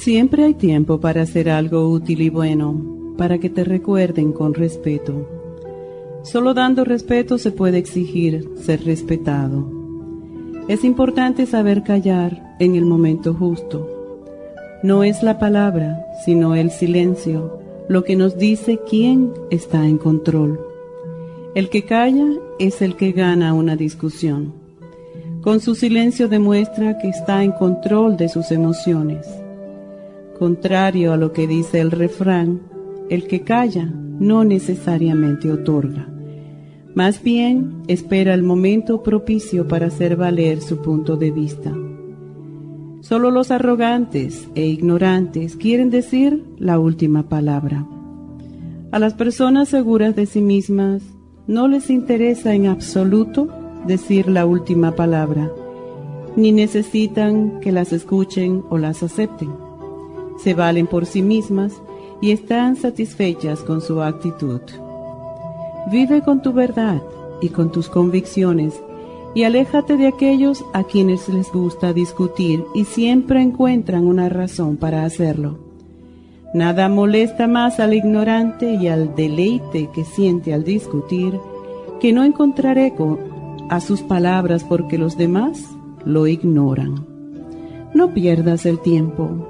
Siempre hay tiempo para hacer algo útil y bueno, para que te recuerden con respeto. Solo dando respeto se puede exigir ser respetado. Es importante saber callar en el momento justo. No es la palabra, sino el silencio, lo que nos dice quién está en control. El que calla es el que gana una discusión. Con su silencio demuestra que está en control de sus emociones. Contrario a lo que dice el refrán, el que calla no necesariamente otorga. Más bien espera el momento propicio para hacer valer su punto de vista. Solo los arrogantes e ignorantes quieren decir la última palabra. A las personas seguras de sí mismas no les interesa en absoluto decir la última palabra, ni necesitan que las escuchen o las acepten se valen por sí mismas y están satisfechas con su actitud. Vive con tu verdad y con tus convicciones y aléjate de aquellos a quienes les gusta discutir y siempre encuentran una razón para hacerlo. Nada molesta más al ignorante y al deleite que siente al discutir que no encontrar eco a sus palabras porque los demás lo ignoran. No pierdas el tiempo.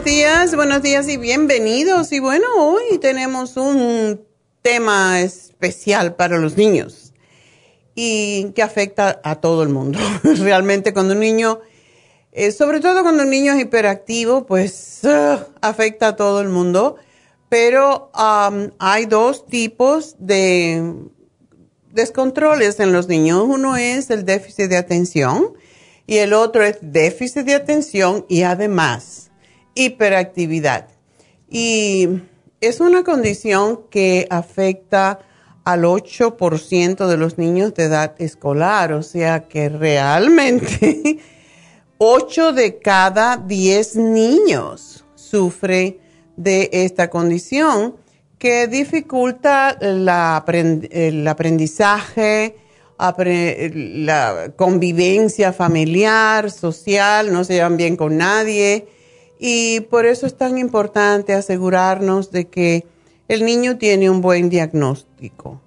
Buenos días, buenos días y bienvenidos. Y bueno, hoy tenemos un tema especial para los niños y que afecta a todo el mundo. Realmente cuando un niño, eh, sobre todo cuando un niño es hiperactivo, pues afecta a todo el mundo. Pero um, hay dos tipos de descontroles en los niños. Uno es el déficit de atención y el otro es déficit de atención y además hiperactividad. Y es una condición que afecta al 8% de los niños de edad escolar, o sea que realmente 8 de cada 10 niños sufre de esta condición que dificulta el aprendizaje, la convivencia familiar, social, no se llevan bien con nadie. Y por eso es tan importante asegurarnos de que el niño tiene un buen diagnóstico,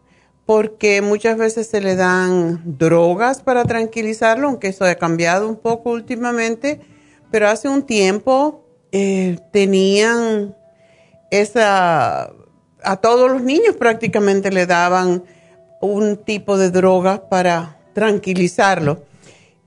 porque muchas veces se le dan drogas para tranquilizarlo, aunque eso ha cambiado un poco últimamente, pero hace un tiempo eh, tenían esa a todos los niños prácticamente le daban un tipo de droga para tranquilizarlo.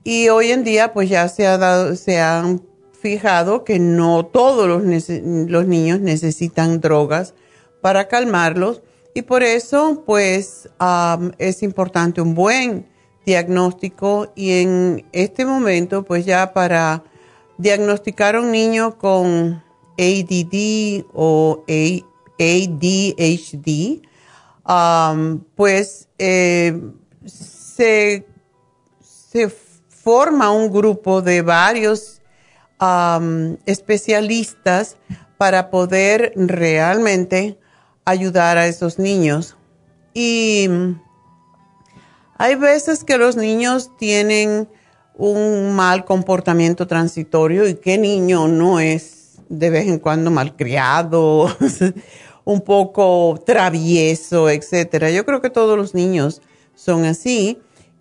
Y hoy en día pues ya se, ha dado, se han fijado que no todos los, niños necesitan drogas para calmarlos y por eso pues es importante un buen diagnóstico y en este momento pues ya para diagnosticar a un niño con ADD o ADHD, pues eh, se, forma un grupo de varios especialistas para poder realmente ayudar a esos niños. Y hay veces que los niños tienen un mal comportamiento transitorio y qué niño no es de vez en cuando malcriado un poco travieso, etcétera. Yo creo que todos los niños son así.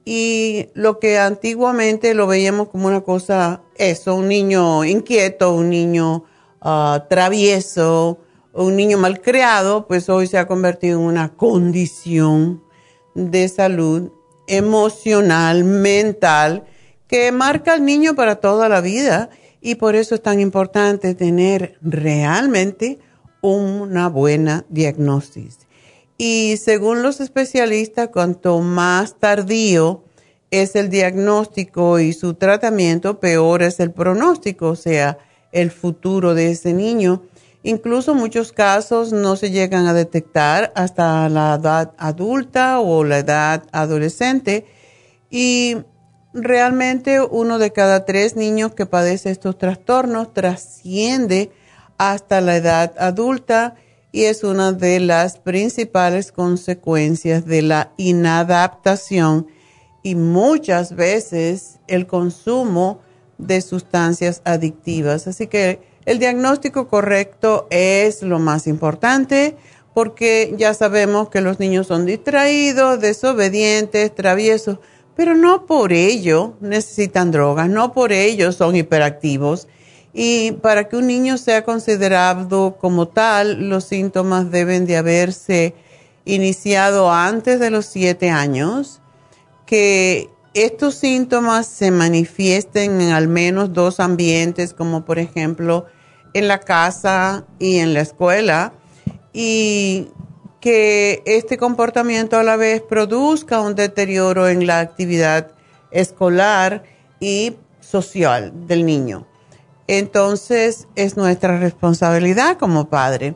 Y lo que antiguamente lo veíamos como una cosa, eso, un niño inquieto, un niño ah, travieso, un niño malcriado, pues hoy se ha convertido en una condición de salud emocional, mental, que marca al niño para toda la vida. Y por eso es tan importante tener realmente una buena diagnosis. Y según los especialistas, cuanto más tardío es el diagnóstico y su tratamiento, peor es el pronóstico, o sea, el futuro de ese niño. Incluso muchos casos no se llegan a detectar hasta la edad adulta o la edad adolescente. Y realmente uno de cada tres niños que padece estos trastornos trasciende hasta la edad adulta y es una de las principales consecuencias de la inadaptación y muchas veces el consumo de sustancias adictivas. Así que el diagnóstico correcto es lo más importante porque ya sabemos que los niños son distraídos, desobedientes, traviesos, pero no por ello necesitan drogas, no por ello son hiperactivos y para que un niño sea considerado como tal, los síntomas deben de haberse iniciado antes de los siete años, que estos síntomas se manifiesten en al menos dos ambientes, como por ejemplo en la casa y en la escuela, y que este comportamiento a la vez produzca un deterioro en la actividad escolar y social del niño entonces es nuestra responsabilidad como padre,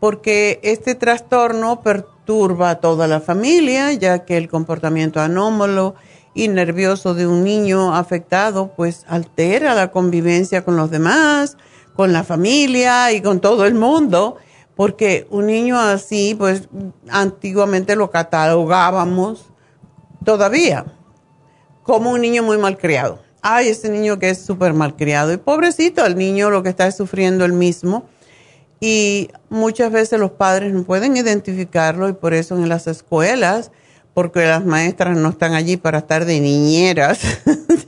porque este trastorno perturba a toda la familia, ya que el comportamiento anómalo y nervioso de un niño afectado pues altera la convivencia con los demás, con la familia y con todo el mundo, porque un niño así pues antiguamente lo catalogábamos todavía como un niño muy malcriado ay, este niño que es súper malcriado. Y pobrecito, el niño lo que está es sufriendo el mismo. Y muchas veces los padres no pueden identificarlo y por eso en las escuelas, porque las maestras no están allí para estar de niñeras,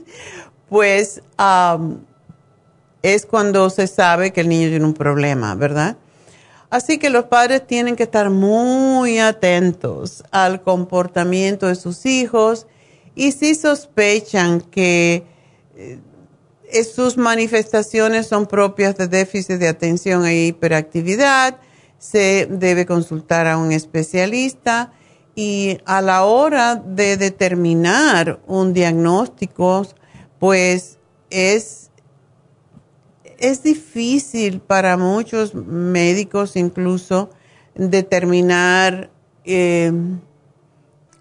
pues es cuando se sabe que el niño tiene un problema, ¿verdad? Así que los padres tienen que estar muy atentos al comportamiento de sus hijos y si sospechan que sus manifestaciones son propias de déficit de atención e hiperactividad, se debe consultar a un especialista y a la hora de determinar un diagnóstico, pues es es difícil para muchos médicos incluso determinar eh,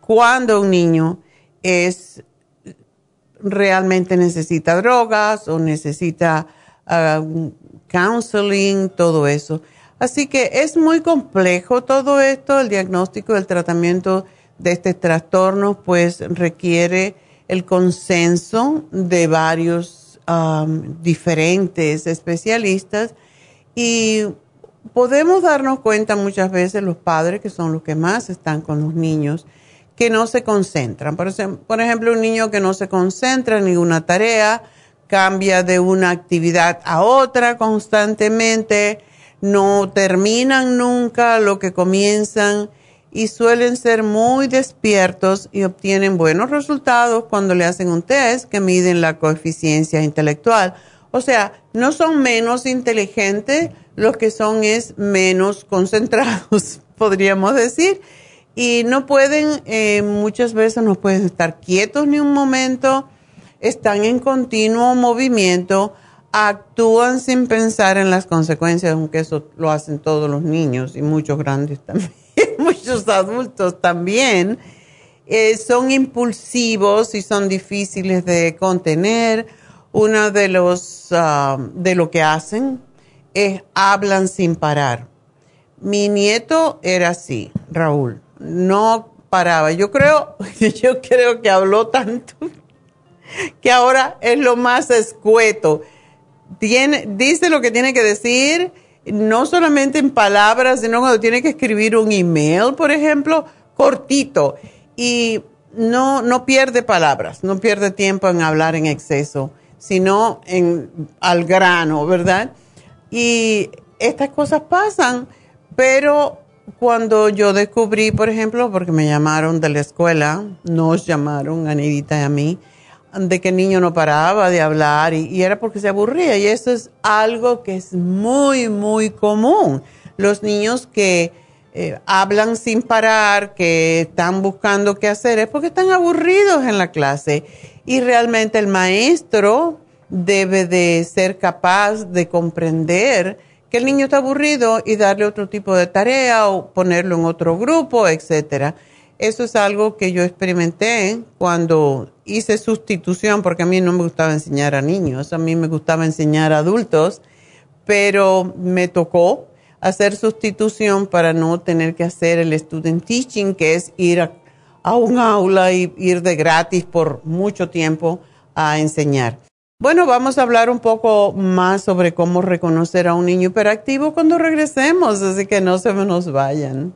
cuándo un niño es realmente necesita drogas o necesita ah, counseling, todo eso. Así que es muy complejo todo esto, el diagnóstico, el tratamiento de este trastorno, pues requiere el consenso de varios diferentes especialistas y podemos darnos cuenta muchas veces los padres, que son los que más están con los niños, que no se concentran. Por, ejemplo, un niño que no se concentra en ninguna tarea, cambia de una actividad a otra constantemente, no terminan nunca lo que comienzan y suelen ser muy despiertos y obtienen buenos resultados cuando le hacen un test que miden la coeficiencia intelectual. O sea, no son menos inteligentes, lo que son es menos concentrados, podríamos decir. Y no pueden, eh, muchas veces no pueden estar quietos ni un momento, están en continuo movimiento actúan sin pensar en las consecuencias, aunque eso lo hacen todos los niños y muchos grandes también, muchos adultos también. Eh, son impulsivos y son difíciles de contener. Uno de los ah, de lo que hacen es hablan sin parar. Mi nieto era así, Raúl, no paraba. Yo creo, yo creo que habló tanto que ahora es lo más escueto dice lo que tiene que decir, no solamente en palabras, sino cuando tiene que escribir un email, por ejemplo, cortito. Y no, no pierde palabras, no pierde tiempo en hablar en exceso, sino en, al grano, ¿verdad? Y estas cosas pasan, pero cuando yo descubrí, por ejemplo, porque me llamaron de la escuela, nos llamaron, Anidita y a mí, de que el niño no paraba de hablar y, era porque se aburría. Y eso es algo que es muy, muy común. Los niños que eh, hablan sin parar, que están buscando qué hacer, es porque están aburridos en la clase. Y realmente el maestro debe de ser capaz de comprender que el niño está aburrido y darle otro tipo de tarea o ponerlo en otro grupo, etcétera. Eso es algo que yo experimenté cuando hice sustitución, porque a mí no me gustaba enseñar a niños, a mí me gustaba enseñar a adultos, pero me tocó hacer sustitución para no tener que hacer el student teaching, que es ir a, un aula y ir de gratis por mucho tiempo a enseñar. Bueno, vamos a hablar un poco más sobre cómo reconocer a un niño hiperactivo cuando regresemos, así que no se nos vayan.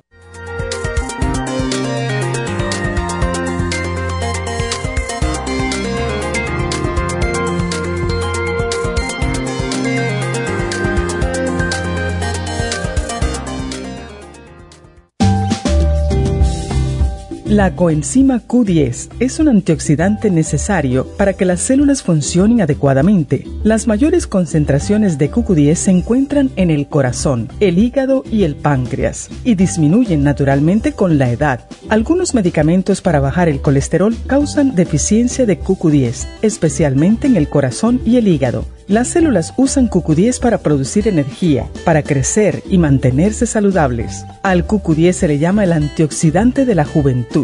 La coenzima Q10 es un antioxidante necesario para que las células funcionen adecuadamente. Las mayores concentraciones de QQ10 se encuentran en el corazón, el hígado y el páncreas y disminuyen naturalmente con la edad. Algunos medicamentos para bajar el colesterol causan deficiencia de QQ10, especialmente en el corazón y el hígado. Las células usan QQ10 para producir energía, para crecer y mantenerse saludables. Al QQ10 se le llama el antioxidante de la juventud.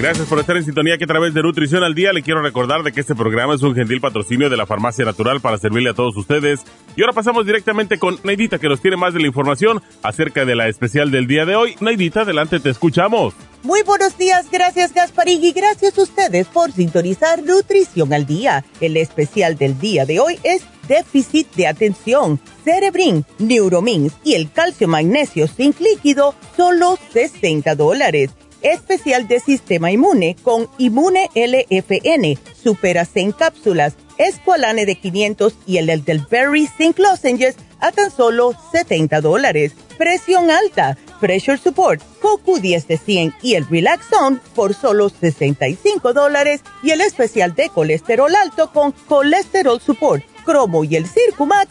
Gracias por estar en sintonía que a través de Nutrición al Día le quiero recordar de que este programa es un gentil patrocinio de la Farmacia Natural para servirle a todos ustedes. Y ahora pasamos directamente con Neidita que nos tiene más de la información acerca de la especial del día de hoy. Neidita, adelante, te escuchamos. Muy buenos días, gracias Gasparín y gracias a ustedes por sintonizar Nutrición al Día. El especial del día de hoy es déficit de atención, Cerebrin, Neuromins y el calcio magnesio zinc líquido, solo 60 dólares especial de sistema inmune con Inmune LFN, Superase en cápsulas, Esqualane de 500 y el Berry Zinc Lozenges a tan solo 70 dólares. Presión alta, Pressure Support, CoQ10 de 100 y el Relax Zone por solo 65 dólares y el especial de colesterol alto con Colesterol Support, Cromo y el Circumax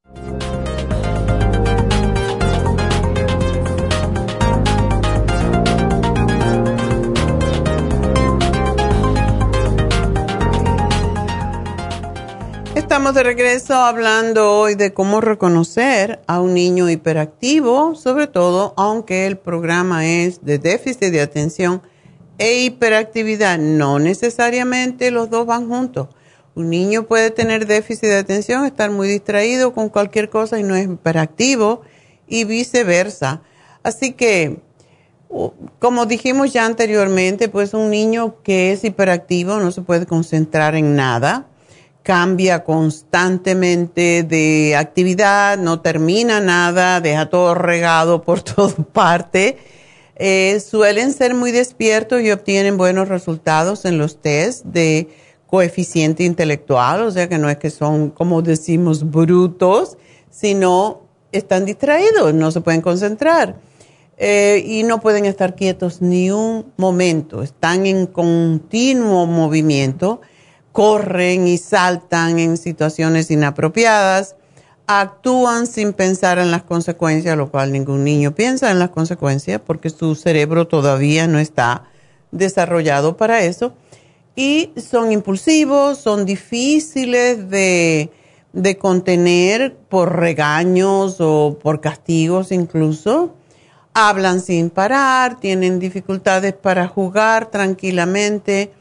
Estamos de regreso hablando hoy de cómo reconocer a un niño hiperactivo, sobre todo aunque el programa es de déficit de atención e hiperactividad. No necesariamente los dos van juntos. Un niño puede tener déficit de atención, estar muy distraído con cualquier cosa y no es hiperactivo y viceversa. Así que, como dijimos ya anteriormente, pues un niño que es hiperactivo no se puede concentrar en nada cambia constantemente de actividad, no termina nada, deja todo regado por toda parte. Eh, suelen ser muy despiertos y obtienen buenos resultados en los test de coeficiente intelectual, o sea que no es que son, como decimos, brutos, sino están distraídos, no se pueden concentrar eh, y no pueden estar quietos ni un momento, están en continuo movimiento corren y saltan en situaciones inapropiadas, actúan sin pensar en las consecuencias, lo cual ningún niño piensa en las consecuencias porque su cerebro todavía no está desarrollado para eso. Y son impulsivos, son difíciles de, de contener por regaños o por castigos incluso. Hablan sin parar, tienen dificultades para jugar tranquilamente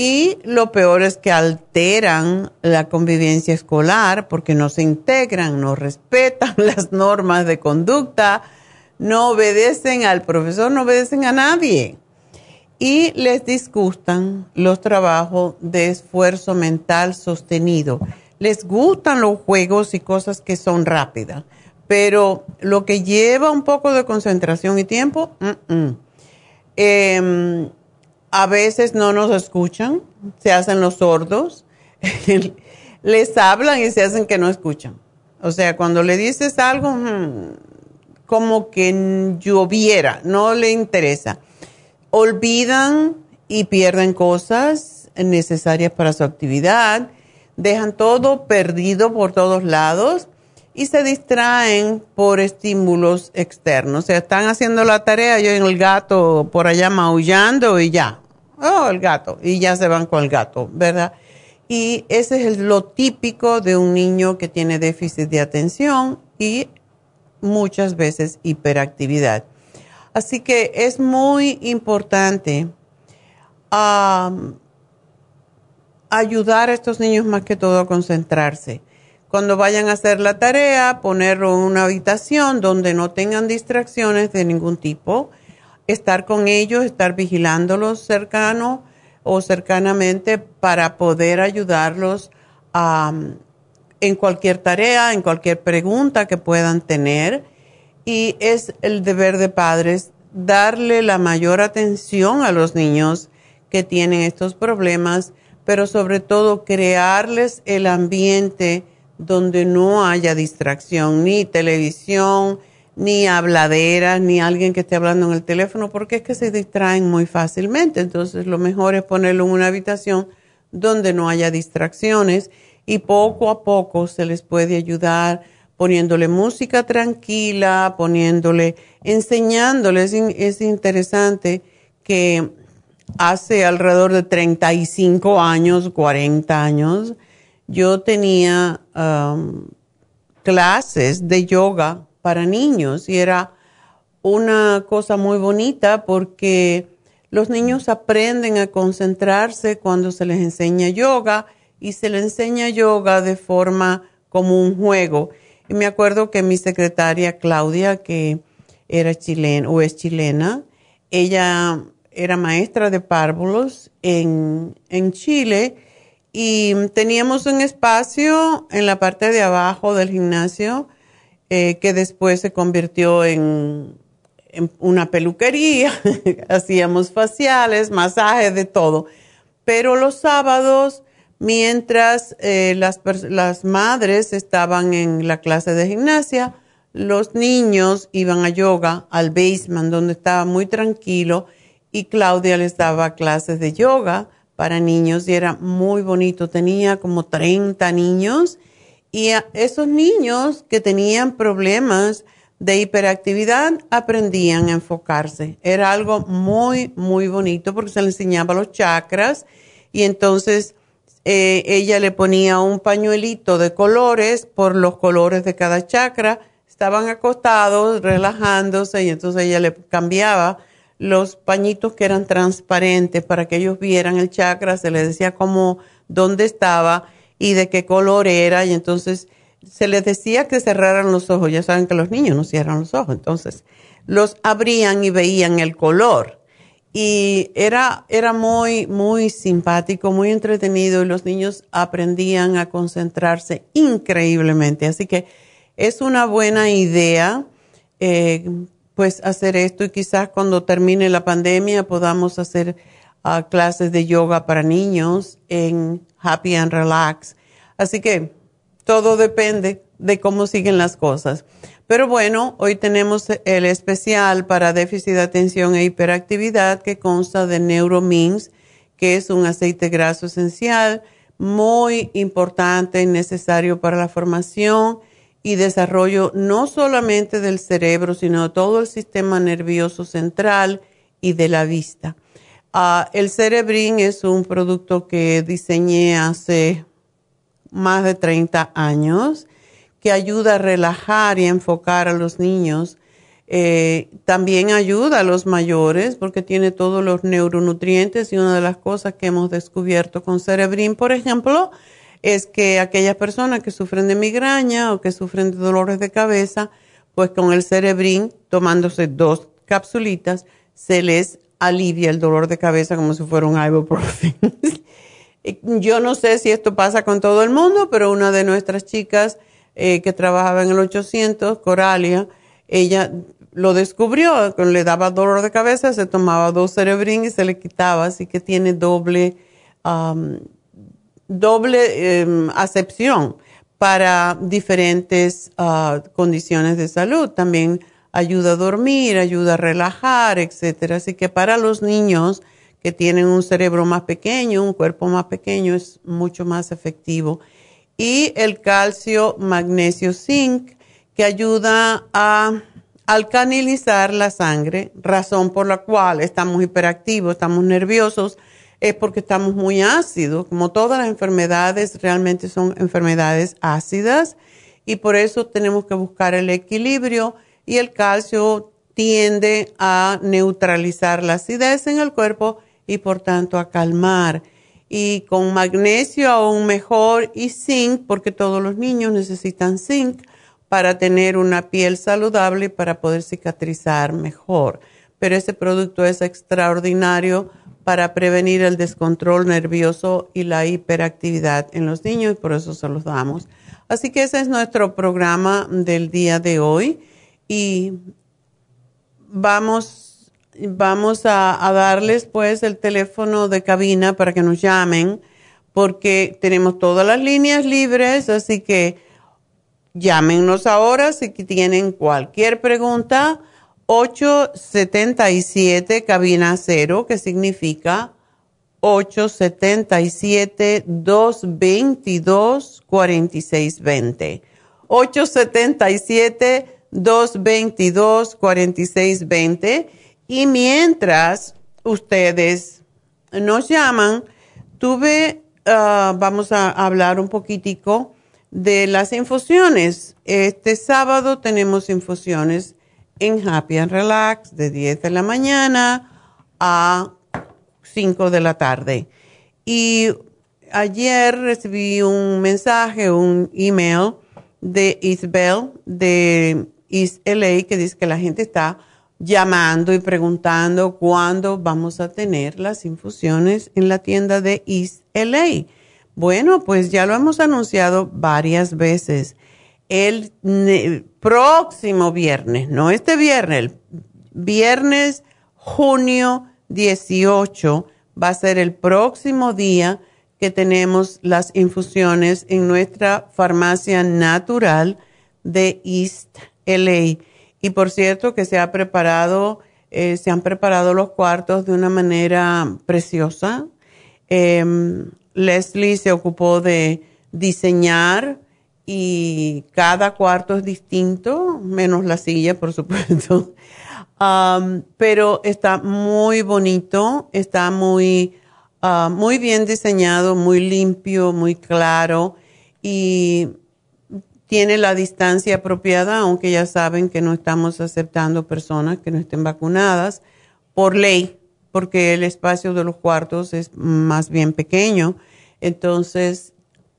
y lo peor es que alteran la convivencia escolar porque no se integran, no respetan las normas de conducta, no obedecen al profesor, no obedecen a nadie. Y les disgustan los trabajos de esfuerzo mental sostenido. Les gustan los juegos y cosas que son rápidas, pero lo que lleva un poco de concentración y tiempo, em, a veces no nos escuchan, se hacen los sordos, les hablan y se hacen que no escuchan. O sea, cuando le dices algo, hmm, como que lloviera, no le interesa. Olvidan y pierden cosas necesarias para su actividad, dejan todo perdido por todos lados y se distraen por estímulos externos. O sea, están haciendo la tarea, yo en el gato por allá maullando y ya. Oh, el gato. Y ya se van con el gato, ¿verdad? Y ese es lo típico de un niño que tiene déficit de atención y muchas veces hiperactividad. Así que es muy importante ayudar a estos niños más que todo a concentrarse cuando vayan a hacer la tarea, ponerlo en una habitación donde no tengan distracciones de ningún tipo, estar con ellos, estar vigilándolos cercano o cercanamente para poder ayudarlos en cualquier tarea, en cualquier pregunta que puedan tener. Y es el deber de padres darle la mayor atención a los niños que tienen estos problemas, pero sobre todo crearles el ambiente donde no haya distracción, ni televisión, ni habladera, ni alguien que esté hablando en el teléfono, porque es que se distraen muy fácilmente. Entonces, lo mejor es ponerlo en una habitación donde no haya distracciones y poco a poco se les puede ayudar poniéndole música tranquila, poniéndole, enseñándoles. Es interesante que hace alrededor de 35 años, 40 años, yo tenía clases de yoga para niños y era una cosa muy bonita porque los niños aprenden a concentrarse cuando se les enseña yoga y se les enseña yoga de forma como un juego. Y me acuerdo que mi secretaria Claudia, que era chilena o es chilena, ella era maestra de párvulos en, en Chile y teníamos un espacio en la parte de abajo del gimnasio eh, que después se convirtió en, una peluquería, hacíamos faciales, masajes, de todo. Pero los sábados, mientras eh, las, las madres estaban en la clase de gimnasia, los niños iban a yoga, al basement, donde estaba muy tranquilo, y Claudia les daba clases de yoga para niños y era muy bonito. Tenía como 30 niños y esos niños que tenían problemas de hiperactividad aprendían a enfocarse. Era algo muy, muy bonito porque se le enseñaba los chakras y entonces eh, ella le ponía un pañuelito de colores por los colores de cada chakra. Estaban acostados, relajándose y entonces ella le cambiaba los pañitos que eran transparentes para que ellos vieran el chakra, se les decía cómo, dónde estaba y de qué color era y entonces se les decía que cerraran los ojos. Ya saben que los niños no cierran los ojos, entonces los abrían y veían el color. Y era, era muy, muy simpático, muy entretenido y los niños aprendían a concentrarse increíblemente. Así que es una buena idea eh, pues hacer esto y quizás cuando termine la pandemia podamos hacer ah, clases de yoga para niños en Happy and Relax. Así que todo depende de cómo siguen las cosas. Pero bueno, hoy tenemos el especial para déficit de atención e hiperactividad que consta de Neuromins, que es un aceite graso esencial muy importante y necesario para la formación y desarrollo no solamente del cerebro, sino de todo el sistema nervioso central y de la vista. Ah, el Cerebrin es un producto que diseñé hace más de 30 años que ayuda a relajar y enfocar a los niños. Eh, también ayuda a los mayores porque tiene todos los neuronutrientes y una de las cosas que hemos descubierto con Cerebrin, por ejemplo, es que aquellas personas que sufren de migraña o que sufren de dolores de cabeza, pues con el cerebrín, tomándose dos capsulitas, se les alivia el dolor de cabeza como si fuera un ibuprofen. Yo no sé si esto pasa con todo el mundo, pero una de nuestras chicas eh, que trabajaba en el 800, Coralia, ella lo descubrió, le daba dolor de cabeza, se tomaba dos cerebrín y se le quitaba, así que tiene doble doble em, acepción para diferentes ah, condiciones de salud. También ayuda a dormir, ayuda a relajar, etcétera. Así que para los niños que tienen un cerebro más pequeño, un cuerpo más pequeño, es mucho más efectivo. Y el calcio, magnesio, zinc, que ayuda a alcanilizar la sangre, razón por la cual estamos hiperactivos, estamos nerviosos, es porque estamos muy ácidos. Como todas las enfermedades, realmente son enfermedades ácidas y por eso tenemos que buscar el equilibrio y el calcio tiende a neutralizar la acidez en el cuerpo y por tanto a calmar. Y con magnesio aún mejor y zinc, porque todos los niños necesitan zinc para tener una piel saludable y para poder cicatrizar mejor. Pero ese producto es extraordinario para prevenir el descontrol nervioso y la hiperactividad en los niños y por eso se los damos. Así que ese es nuestro programa del día de hoy y vamos, vamos a, a darles pues el teléfono de cabina para que nos llamen porque tenemos todas las líneas libres, así que llámenos ahora si tienen cualquier pregunta 877 cabina cero, que significa 877-222-4620. 877-222-4620. Y mientras ustedes nos llaman, tuve, ah, vamos a hablar un poquitico de las infusiones. Este sábado tenemos infusiones en Happy and Relax de 10 de la mañana a 5 de la tarde. Y ayer recibí un mensaje, un email de Isabel de East LA que dice que la gente está llamando y preguntando cuándo vamos a tener las infusiones en la tienda de East LA. Bueno, pues ya lo hemos anunciado varias veces. El próximo viernes, no este viernes, el viernes junio 18 va a ser el próximo día que tenemos las infusiones en nuestra farmacia natural de East LA. Y por cierto que se ha preparado, eh, se han preparado los cuartos de una manera preciosa. Em, Leslie se ocupó de diseñar y cada cuarto es distinto, menos la silla, por supuesto. Um, pero está muy bonito, está muy, uh, muy bien diseñado, muy limpio, muy claro y tiene la distancia apropiada, aunque ya saben que no estamos aceptando personas que no estén vacunadas por ley, porque el espacio de los cuartos es más bien pequeño. Entonces,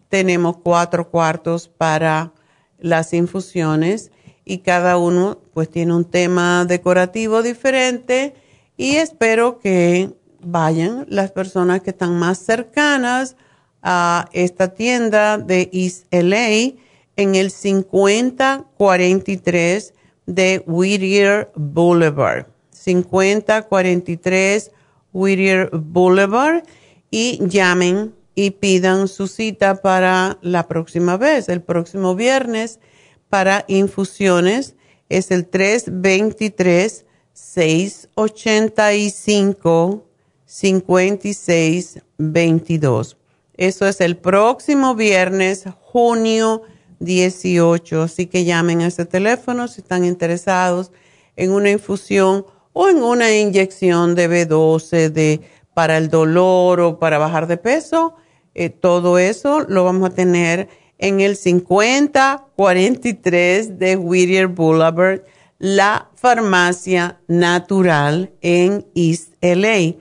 tenemos cuatro cuartos para las infusiones y cada uno pues tiene un tema decorativo diferente y espero que vayan las personas que están más cercanas a esta tienda de East LA en el 5043 de Whittier Boulevard. 5043 Whittier Boulevard y llamen y pidan su cita para la próxima vez, el próximo viernes para infusiones es el 323 685 5622. Eso es el próximo viernes, junio 18. Así que llamen a ese teléfono si están interesados en una infusión o en una inyección de B12 de, para el dolor o para bajar de peso. Eh, todo eso lo vamos a tener en el 5043 de Whittier Boulevard, la farmacia natural en East LA.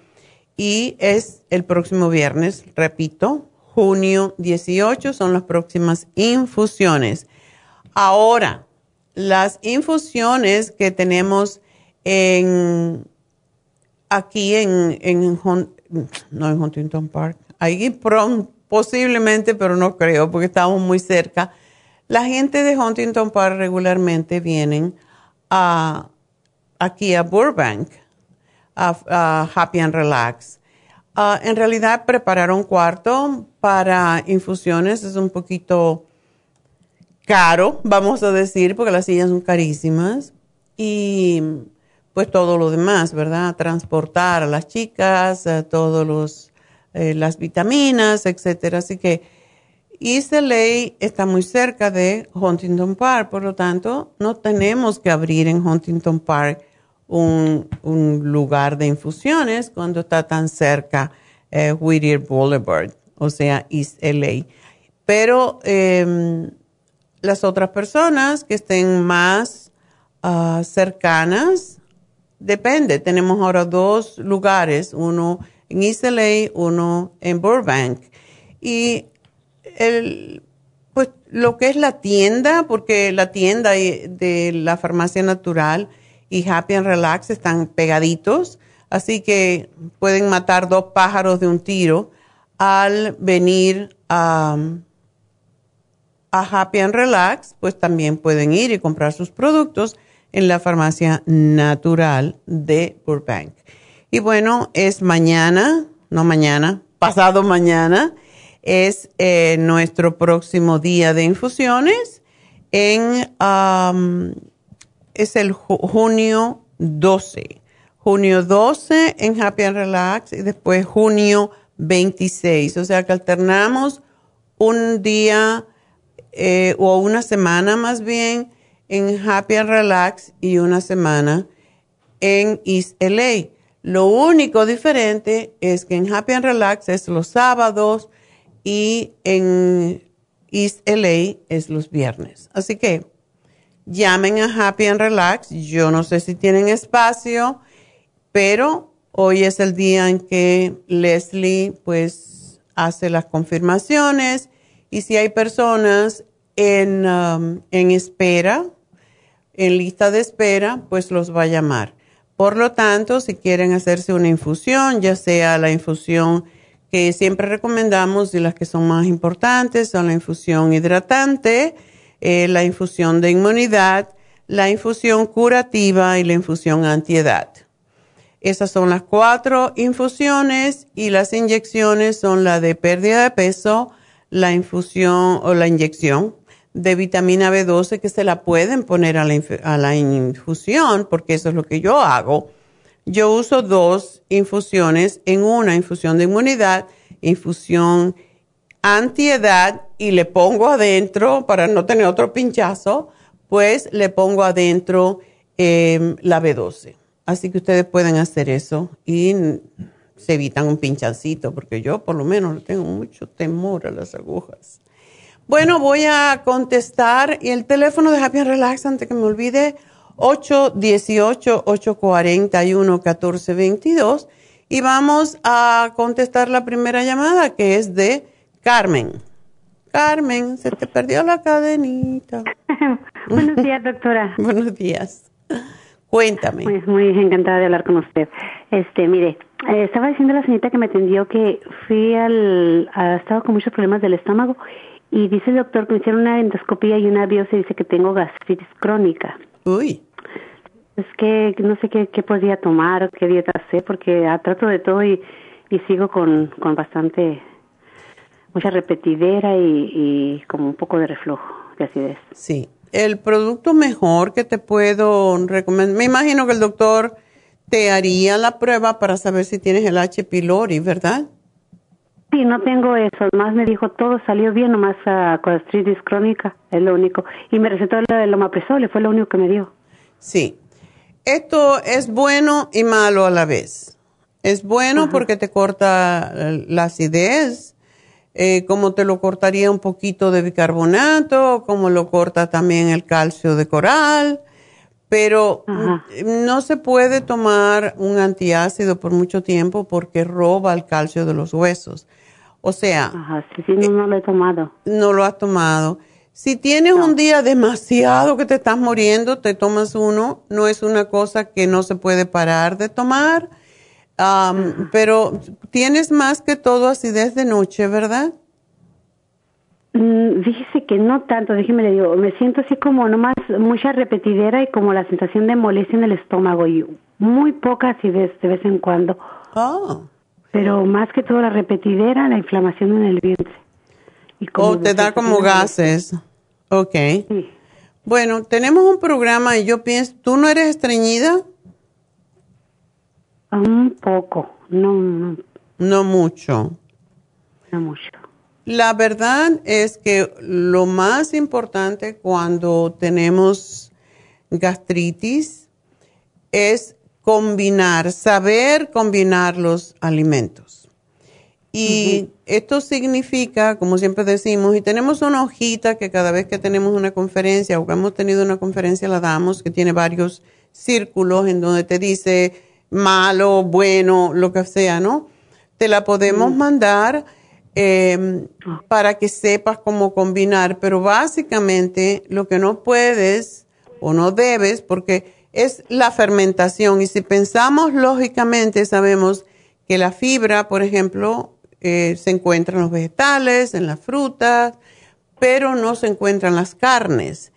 Y es el próximo viernes, repito, junio 18 son las próximas infusiones. Ahora, las infusiones que tenemos en aquí en, en, no en Huntington Park, ahí posiblemente, pero no creo porque estamos muy cerca. La gente de Huntington Park regularmente vienen a, aquí a Burbank, a Happy and Relax Ah, en realidad preparar un cuarto para infusiones es un poquito caro, vamos a decir, porque las sillas son carísimas. Y pues todo lo demás, ¿verdad? Transportar a las chicas, todas todos eh, las vitaminas, etcétera. Así que East LA está muy cerca de Huntington Park, por lo tanto, no tenemos que abrir en Huntington Park un, lugar de infusiones cuando está tan cerca eh, Whittier Boulevard, o sea, East LA. Pero em, las otras personas que estén más ah, cercanas, depende. Tenemos ahora dos lugares, uno en East LA, uno en Burbank. Y el, pues lo que es la tienda, porque la tienda de la farmacia natural y Happy and Relax están pegaditos, así que pueden matar dos pájaros de un tiro al venir a, Happy and Relax, pues también pueden ir y comprar sus productos en la farmacia natural de Burbank. Y bueno, es mañana, no mañana, pasado mañana, es eh, nuestro próximo día de infusiones en es el junio 12. Junio 12 en Happy and Relax y después junio 26. O sea que alternamos un día eh, o una semana más bien en Happy and Relax y una semana en East LA. Lo único diferente es que en Happy and Relax es los sábados y en East LA es los viernes. Así que llamen a Happy and Relax. Yo no sé si tienen espacio, pero hoy es el día en que Leslie pues hace las confirmaciones y si hay personas en, um, en espera, en lista de espera, pues los va a llamar. Por lo tanto, si quieren hacerse una infusión, ya sea la infusión que siempre recomendamos y las que son más importantes son la infusión hidratante, eh, la infusión de inmunidad, la infusión curativa y la infusión antiedad. Esas son las cuatro infusiones y las inyecciones son la de pérdida de peso, la infusión o la inyección de vitamina B12 que se la pueden poner a la, a la infusión, porque eso es lo que yo hago. Yo uso dos infusiones, en una infusión de inmunidad, infusión antiedad y le pongo adentro, para no tener otro pinchazo, pues le pongo adentro em, la B12. Así que ustedes pueden hacer eso y se evitan un pinchacito, porque yo por lo menos tengo mucho temor a las agujas. Bueno, voy a contestar. Y el teléfono de Happy Relax, antes que me olvide, 818-841-1422. Y vamos a contestar la primera llamada, que es de Carmen. Carmen, se te perdió la cadenita. Buenos días, doctora. Buenos días. Cuéntame. Muy, muy encantada de hablar con usted. Este, mire, eh, estaba diciendo la señorita que me atendió que fui al, ha estado con muchos problemas del estómago y dice el doctor que me hicieron una endoscopía y una biopsia y dice que tengo gastritis crónica. Uy. Es que no sé qué, qué podía tomar, qué dieta hacer, porque ah, trato de todo y, y sigo con, con bastante, mucha repetidera y, y como un poco de reflujo de acidez. Sí. El producto mejor que te puedo recomendar, me imagino que el doctor te haría la prueba para saber si tienes el H. pylori, ¿verdad? Sí, no tengo eso. Más me dijo todo salió bien, nomás uh, gastritis crónica, es lo único. Y me recetó el omeprazole, fue lo único que me dio. Sí. Esto es bueno y malo a la vez. Es bueno Ajá. porque te corta eh, la acidez, eh, como te lo cortaría un poquito de bicarbonato, como lo corta también el calcio de coral, pero Ajá. no se puede tomar un antiácido por mucho tiempo porque roba el calcio de los huesos. O sea, Ajá, sí, sí, no, no lo he tomado. no lo has tomado. Si tienes un día demasiado que te estás muriendo, te tomas uno. No es una cosa que no se puede parar de tomar, am, pero tienes más que todo acidez de noche, ¿verdad? Mm, Fíjese que no tanto, déjeme le digo, me siento así como nomás mucha repetidera y como la sensación de molestia en el estómago y muy poca acidez de vez en cuando, Oh, pero más que todo la repetidera, la inflamación en el vientre. Y como o te da como gases. Ok. Sí. Bueno, tenemos un programa y yo pienso, ¿tú no eres estreñida? Un poco, no, no, No mucho. no mucho. La verdad es que lo más importante cuando tenemos gastritis es combinar, saber combinar los alimentos. Y esto significa, como siempre decimos, y tenemos una hojita que cada vez que tenemos una conferencia o que hemos tenido una conferencia la damos, que tiene varios círculos en donde te dice malo, bueno, lo que sea, ¿no? Te la podemos mandar eh, para que sepas cómo combinar, pero básicamente lo que no puedes o no debes, porque es la fermentación, y si pensamos lógicamente, sabemos que la fibra, por ejemplo, eh, se encuentra en los vegetales, en las frutas, pero no se encuentran las carnes.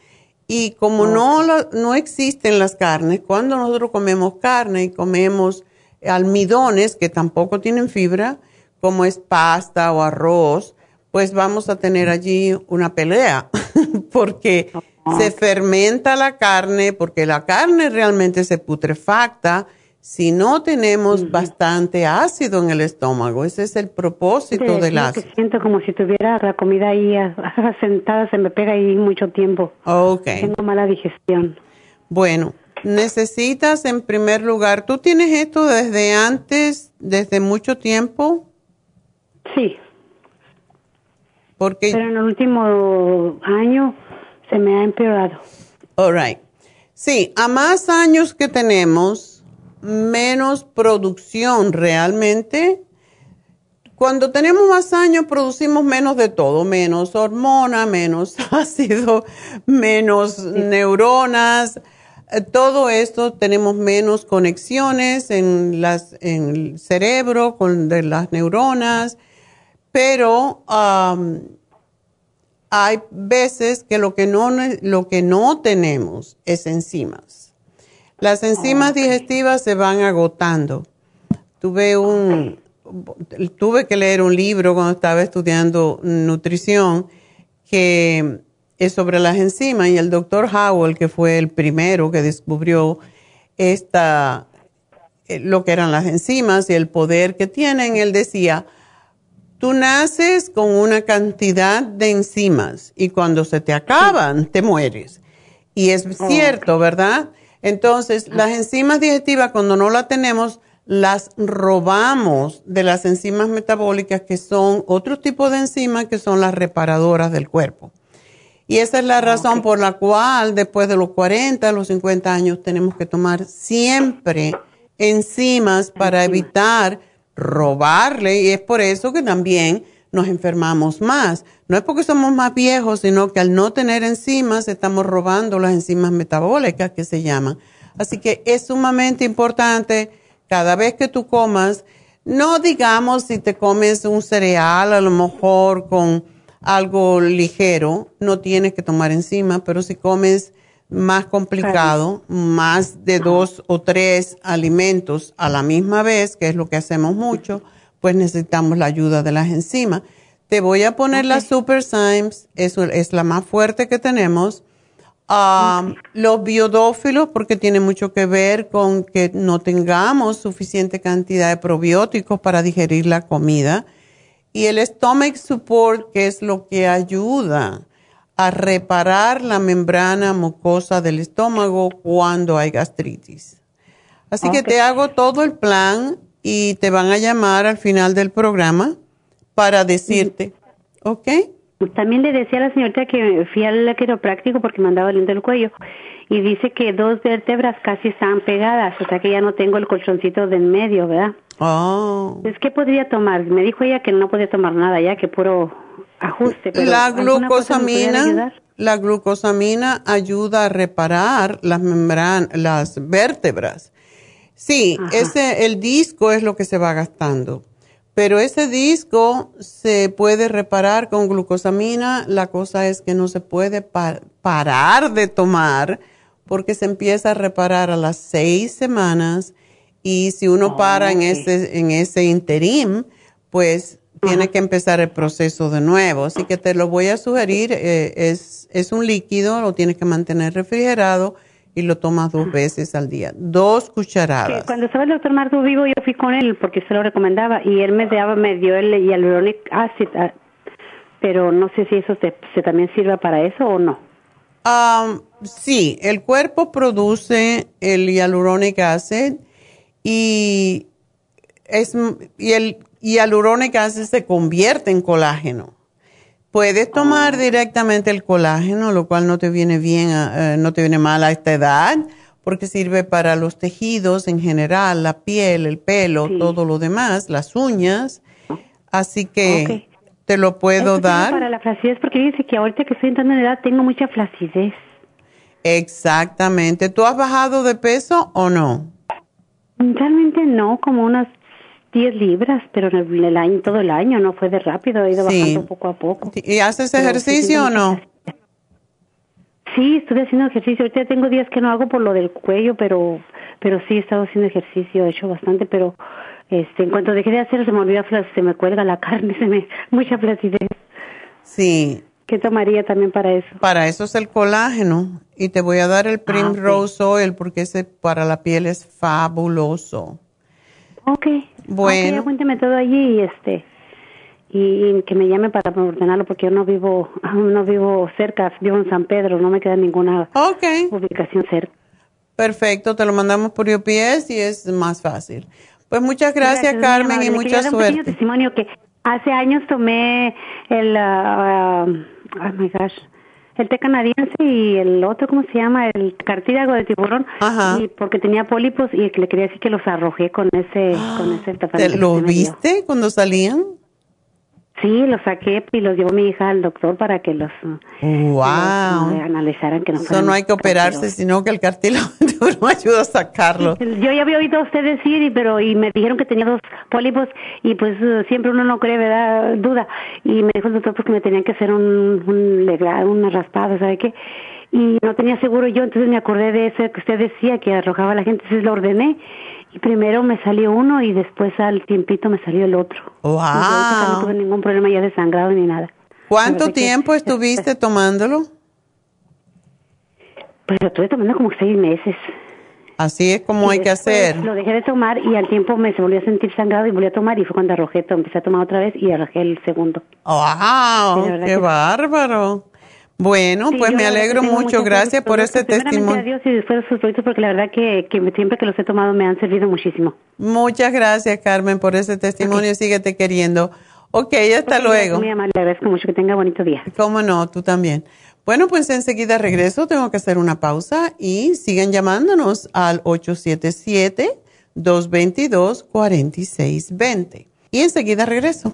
Y como no, no existen las carnes, cuando nosotros comemos carne y comemos almidones que tampoco tienen fibra, como es pasta o arroz, pues vamos a tener allí una pelea, porque se fermenta la carne, porque la carne realmente se putrefacta si no tenemos bastante ácido en el estómago. Ese es el propósito Sí, del ácido. siento como si tuviera la comida ahí ah, sentada, se me pega ahí mucho tiempo. Ok. Tengo mala digestión. Bueno, necesitas en primer lugar, ¿tú tienes esto desde antes, desde mucho tiempo? Sí, Porque, Pero en el último año se me ha empeorado. all right. Sí, a más años que tenemos, menos producción realmente. Cuando tenemos más años, producimos menos de todo, menos hormona, menos ácido, menos neuronas. Eh, Todo esto tenemos menos conexiones en, las, en el cerebro con de las neuronas, pero hay veces que lo que no, lo que no tenemos es enzimas. Las enzimas digestivas se van agotando. Tuve un, tuve que leer un libro cuando estaba estudiando nutrición que es sobre las enzimas y el doctor Howell, que fue el primero que descubrió esta, eh, lo que eran las enzimas y el poder que tienen, él decía, tú naces con una cantidad de enzimas y cuando se te acaban, te mueres. Y es cierto, ¿verdad? Entonces, las enzimas digestivas, cuando no las tenemos, las robamos de las enzimas metabólicas, que son otro tipo de enzimas que son las reparadoras del cuerpo. Y esa es la razón por la cual después de los 40, los 50 años, tenemos que tomar siempre enzimas para evitar robarle. Y es por eso que también nos enfermamos más. No es porque somos más viejos, sino que al no tener enzimas estamos robando las enzimas metabólicas que se llaman. Así que es sumamente importante cada vez que tú comas, no digamos si te comes un cereal a lo mejor con algo ligero, no tienes que tomar encima, pero si comes más complicado, más de dos o tres alimentos a la misma vez, que es lo que hacemos mucho, pues necesitamos la ayuda de las enzimas. Te voy a poner la Super Symes, eso es la más fuerte que tenemos. Um, Los biodófilos, porque tiene mucho que ver con que no tengamos suficiente cantidad de probióticos para digerir la comida. Y el stomach support, que es lo que ayuda a reparar la membrana mucosa del estómago cuando hay gastritis. Así que te hago todo el plan y te van a llamar al final del programa para decirte, ¿ok? También le decía a la señorita que fui al quiropráctico porque me andaba doliendo el cuello y dice que dos vértebras casi están pegadas, o sea que ya no tengo el colchoncito de en medio, ¿verdad? Oh. Es que podría tomar. Me dijo ella que no podía tomar nada ya, que puro ajuste. Pero la ¿alguna cosa me pudiera glucosamina, la glucosamina ayuda a reparar las membranas, las vértebras. Sí, Ajá. ese el disco es lo que se va gastando, pero ese disco se puede reparar con glucosamina. La cosa es que no se puede pa- parar de tomar porque se empieza a reparar a las seis semanas y si uno para en ese en ese interim, pues tiene que empezar el proceso de nuevo. Así que te lo voy a sugerir. eh, es, es un líquido, lo tienes que mantener refrigerado y lo tomas dos veces al día. Dos cucharadas. cuando estaba el doctor Marco vivo, yo fui con él porque se lo recomendaba y él me daba, me dio el hyaluronic acid, ah, pero no sé si eso se, se también sirva para eso o no. Am, sí, el cuerpo produce el hyaluronic acid y, es, y el hyaluronic acid se convierte en colágeno. Puedes tomar directamente el colágeno, lo cual no te viene bien, a- eh, no te viene mal a esta edad, porque sirve para los tejidos en general, la piel, el pelo, Sí. todo lo demás, las uñas. Así que te lo puedo Esto dar. para la flacidez porque dice que ahorita que estoy entrando en edad tengo mucha flacidez. Exactamente. ¿Tú has bajado de peso o no? Realmente no, como unas 10 libras, pero en el, año, todo el año no fue de rápido, he ido Sí. bajando poco a poco. ¿Y haces Pero sí ejercicio o no? Sí, estuve haciendo ejercicio. Ahorita tengo días que no hago por lo del cuello, pero pero sí he estado haciendo ejercicio, he hecho bastante, pero este en cuanto dejé de hacer se me olvida, se me cuelga la carne, se me mucha flacidez. Sí, ¿Qué tomaría también para eso? para eso es el colágeno. Y te voy a dar el Primrose Oil porque ese para la piel es fabuloso. Ok. Bueno. Ok, apúnteme todo allí y este y, que me llame para ordenarlo porque yo no vivo no vivo cerca, vivo en San Pedro, no me queda ninguna ubicación cerca. perfecto. Te lo mandamos por UPS y es más fácil. Pues muchas gracias, muy Carmen, amable. y mucha dar un pequeño suerte. testimonio que Hace años tomé el, uh, oh my gosh, el té canadiense y el otro, ¿cómo se llama? El cartílago de tiburón. Y porque tenía pólipos y le quería decir que los arrojé con ese, con ese ¿Te lo viste cuando salían? Sí, los saqué y los llevó mi hija al doctor para que los, wow. analizaran que no Eso no hay que operarse, sino que el cartílago no ayuda a sacarlo. Yo ya había oído a usted decir, pero y me dijeron que tenía dos pólipos y pues siempre uno no cree, ¿verdad? Duda. Y me dijo el doctor pues que me tenían que hacer un, un una raspada, ¿sabe qué? Y no tenía seguro yo, entonces me acordé de eso que usted decía que arrojaba a la gente, entonces lo ordené y primero me salió uno y después al tiempito me salió el otro. ¡Wow! No tuve ningún problema ya de sangrado ni nada. ¿Cuánto tiempo estuviste tomándolo? Pues lo estuve tomando como seis meses. Así es como hay que hacer. Lo dejé de tomar y al tiempo me se volvió a sentir sangrado y volví a tomar y fue cuando arrojé, empecé a tomar otra vez y arrojé el segundo. ¡Wow! ¡Qué bárbaro! Bueno, pues me alegro mucho. Gracias por este testimonio. Dios y después sus productos porque la verdad que, que, siempre que los he tomado me han servido muchísimo. Muchas gracias, Carmen, por ese testimonio. Síguete queriendo. Ok, hasta luego. Muy amable, agradezco mucho. Que tenga bonito día. Cómo no, tú también. Bueno, pues enseguida regreso. Tengo que hacer una pausa y sigan llamándonos al 877-222-4620. Y enseguida regreso.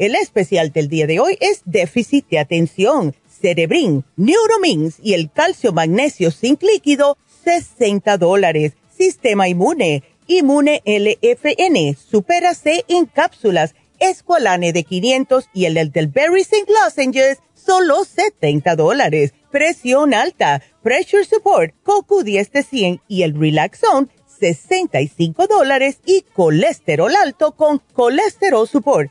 El especial del día de hoy es déficit de atención, cerebrin, neuromins y el calcio magnesio zinc líquido, 60 dólares. Sistema inmune, inmune LFN, supera C en cápsulas, escualane de 500 y el del Berry Zinc Lozenges, solo 70 dólares. Presión alta, Pressure Support, CoQ10 de 100 y el Relax Zone, 65 dólares. Y colesterol alto con Colesterol Support,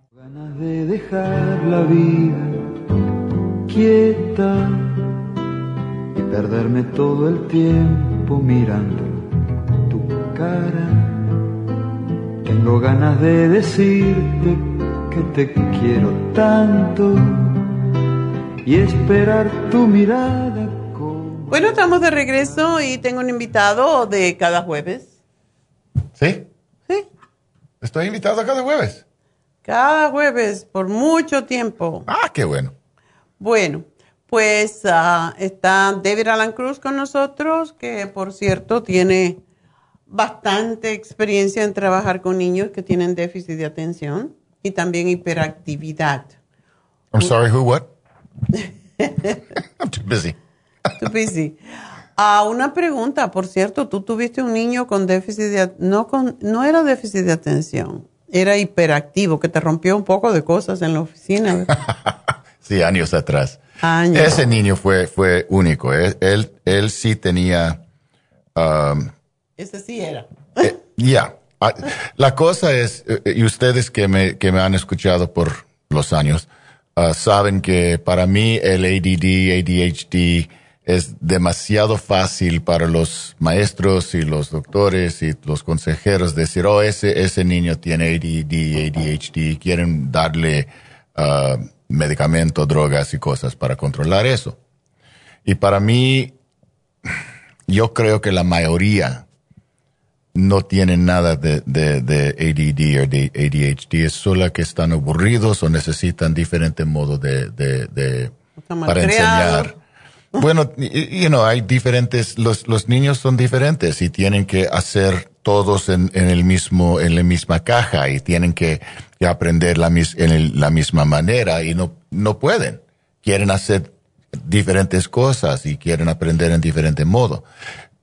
Ganas de dejar la vida quieta y perderme todo el tiempo mirando tu cara. Tengo ganas de decirte que te quiero tanto y esperar tu mirada. Bueno, estamos de regreso y tengo un invitado de cada jueves. ¿Sí? Sí. Estoy invitado cada jueves. Cada jueves, por mucho tiempo. Ah, qué bueno. Bueno, pues ah, está David Alan Cruz con nosotros, que por cierto tiene bastante experiencia en trabajar con niños que tienen déficit de atención y también hiperactividad. I'm sorry, who what? I'm too busy. Too busy. Ah, una pregunta, por cierto, tú tuviste un niño con déficit de no con no era déficit de atención, era hiperactivo que te rompió un poco de cosas en la oficina. Sí, años atrás. Años. Ese niño fue, fue único. Él, él, él sí tenía... um, Ese sí era. eh, Ya. Ah, La cosa es, eh, y ustedes que me, que me han escuchado por los años, ah, saben que para mí el ADD, ADHD es demasiado fácil para los maestros y los doctores y los consejeros decir, oh, ese, ese niño tiene ADD, ADHD, quieren darle ah, medicamentos, drogas y cosas para controlar eso. Y para mí, yo creo que la mayoría no tienen nada de, de, de ADD o de ADHD, es solo que están aburridos o necesitan diferentes modos de, de, para enseñar. Bueno, you know, hay diferentes, los, los niños son diferentes y tienen que hacer todos en, en el mismo, en la misma caja y tienen que, que aprender la, mis- en el- la misma manera y no, no pueden. Quieren hacer diferentes cosas y quieren aprender en diferente modo.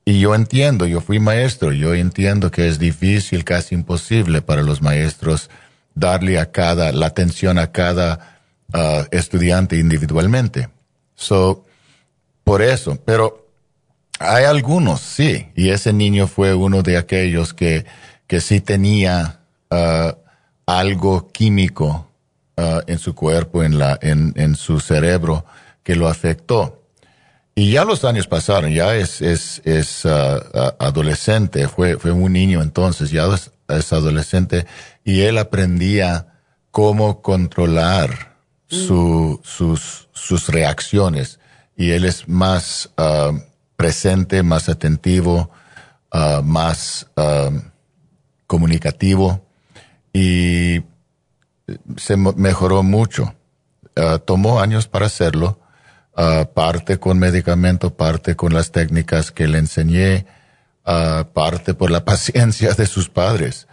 Y yo entiendo, yo fui maestro, yo entiendo que es difícil, casi imposible para los maestros darle a cada, la atención a cada ah, estudiante individualmente. So, por eso, pero hay algunos, sí, y ese niño fue uno de aquellos que, que sí tenía ah, algo químico ah, en su cuerpo, en, la, en, en su cerebro, que lo afectó. Y ya los años pasaron, ya es, es, es ah, adolescente, fue, fue un niño entonces, ya es, es adolescente, y él aprendía cómo controlar su, sus, sus reacciones. Y él es más ah, presente, más atentivo, ah, más ah, comunicativo, y se mejoró mucho. Tomó años para hacerlo, parte con medicamento, parte con las técnicas que le enseñé, parte por la paciencia de sus padres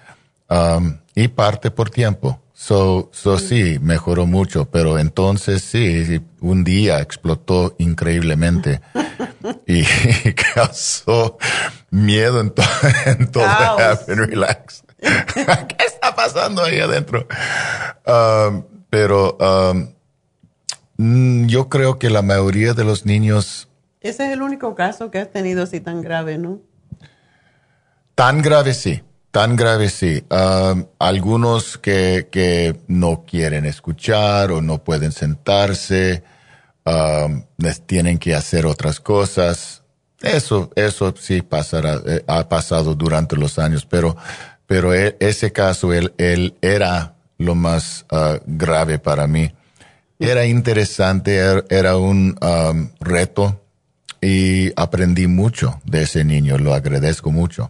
y parte por tiempo. So, so sí, mejoró mucho, pero entonces sí, un día explotó increíblemente y causó miedo en, to- en todo. Happy Relax. ¿Qué está pasando ahí adentro? Um, pero um, mm, yo creo que la mayoría de los niños Ese es el único caso que has tenido así tan grave, ¿no? Tan grave sí, tan grave sí. Algunos que, que no quieren escuchar o no pueden sentarse, les tienen que hacer otras cosas. Eso, eso sí pasará, eh, ha pasado durante los años, pero, pero e- ese caso, él, él era lo más ah, grave para mí. Era interesante, er- era un reto y aprendí mucho de ese niño, lo agradezco mucho.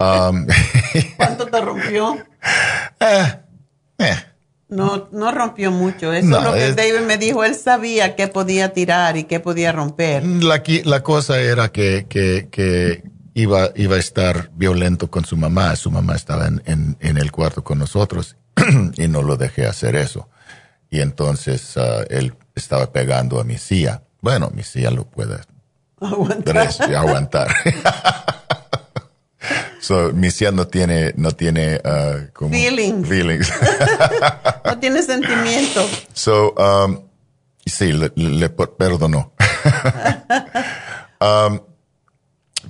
Um, ¿Cuánto te rompió? eh, No, no rompió mucho. Eso No, es lo que es- David me dijo. Él sabía qué podía tirar y qué podía romper. la, la cosa era que, que, que iba, iba a estar violento con su mamá. Su mamá estaba en, en, en el cuarto con nosotros y no lo dejé hacer eso. Y entonces ah, él estaba pegando a mi silla. Bueno, mi silla lo puede Aguanta. res- aguantar. so, mi silla no tiene, no tiene ah, como Feelings. feelings. No tiene sentimiento. So, um, sí, le, le per- perdonó. Um,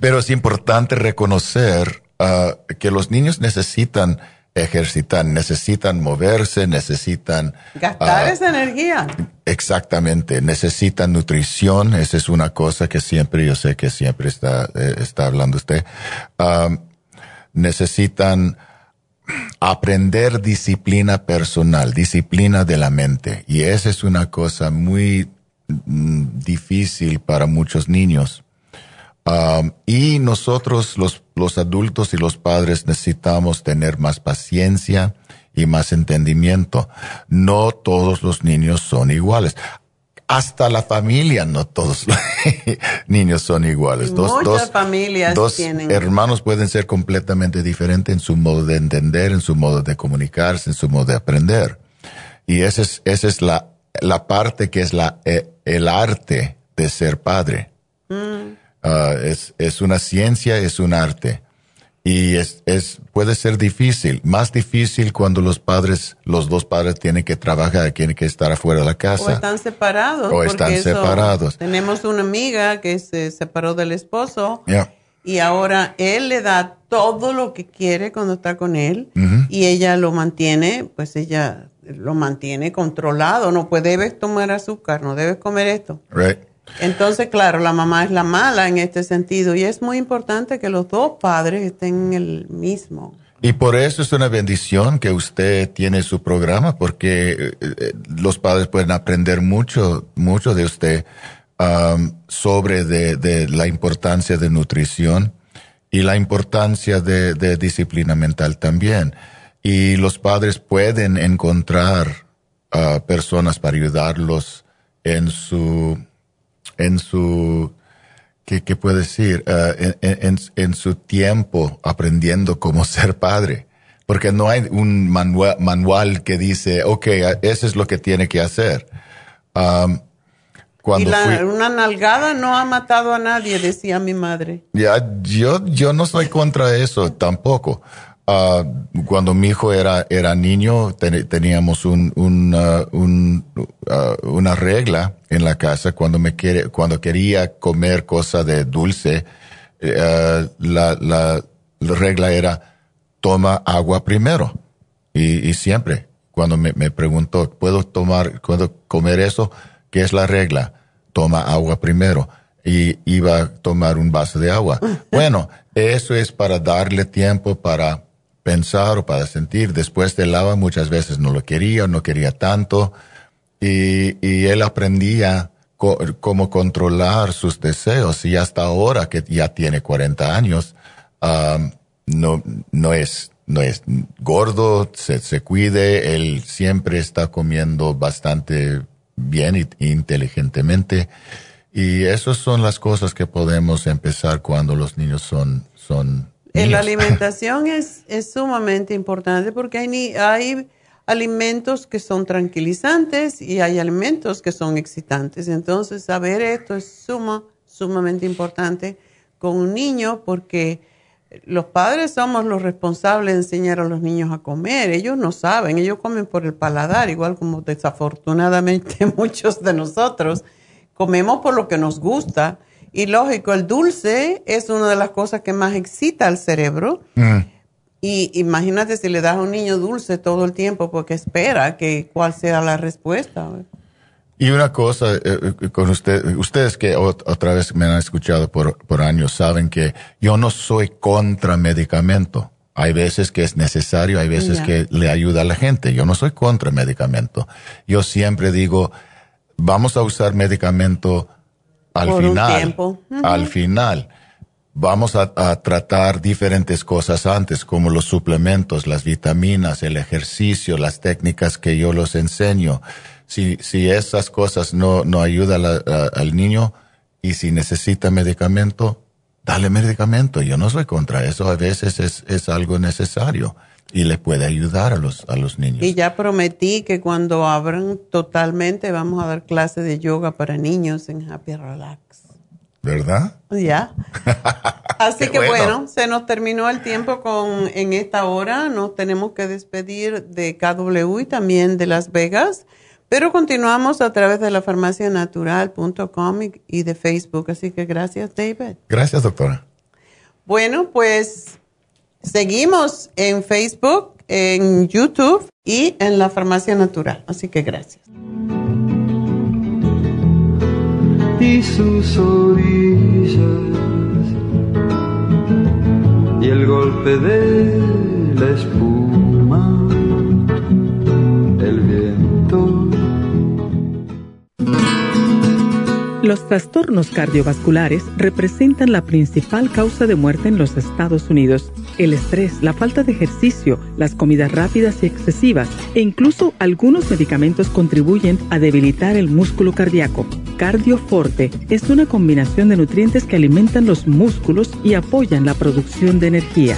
pero es importante reconocer uh, que los niños necesitan ejercitar, necesitan moverse, necesitan... Gastar ah, esa energía. Exactamente, necesitan nutrición, esa es una cosa que siempre, yo sé que siempre está, eh, está hablando usted. Um, necesitan aprender disciplina personal, disciplina de la mente. Y esa es una cosa muy mm, difícil para muchos niños. Y nosotros, los, los adultos y los padres, necesitamos tener más paciencia y más entendimiento. No todos los niños son iguales. Hasta la familia, no todos los niños son iguales. Muchas familias dos tienen- hermanos pueden ser completamente diferentes en su modo de entender, en su modo de comunicarse, en su modo de aprender. Y esa es, esa es la, la parte que es la eh, el arte de ser padre. Mm. Ah, es, es una ciencia, es un arte. Y es, es, puede ser difícil, más difícil cuando los padres, los dos padres tienen que trabajar, tienen que estar afuera de la casa. O están separados. O están eso- separados. Tenemos una amiga que se separó del esposo y ahora él le da todo lo que quiere cuando está con él y ella lo mantiene, pues ella lo mantiene controlado. No puede, debes tomar azúcar, no debes comer esto. Right. Entonces, claro, la mamá es la mala en este sentido y es muy importante que los dos padres estén en el mismo. Y por eso es una bendición que usted tiene su programa, porque eh, eh, los padres pueden aprender mucho, mucho de usted um, sobre de, la importancia de nutrición y la importancia de, disciplina mental también. Y los padres pueden encontrar ah, personas para ayudarlos en su, en su, ¿qué, qué puedo decir? Ah, en, en- en su tiempo aprendiendo cómo ser padre. Porque no hay un manua- manual que dice, ok, eso es lo que tiene que hacer. Um, cuando y la- fui- una nalgada no ha matado a nadie, decía mi madre. ya, yo, yo no soy contra eso tampoco. Ah, cuando mi hijo era, era niño, ten- teníamos un, un, ah, un, ah, una regla en la casa. Cuando me quiere, cuando quería comer cosa de dulce, eh, la, la, la regla era toma agua primero. Y, y siempre, cuando me, me preguntó, ¿puedo tomar, puedo comer eso? ¿Qué es la regla? Toma agua primero. Y iba a tomar un vaso de agua. Bueno, eso es para darle tiempo para pensar o para sentir. Después del agua muchas veces no lo quería, no quería tanto. Y, y él aprendía cómo controlar sus deseos. Y hasta ahora que ya tiene 40 años, no, no es, no es gordo, se, se cuide, él siempre está comiendo bastante bien y inteligentemente. Y esas son las cosas que podemos empezar cuando los niños son, son. La alimentación es, es sumamente importante porque hay, hay alimentos que son tranquilizantes y hay alimentos que son excitantes. Entonces, saber esto es suma, sumamente importante con un niño porque los padres somos los responsables de enseñar a los niños a comer. Ellos no saben, ellos comen por el paladar, igual como desafortunadamente muchos de nosotros comemos por lo que nos gusta. Y lógico, el dulce es una de las cosas que más excita al cerebro. Mm. Y imagínate si le das a un niño dulce todo el tiempo porque espera que cuál sea la respuesta. Y una cosa, eh, eh, con usted, ustedes que ot- otra vez me han escuchado por, por años saben que yo no soy contra medicamento. Hay veces que es necesario, hay veces que le ayuda a la gente. Yo no soy contra medicamento. Yo siempre digo, vamos a usar medicamento al Por un final. Al final. Vamos a, a tratar diferentes cosas antes, como los suplementos, las vitaminas, el ejercicio, las técnicas que yo los enseño. Si, si esas cosas no, no ayudan a- a- al niño y si necesita medicamento, dale medicamento. Yo no soy contra eso. A veces es, es algo necesario y le puede ayudar a los, a los niños. Y ya prometí que cuando abran totalmente vamos a dar clases de yoga para niños en Happy Relax. ¿Verdad? Ya. Así que bueno. bueno. se nos terminó el tiempo con en esta hora. Nos tenemos que despedir de KW y también de Las Vegas. Pero continuamos a través de la farmacianatural.com y de Facebook. Así que gracias, David. Gracias, doctora. Bueno, pues seguimos en Facebook, en YouTube y en la Farmacia Natural. Así que gracias. y sus orillas y el golpe de la espuma, el viento. Los trastornos cardiovasculares representan la principal causa de muerte en los Estados Unidos. El estrés, la falta de ejercicio, las comidas rápidas y excesivas e incluso algunos medicamentos contribuyen a debilitar el músculo cardíaco. Cardioforte es una combinación de nutrientes que alimentan los músculos y apoyan la producción de energía.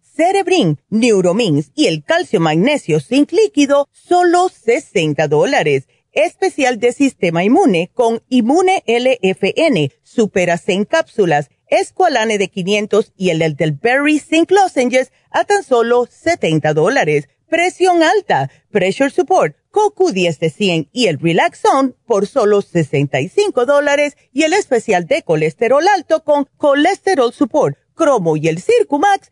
Cerebrin, Neuromins y el calcio magnesio zinc líquido, solo 60 dólares especial de sistema inmune con Inmune LFN, Superase en cápsulas, Esqualane de 500 y el del Berry Zinc Lozenges a tan solo 70 dólares. Presión alta, Pressure Support, CoQ10 de 100 y el Relaxon por solo 65 dólares y el especial de colesterol alto con Colesterol Support, Cromo y el Circumax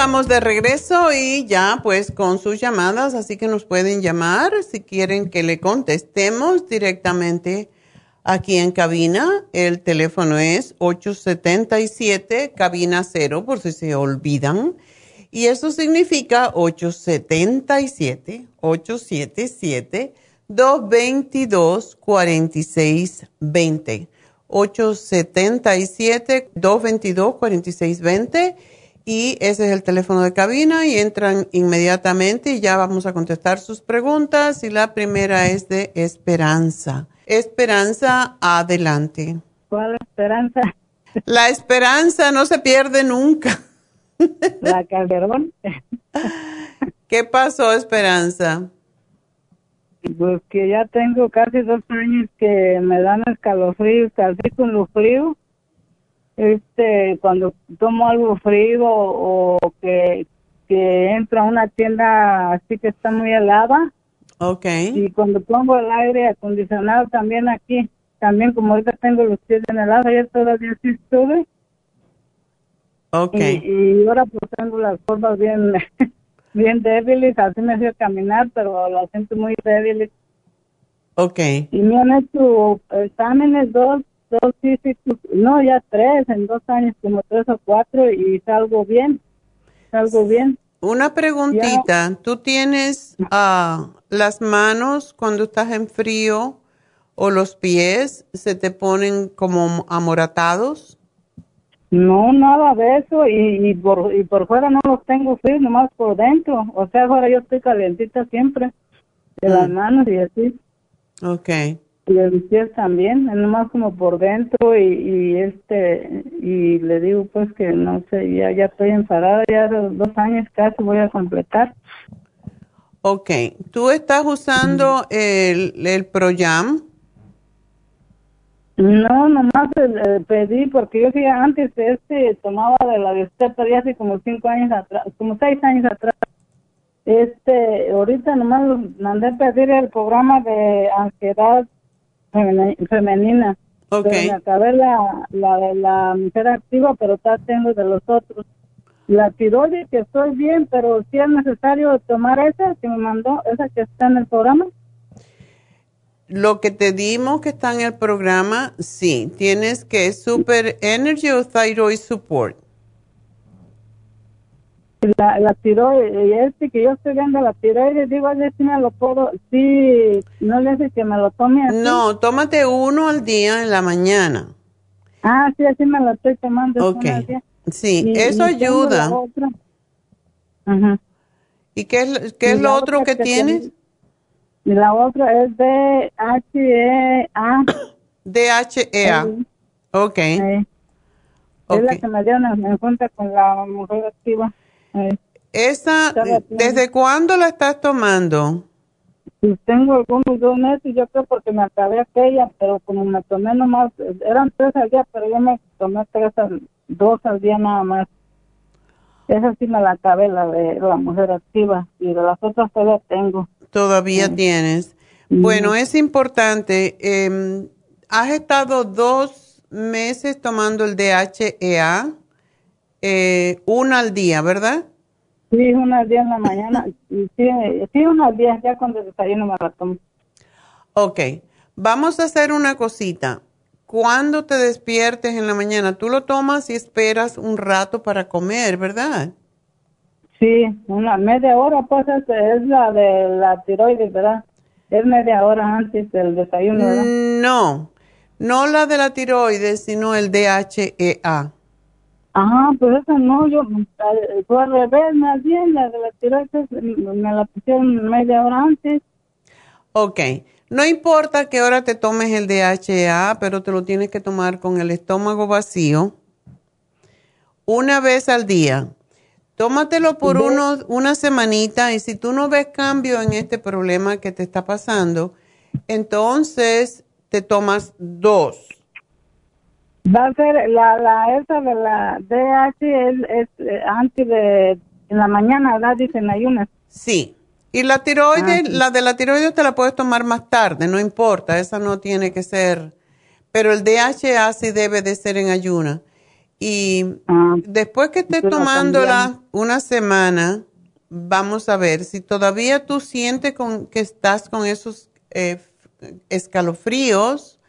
Estamos de regreso y ya pues con sus llamadas, así que nos pueden llamar si quieren que le contestemos directamente aquí en cabina. El teléfono es 877 cabina 0 por si se olvidan. Y eso significa 877 877-222-4620. 877-222-4620 y ese es el teléfono de cabina y entran inmediatamente y ya vamos a contestar sus preguntas y la primera es de Esperanza. Esperanza, adelante. ¿Cuál esperanza? La esperanza no se pierde nunca. La Calderón. ¿Qué pasó, Esperanza? Pues que ya tengo casi dos años que me dan escalofríos, así con lo frío. Este, cuando tomo algo frío o que, que entro a una tienda así que está muy helada. Ok. Y cuando pongo el aire acondicionado también aquí, también como ahorita tengo los pies en helado, ayer todavía sí estuve. Ok. Y, ahora pues tengo las formas bien bien débiles, así me hacía caminar, pero la siento muy débil. Ok. Y me han hecho exámenes dos, dos físicos, no, ya tres, en dos años, como tres o cuatro, y salgo bien, salgo bien. Una preguntita, ¿tú tienes uh, las manos cuando estás en frío o los pies se te ponen como amoratados? No, nada de eso, y, y, por, y por fuera no los tengo fríos, nomás por dentro. O sea, ahora yo estoy calientita siempre, de las mm. manos y así. Ok. Y de mis pies también, nomás como por dentro, y, y este, y le digo pues que no sé, ya, ya estoy enfadada, ya dos años casi voy a completar. Ok, ¿tú estás usando el, el Proyam? No, nomás eh, pedí porque yo sí antes este tomaba de la pero ya hace como cinco años atrás, como seis años atrás. Este, ahorita nomás mandé a pedir el programa de ansiedad femenina. Okay. me acabé la, la de la mujer activa, pero está tengo de los otros. La tiroides que estoy bien, pero si es necesario tomar esa que me mandó, esa que está en el programa. Lo que te dimos que está en el programa, sí, tienes que Super Energy o Thyroid Support. La, la tiroides, y este que yo estoy viendo la tiroides, digo, a ver si me lo puedo, sí, no le hace que me lo tome así. No, tómate uno al día en la mañana. Ah, sí, así me lo estoy tomando. Ok. Sí, Y- eso y ayuda. ¿Y qué es, qué Y es lo otro que que tienes? Y la otra es de H-E-A. DHEA. Ok. Es la que me dieron en cuenta con la mujer activa. Esa. ¿desde cuándo la estás tomando? pues tengo algunos dos meses, yo creo porque me acabé aquella, pero como me tomé nomás, eran tres al día, pero yo me tomé tres al, dos al día nada más. Esa sí me la acabé, la de la mujer activa, y de las otras todavía tengo. Todavía tienes. Bueno, es importante. eh, has estado dos meses tomando el DHEA, eh, una al día, ¿verdad? Sí, una al día en la mañana, sí, sí, una al día, ya cuando desayuno me la tomo. Ok, vamos a hacer una cosita. Cuando te despiertes en la mañana, tú lo tomas y esperas un rato para comer, ¿verdad? Sí, una media hora, pues es, es la de la tiroides, ¿verdad? Es media hora antes del desayuno, ¿verdad? No, no la de la tiroides, sino el DHEA. Ajá, pues esa no, yo fue al revés, más bien, la de la tiroides mm, me la pusieron media hora antes. Ok, no importa qué hora te tomes el DHEA, pero te lo tienes que tomar con el estómago vacío una vez al día. Tómatelo por unos, una semanita y si tú no ves cambio en este problema que te está pasando, entonces te tomas dos. Va a ser la, la esa de la DH es, es eh, antes de en la mañana, ¿verdad? Dicen ayunas. Sí. Y la tiroides, Ah, sí. la de la tiroides te la puedes tomar más tarde, no importa, esa no tiene que ser, pero el DHA sí debe de ser en ayuna. Y después que estés tomándola una semana, vamos a ver si todavía tú sientes con, que estás con esos eh, escalofríos,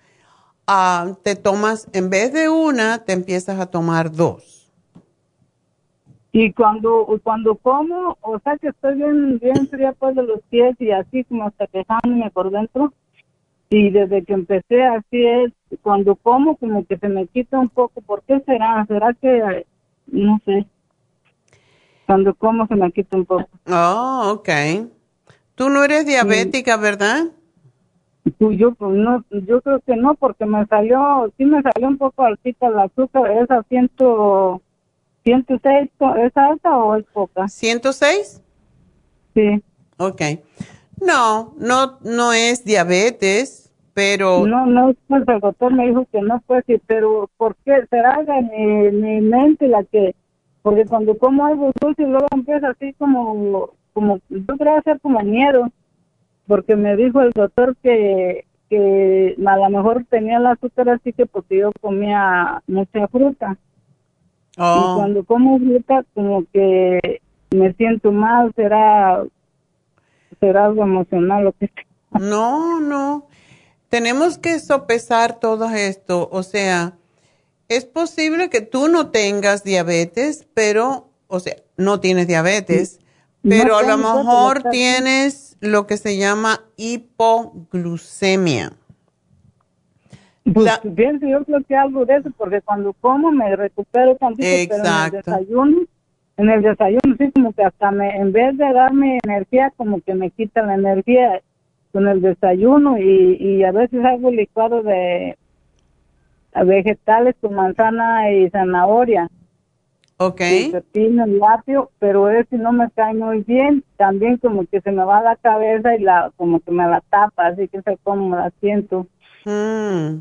ah, te tomas, en vez de una, te empiezas a tomar dos. Y cuando cuando como, o sea que estoy bien bien fría pues de los pies y así como hasta quejándome por dentro. Y desde que empecé así es, cuando como como que se me quita un poco. ¿Por qué será? ¿Será que, no sé, cuando como se me quita un poco? Oh, ok. Tú no eres diabética, ¿verdad? Yo pues no, yo creo que no porque me salió, sí me salió un poco altita el azúcar, esa ciento, 106, ¿es alta o es poca? ¿106? Sí. Ok. No, no, no es diabetes, pero... No, no, pues el doctor me dijo que no fue así, pero ¿por qué? ¿Será de mi, mi mente la que, porque cuando como algo dulce luego empieza así como, como, yo creo ser como miedo, porque me dijo el doctor que, que a lo mejor tenía el azúcar así que porque yo comía mucha fruta. Y Oh. cuando como fruta como que me siento mal, será, será algo emocional lo que sea. No, no. Tenemos que sopesar todo esto. O sea, es posible que tú no tengas diabetes, pero, o sea, no tienes diabetes, No pero a lo mejor tienes lo que se llama hipoglucemia. Pues yo creo que algo de eso, porque cuando como me recupero tantito, pero en el Exacto. desayuno, en el desayuno sí como que hasta me, en vez de darme energía, como que me quita la energía con el desayuno y, y a veces hago licuado de vegetales con manzana y zanahoria. Ok. Pepino apio, pero ese no me cae muy bien. También como que se me va la cabeza y la como que me la tapa, así que sé cómo la siento. Mm.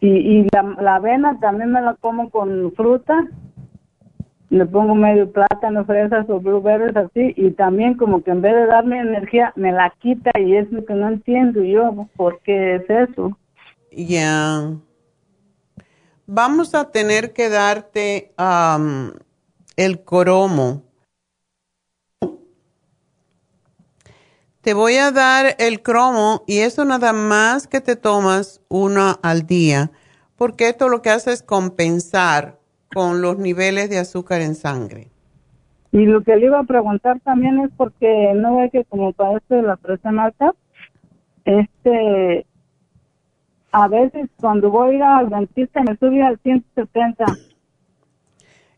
Y, y la, la avena también me la como con fruta. Le pongo medio plátano, fresas o blueberries así. Y también como que en vez de darme energía, me la quita y es lo que no entiendo yo. ¿Por qué es eso? Ya. Vamos a tener que darte am, el coromo. Te voy a dar el cromo y eso nada más que te tomas una al día, porque esto lo que hace es compensar con los niveles de azúcar en sangre. Y lo que le iba a preguntar también es porque no ve que como padece la presión alta, este, a veces cuando voy a ir al dentista me sube al 170.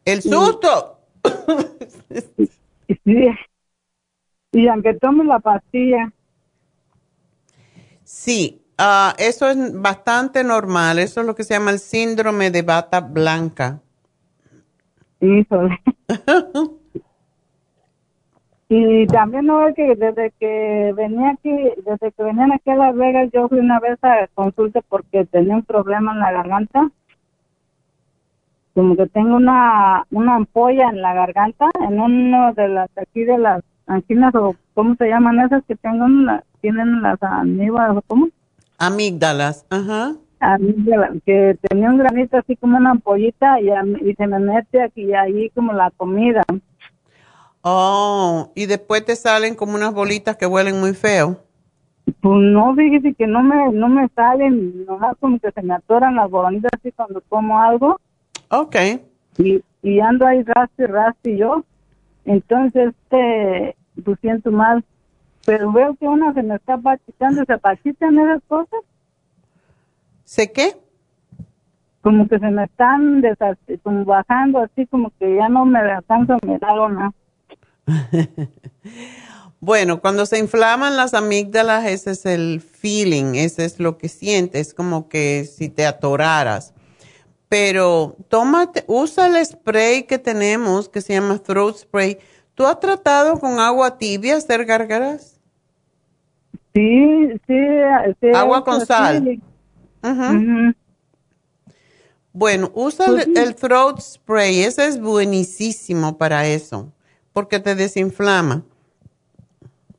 El susto. Y, aunque tome la pastilla. Sí, ah, eso es bastante normal. Eso es lo que se llama el síndrome de bata blanca. Híjole. y también no es que desde que venía aquí, desde que venían aquí a Las Vegas, yo fui una vez a consulta porque tenía un problema en la garganta. Como que tengo una, una ampolla en la garganta, en uno de las, aquí de las anginas, o ¿cómo se llaman esas que tengo, la, tienen las amígdalas, o cómo? Amígdalas, ajá. Amígdalas, que tenía un granito así como una ampollita y, y se me mete aquí ahí como la comida. Oh, y después te salen como unas bolitas que huelen muy feo. Pues no, fíjese que no me, no me salen, nomás como que se me atoran las bolonitas así cuando como algo. Ok. Y, y ando ahí rasti, rasti yo. Entonces, este, pues siento mal. Pero veo que una se me está pachitando, ¿se pachitan esas cosas? ¿Sé qué? Como que se me están como bajando, así como que ya no me alcanzo a mirar o nada. Bueno, cuando se inflaman las amígdalas, ese es el feeling, ese es lo que sientes, como que si te atoraras. Pero tómate, usa el spray que tenemos, que se llama throat spray. ¿Tú has tratado con agua tibia hacer gárgaras? Sí, sí. sí Agua con sí. sal. Bueno, usa Pues el, el throat spray, ese es buenísimo para eso, porque te desinflama.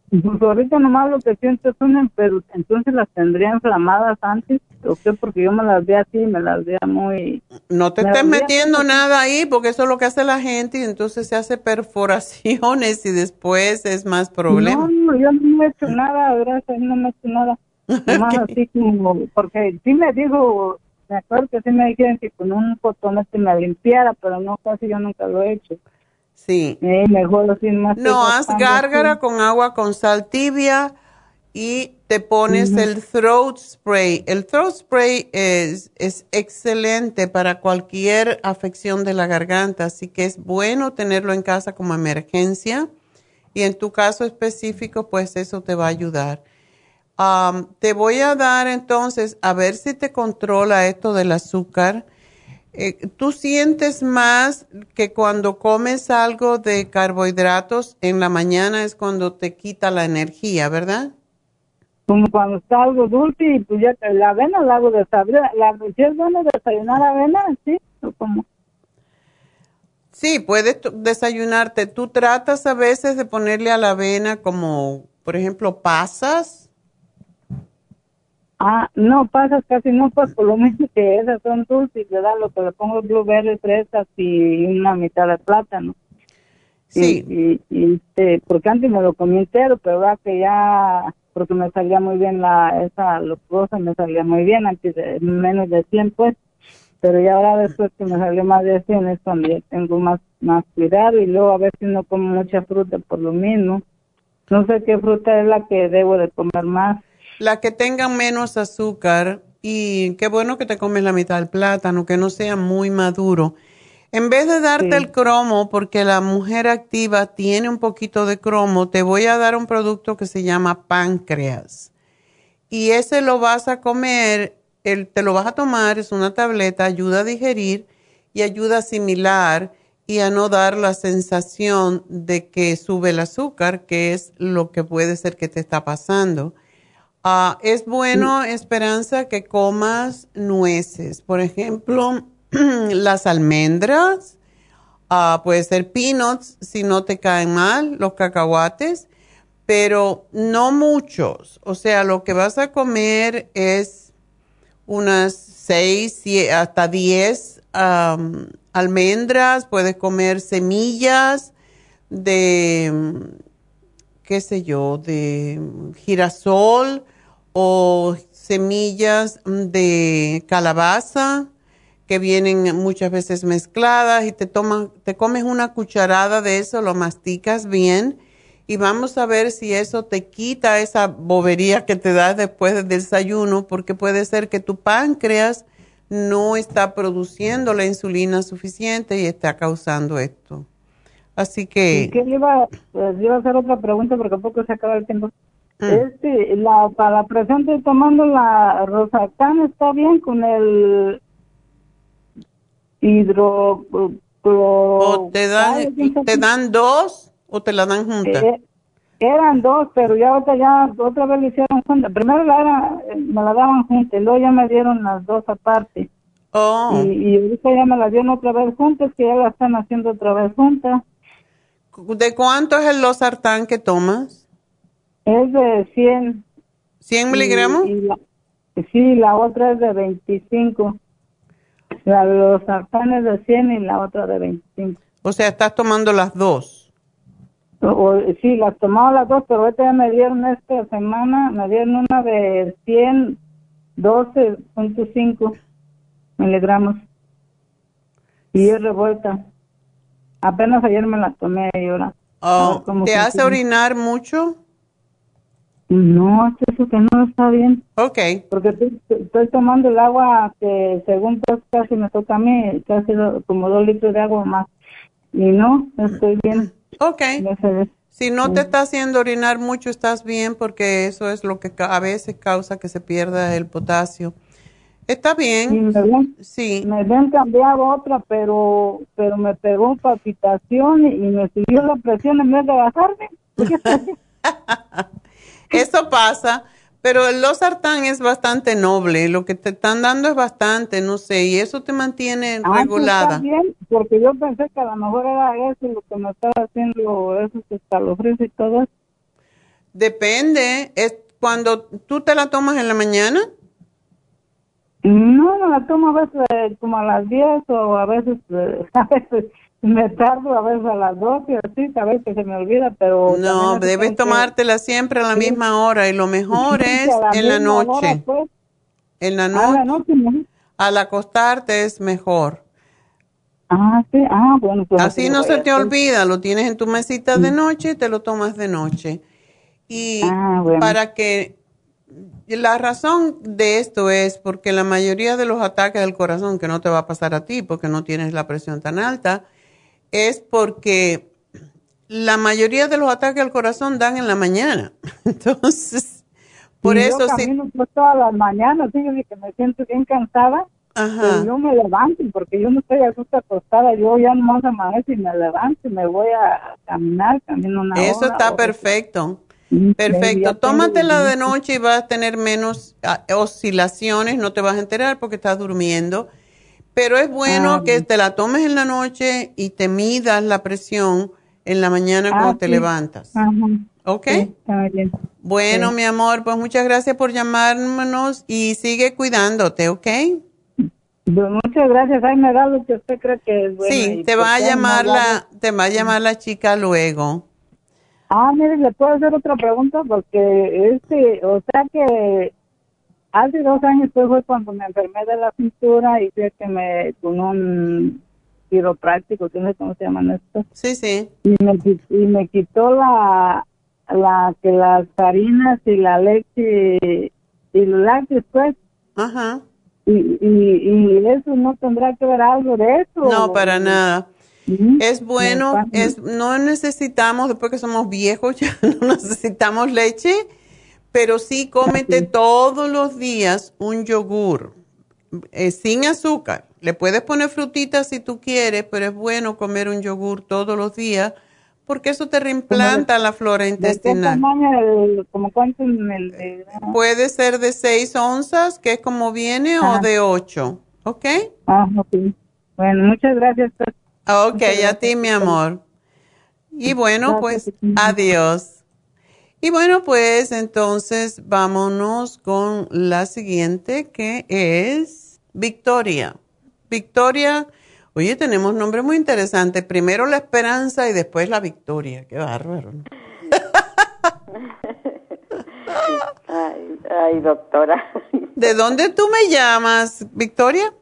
Pues ahorita nomás lo que siento es una, pero entonces las tendría inflamadas antes, ¿o qué? Porque yo me las veía así, me las veía muy... No te Me estés metiendo nada ahí, porque eso es lo que hace la gente y entonces se hace perforaciones y después es más problema. No, yo no me he hecho nada, gracias, no me he hecho nada. Nomás así como, porque sí me dijo, me acuerdo que sí me dijeron que con un cotonete me limpiara, pero no, casi yo nunca lo he hecho. Sí. Eh, mejor más. No, haz gárgara así. con agua con sal tibia y te pones el throat spray. El throat spray es, es excelente para cualquier afección de la garganta, así que es bueno tenerlo en casa como emergencia y en tu caso específico, pues eso te va a ayudar. Te voy a dar entonces, a ver si te controla esto del azúcar. Eh, Tú sientes más que cuando comes algo de carbohidratos en la mañana es cuando te quita la energía, ¿verdad? Como cuando está algo dulce y pues ya la avena la hago desayunar. La, si es bueno desayunar avena, sí, o como. Sí, puedes desayunarte. Tú tratas a veces de ponerle a la avena como, por ejemplo, pasas. Ah, no, pasas casi no, pues por lo mismo que esas son dulces, ¿verdad? Lo que le pongo blueberry, fresas y una mitad de plátano. Sí. Y, y, y, este, porque antes me lo comí entero, pero ahora que ya, porque me salía muy bien la, esa glucosa, me salía muy bien, antes de menos de 100 pues, pero ya ahora después que me salió más de 100 es cuando ya tengo más, más cuidado y luego a veces no como mucha fruta por lo mismo. No sé qué fruta es la que debo de comer más. La que tenga menos azúcar y qué bueno que te comes la mitad del plátano, que no sea muy maduro. En vez de darte Sí. el cromo, porque la mujer activa tiene un poquito de cromo, te voy a dar un producto que se llama páncreas. Y ese lo vas a comer, el, te lo vas a tomar, es una tableta, ayuda a digerir y ayuda a asimilar y a no dar la sensación de que sube el azúcar, que es lo que puede ser que te está pasando. Ah, es bueno, Esperanza, que comas nueces. Por ejemplo, las almendras, ah, puede ser peanuts si no te caen mal, los cacahuates, pero no muchos. O sea, lo que vas a comer es unas 6 hasta 10 am, almendras, puedes comer semillas de, qué sé yo, de girasol o semillas de calabaza, que vienen muchas veces mezcladas y te tomas, te comes una cucharada de eso, lo masticas bien y vamos a ver si eso te quita esa bobería que te da después del desayuno, porque puede ser que tu páncreas no está produciendo la insulina suficiente y está causando esto. Así que... ¿Qué le iba, pues, iba a hacer otra pregunta porque poco se acaba el tiempo. Mm. Este, la, para la presión estoy tomando la Rosacán, ¿está bien con el hidro... ¿O te dan, te dan dos o te la dan juntas? Eh, eran dos, pero ya otra, ya otra vez le hicieron juntas. Primero la era, me la daban juntas, luego ya me dieron las dos aparte. Oh. Y, y ahorita ya me las dieron otra vez juntas, que ya la están haciendo otra vez juntas. ¿De cuánto es el losartán que tomas? Es de 100. ¿100 miligramos? sí, la otra es de 25. La de losartán es de 100 y la otra de 25. O sea, estás tomando las dos. O, sí, las tomaba las dos, pero ahorita ya me dieron esta semana, me dieron una de 100, 12.5 miligramos. Y es revuelta. Apenas ayer me la tomé y ahora. Oh, ¿Te hace orinar mucho? No, eso que no está bien. Ok. Porque estoy, tomando el agua que según pues casi me toca a mí, casi como dos litros de agua más. Y no, estoy bien. Ok. Si no te está haciendo orinar mucho, estás bien porque eso es lo que a veces causa que se pierda el potasio. Está bien. Sí. Me habían cambiado otra, pero pero me pegó palpitación y me subió la presión en vez de bajarme. Eso pasa, pero el losartán es bastante noble. Lo que te están dando es bastante, no sé, y eso te mantiene ah, regulada. Está bien, porque yo pensé que a lo mejor era eso lo que me estaba haciendo esos escalofríos y todo eso. Depende. Es cuando tú te la tomas en la mañana. No, me la tomo a veces como a las 10 o a veces, a veces me tardo a veces a las 12 así, a veces se me olvida, pero... No, debes tomártela siempre a la misma hora y lo mejor es en la noche. Pues. En la noche. Al acostarte es mejor. Ah, sí, ah, bueno. Pues así no se te olvida, lo tienes en tu mesita de noche y te lo tomas de noche. Y ah, para que la razón de esto es porque la mayoría de los ataques del corazón, que no te va a pasar a ti porque no tienes la presión tan alta, es porque la mayoría de los ataques al corazón dan en la mañana. Entonces, por eso yo sí. Pues todas las mañanas, sí, que me siento bien cansada. Ajá. yo me levanto porque yo no estoy a gusto acostada. Yo ya no más amanece y me levanto y me voy a caminar, camino una Eso está perfecto. Perfecto. Tómatela de noche y vas a tener menos ah, oscilaciones, no te vas a enterar porque estás durmiendo. Pero es bueno ah, que te la tomes en la noche y te midas la presión en la mañana cuando ah, te levantas. ¿Ok? Bueno, mi amor, pues muchas gracias por llamarnos y sigue cuidándote, ¿ok? Pues muchas gracias. Ay, me da lo que usted cree que es bueno. Sí, te va a llamar la, te va a llamar la chica luego. Ah, mire, le puedo hacer otra pregunta porque este, o sea que hace dos años pues, fue cuando me enfermé de la cintura y fue que me con un quiropráctico, no sé cómo se llaman esto. Sí, sí. Y me, y me quitó la, la, que las harinas y la leche y los lácteos pues. Ajá. Y, y, y eso no tendrá que ver algo de eso. No, para nada. Es bueno, es no necesitamos, después que somos viejos, ya no necesitamos leche pero sí cómete todos los días un yogur eh, sin azúcar. Le puedes poner frutitas si tú quieres, pero es bueno comer un yogur todos los días porque eso te reimplanta la flora intestinal. ¿De ¿Como cuánto el, Puede ser de 6 onzas, que es como viene, o de 8, ¿ok? Ah, ok. Bueno, muchas gracias. Ok, a ti, mi amor. Y bueno, pues, adiós. Y bueno, pues entonces vámonos con la siguiente que es Victoria. Victoria, oye, tenemos nombre muy interesante. Primero la esperanza y después la victoria. Qué bárbaro. ay, ay, doctora. ¿De dónde tú me llamas, Victoria?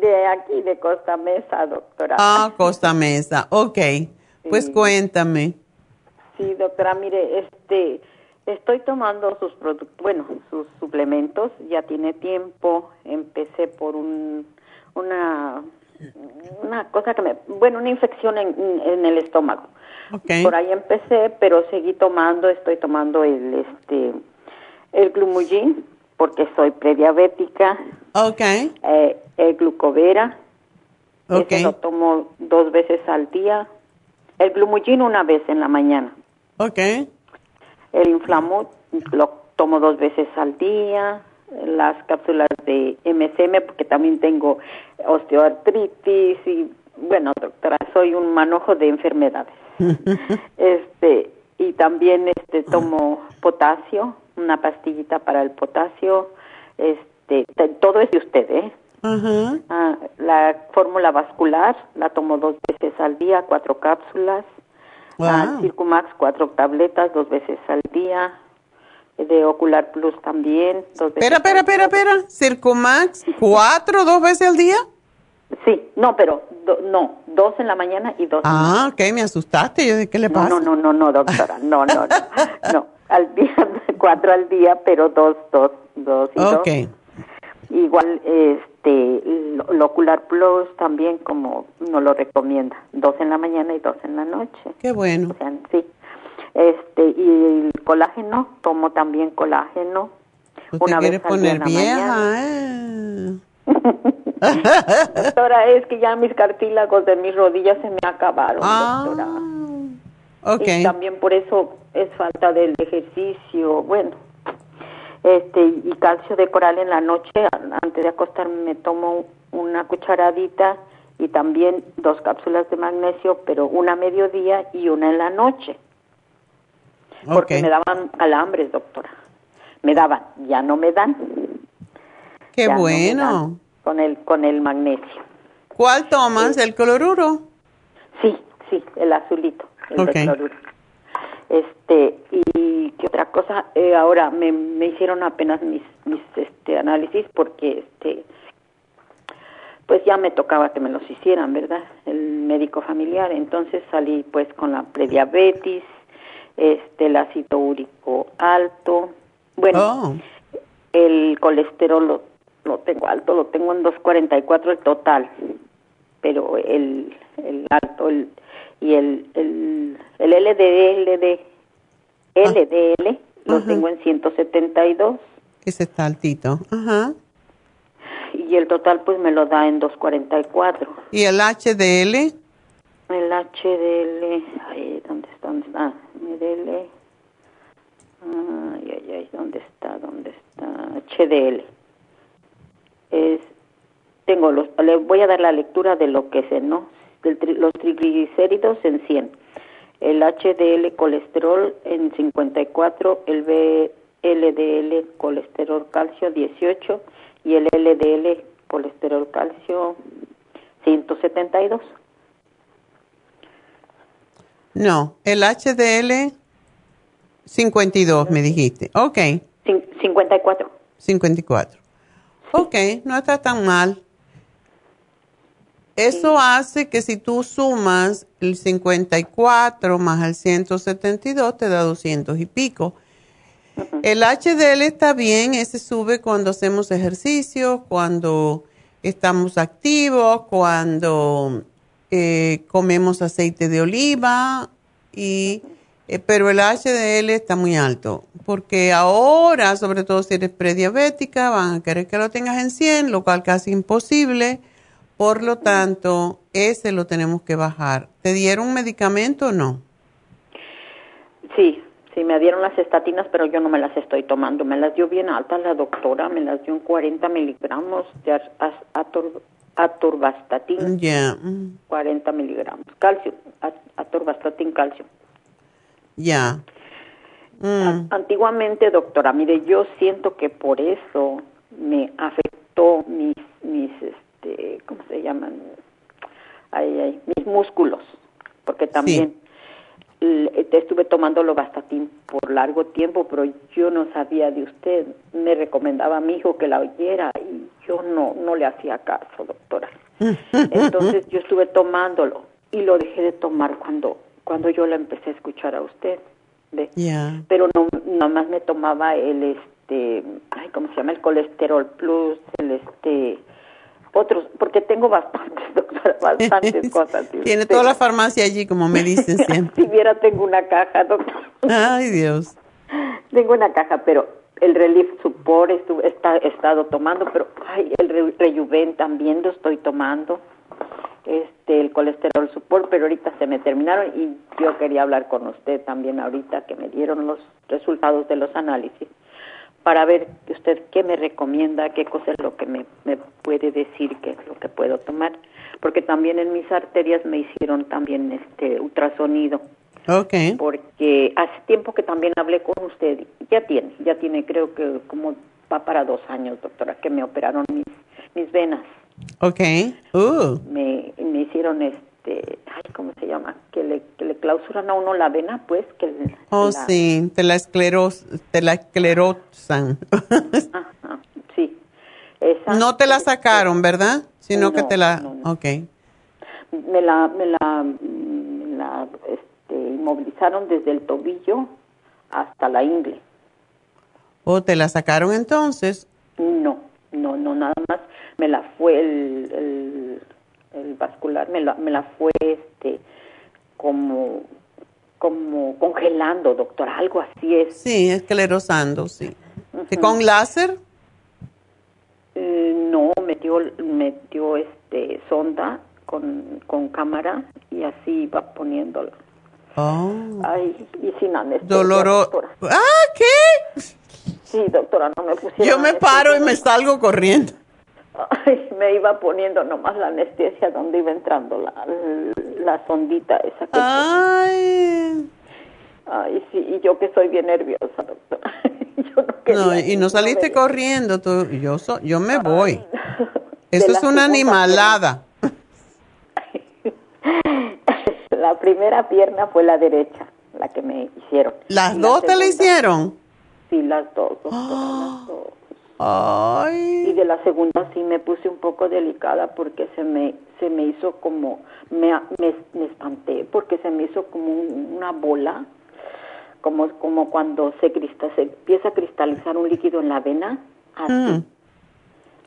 De aquí, de Costa Mesa, doctora. Ah, Costa Mesa, ok. Pues cuéntame. Sí, doctora, mire, este, estoy tomando sus productos, bueno, sus suplementos, ya tiene tiempo, empecé por un, una, una cosa que me, bueno, una infección en, en el estómago. Okay. Por ahí empecé, pero seguí tomando, estoy tomando el, este, el glumulgin, porque soy prediabética. Ok. Eh, el glucovera. Ok. Ese lo tomo dos veces al día. El glumulgin una vez en la mañana. Ok. El inflamut lo tomo dos veces al día. Las cápsulas de MSM, porque también tengo osteoartritis y, bueno, doctora, soy un manojo de enfermedades. este y también este tomo potasio, una pastillita para el potasio. Este, te- todo es de usted, ¿eh? Ah, la fórmula vascular la tomo dos veces al día, cuatro cápsulas. Ah. Circumax, cuatro tabletas, dos veces al día. De Ocular Plus también, dos veces. Espera, espera, espera, espera. Circumax, cuatro, dos veces al día. Sí, no, pero do- no, dos en la mañana y dos. en la Ah, ok, me asustaste. Yo dije, ¿qué le pasa? no, no, no, no, doctora, no, no, no, no, al día, cuatro al día, pero dos, dos, dos y dos. Igual, este, lo, Ocular Plus también como nos lo recomienda, dos en la mañana y dos en la noche. Qué bueno. O sea, sí. Este, y el colágeno, tomo también colágeno. Usted una quiere vez poner la vieja, mañana. ¿eh? Doctora, es que ya mis cartílagos de mis rodillas se me acabaron, Ah, doctora. ok. Y también por eso es falta del ejercicio, bueno. Este, y calcio de coral en la noche, antes de acostarme me tomo una cucharadita y también dos cápsulas de magnesio, pero una a mediodía y una en la noche. Porque me daban calambres, doctora. Me daban, ya no me dan. Qué ya no me bueno. dan con el con el magnesio. ¿Cuál tomas? ¿El cloruro? Sí, sí, el azulito, el Ok. de cloruro. Este, y qué otra cosa, Eh, ahora me, me hicieron apenas mis, mis este, análisis porque este, pues ya me tocaba que me los hicieran, ¿verdad? El médico familiar, entonces salí pues con la prediabetes, este, el ácido úrico alto, bueno, Oh, el colesterol lo, lo tengo alto, lo tengo en 244 el total, pero el, el alto el, y el, el, el LDL, LDL lo Ajá. tengo en 172 ese está altito. Ajá. y el total pues me lo da en 244. ¿Y el HDL? El HDL, ay, ¿dónde está? ¿Dónde está? HDL, ay, ay, ay, ¿dónde está? ¿Dónde está? HDL. Es, tengo los, le voy a dar la lectura de lo que sé, ¿no? Tri- los triglicéridos en 100, el HDL colesterol en 54, el VLDL colesterol calcio 18 y el LDL colesterol calcio 172. No, el HDL 52 me dijiste. Ok, Cin- 54. 54. Ok, no está tan mal. Eso hace que si tú sumas el 54 más el 172 te da 200 y pico. El HDL está bien, ese sube cuando hacemos ejercicio, cuando estamos activos, cuando eh, comemos aceite de oliva, y, eh, pero el HDL está muy alto, porque ahora, sobre todo si eres prediabética, van a querer que lo tengas en 100, lo cual casi imposible, por lo tanto, ese lo tenemos que bajar. ¿Te dieron medicamento o no? Sí, sí, me dieron las estatinas, pero yo no me las estoy tomando. Me las dio bien altas la doctora, me las dio en 40 miligramos de ator- atorvastatin, Ya, mm, 40 miligramos. Calcio, at- atorvastatin calcio. ya. Mm. Antiguamente, doctora, mire, yo siento que por eso me afectó mis, mis, este, ¿cómo se llaman? Ay, ay, mis músculos, porque también te estuve tomando lovastatin por largo tiempo, pero yo no sabía de usted. Me recomendaba a mi hijo que la oyera y yo no, no le hacía caso, doctora. Entonces yo estuve tomándolo y lo dejé de tomar cuando cuando yo la empecé a escuchar a usted. ¿ve? Pero no nada más me tomaba el este, ay, ¿cómo se llama? El colesterol plus, el este otros, porque tengo bastantes, doctora, bastantes cosas. Tiene toda la farmacia allí, como me dicen siempre. si viera, tengo una caja, doctor. Ay, Dios. Tengo una caja, pero el Relief Support estu- está, he estado tomando, pero ay, el Re- Rejuven también lo estoy tomando. Este, el colesterol support, pero ahorita se me terminaron y yo quería hablar con usted también ahorita que me dieron los resultados de los análisis para ver usted qué me recomienda, qué cosa es lo que me, me puede decir, qué es lo que puedo tomar, porque también en mis arterias me hicieron también este ultrasonido Ok. porque hace tiempo que también hablé con usted, ya tiene, ya tiene creo que como va para dos años, doctora, que me operaron mis, mis venas, Ok. Uh. me, me hicieron este, ay, ¿cómo se llama? Que le, que le clausuran a uno la vena, pues, que le- Oh, la- sí, te la, escleros, te la esclerosan. Ajá, sí. Esa, no te la sacaron, ¿verdad? Sino que te la... no, no. Ok. me la, me la, me la este, inmovilizaron desde el tobillo hasta la ingle. ¿O te la sacaron entonces? No, no, no, nada más me la fue el, el, el vascular, me la, me la fue este, como, como congelando, doctora, algo así es. Sí, esclerosando, sí. ¿Que ¿Con láser? Eh, no, metió, metió este, sonda con, con cámara y así iba poniéndola. Oh. Ay, y sin anestesia. Doloro... doctora. Ah, ¿qué? Sí, doctora, no me pusieron Yo me paro y me salgo corriendo. Ay, me iba poniendo nomás la anestesia donde iba entrando la, la sondita esa que Ay. Ay, sí, y yo que soy bien nerviosa, doctora. yo no No, y no saliste corriendo, tú, yo, so- yo me voy. Eso es una animalada. La primera pierna fue la derecha, la que me hicieron. ¿Las Y la dos te la hicieron? Sí, las dos, doctora, las dos. Ay. Y de la segunda sí me puse un poco delicada porque se me se me hizo como me, me, me espanté porque se me hizo como un- una bola como como cuando se crista, se empieza a cristalizar un líquido en la vena así. Mm.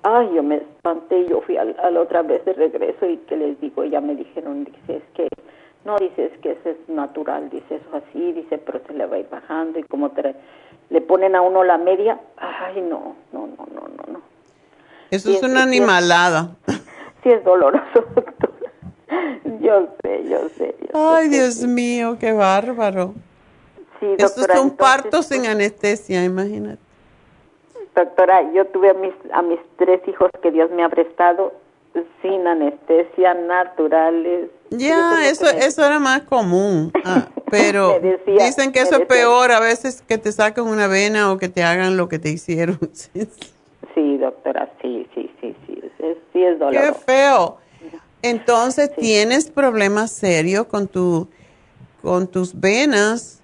Ay, yo me espanté y yo fui al- a, la otra vez de regreso y que les digo, ya me dijeron, dice, es que, no, dice, es que eso es natural, dice, eso así, dice, pero se le va a ir bajando y como te, le ponen a uno la media, ay, no, no, no, no, no, no. Eso es es- una animalada. Sí es doloroso, doctora. Yo sé, yo sé. yo Ay, Dios sí. mío, qué bárbaro. Sí, doctora, un entonces, parto sin anestesia, imagínate. Doctora, yo tuve a mis, a mis tres hijos que Dios me ha prestado sin anestesia, naturales. Ya, es eso, eso era más común. Ah, pero decía- dicen que eso es peor a veces que te saquen una vena o que te hagan lo que te hicieron. Sí, doctora, sí, sí, sí, sí, sí es Qué doloroso. feo. Entonces tienes problemas serios con tu con tus venas.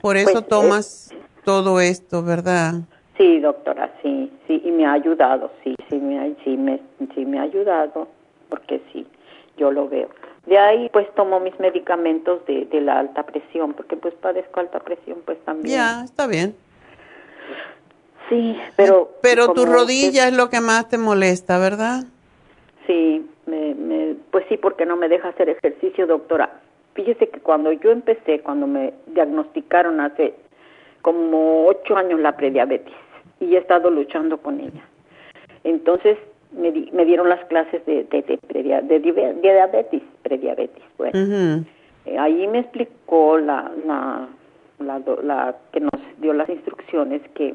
Por eso Pues, tomas todo esto, ¿verdad? Sí, doctora, sí, sí, y me ha ayudado, sí, sí me, ha- sí me, sí me ha ayudado, porque sí, yo lo veo. De ahí, pues, tomo mis medicamentos de, de la alta presión, porque, pues, padezco alta presión, pues, también. Ya, está bien. Sí, pero... Pero tu rodilla es lo que más te molesta, ¿verdad? Sí, me, me, pues sí, porque no me deja hacer ejercicio, doctora. Fíjese que cuando yo empecé, cuando me diagnosticaron hace como ocho años la prediabetes, y he estado luchando con ella. Entonces me, di- me dieron las clases de, de, de, de diabe- diabetes, prediabetes. Bueno, eh, ahí me explicó la, la, la, la que nos dio las instrucciones que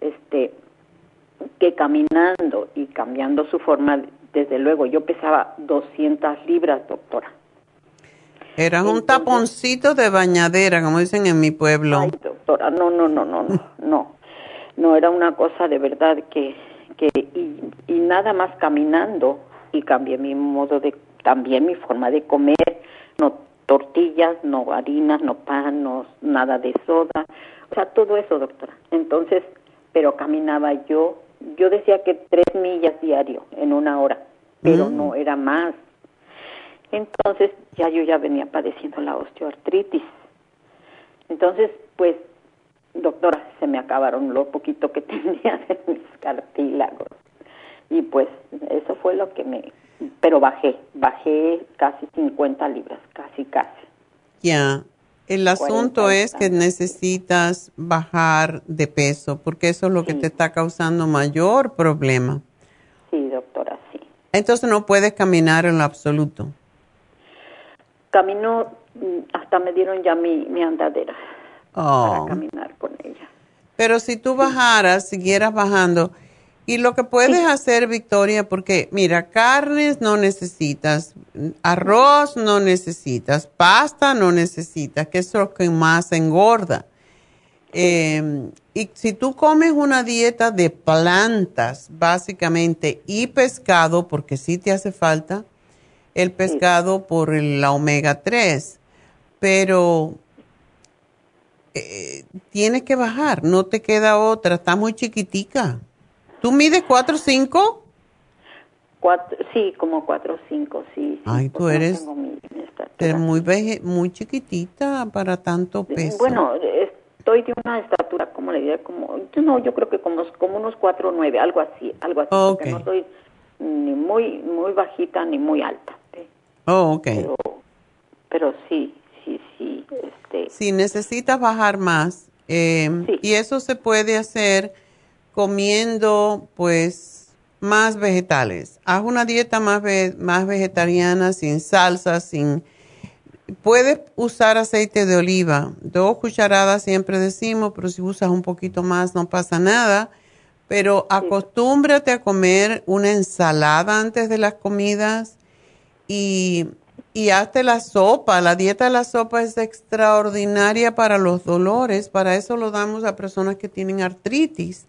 este que caminando y cambiando su forma, desde luego, yo pesaba 200 libras, doctora. Eras un taponcito de bañadera, como dicen en mi pueblo. Ay, doctora, no, no, no, no, no, no, no, era una cosa de verdad que, que y, y nada más caminando y cambié mi modo de, también mi forma de comer, no tortillas, no harinas, no pan, no nada de soda, o sea, todo eso, doctora. Entonces, pero caminaba yo, yo decía que tres millas diario en una hora. pero Mm. no era más. Entonces ya yo ya venía padeciendo la osteoartritis. Entonces, pues, doctora, se me acabaron lo poquito que tenía de mis cartílagos. Y pues eso fue lo que me... Pero bajé, bajé casi 50 libras, casi, casi. Ya. El asunto 40 es que necesitas bajar de peso porque eso es lo que te está causando mayor problema. Sí, doctora, sí. Entonces no puedes caminar en lo absoluto. Camino, mm, hasta me dieron ya mi, mi andadera para Oh. caminar con ella. Pero si tú bajaras, siguieras bajando. Y lo que puedes hacer, Victoria, porque mira, carnes no necesitas, arroz no necesitas, pasta no necesitas, que es lo que más engorda. Eh, y si tú comes una dieta de plantas, básicamente, y pescado, porque sí te hace falta el pescado por el la omega 3, pero eh, tienes que bajar, no te queda otra, está muy chiquitica. ¿Tú mides 4 o 5? Cuatro, sí, como cuatro o cinco, sí. sí, Ay, tú porque no eres tengo mi-. Eres muy, veje- muy chiquitita para tanto peso. Bueno, estoy de una estatura, como le diré, como, yo no, yo creo que como, como unos cuatro o nueve, algo así, algo así, porque Ok. no soy ni muy, muy bajita ni muy alta, Oh, ok. pero, pero sí, sí, sí, este, Si necesitas bajar más, eh, y eso se puede hacer comiendo, pues, más vegetales. Haz una dieta más, ve- más vegetariana, sin salsa, sin... Puedes usar aceite de oliva, dos cucharadas siempre decimos, pero si usas un poquito más no pasa nada. Pero acostúmbrate a comer una ensalada antes de las comidas y, y hazte la sopa. La dieta de la sopa es extraordinaria para los dolores. Para eso lo damos a personas que tienen artritis.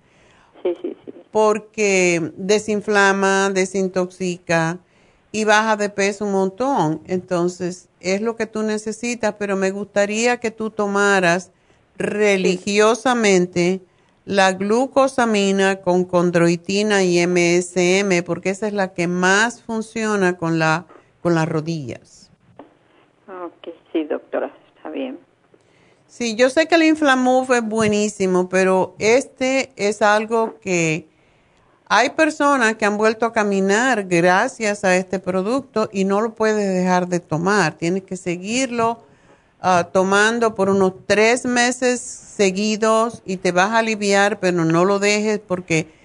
Sí, sí, sí. Porque desinflama, desintoxica y baja de peso un montón. Entonces, es lo que tú necesitas, pero me gustaría que tú tomaras religiosamente la glucosamina con condroitina y MSM, porque esa es la que más funciona con, la, con las rodillas. ok, sí, doctora, está bien. Sí, yo sé que el Inflamuf es buenísimo, pero este es algo que hay personas que han vuelto a caminar gracias a este producto y no lo puedes dejar de tomar. Tienes que seguirlo ah, tomando por unos tres meses seguidos y te vas a aliviar, pero no lo dejes porque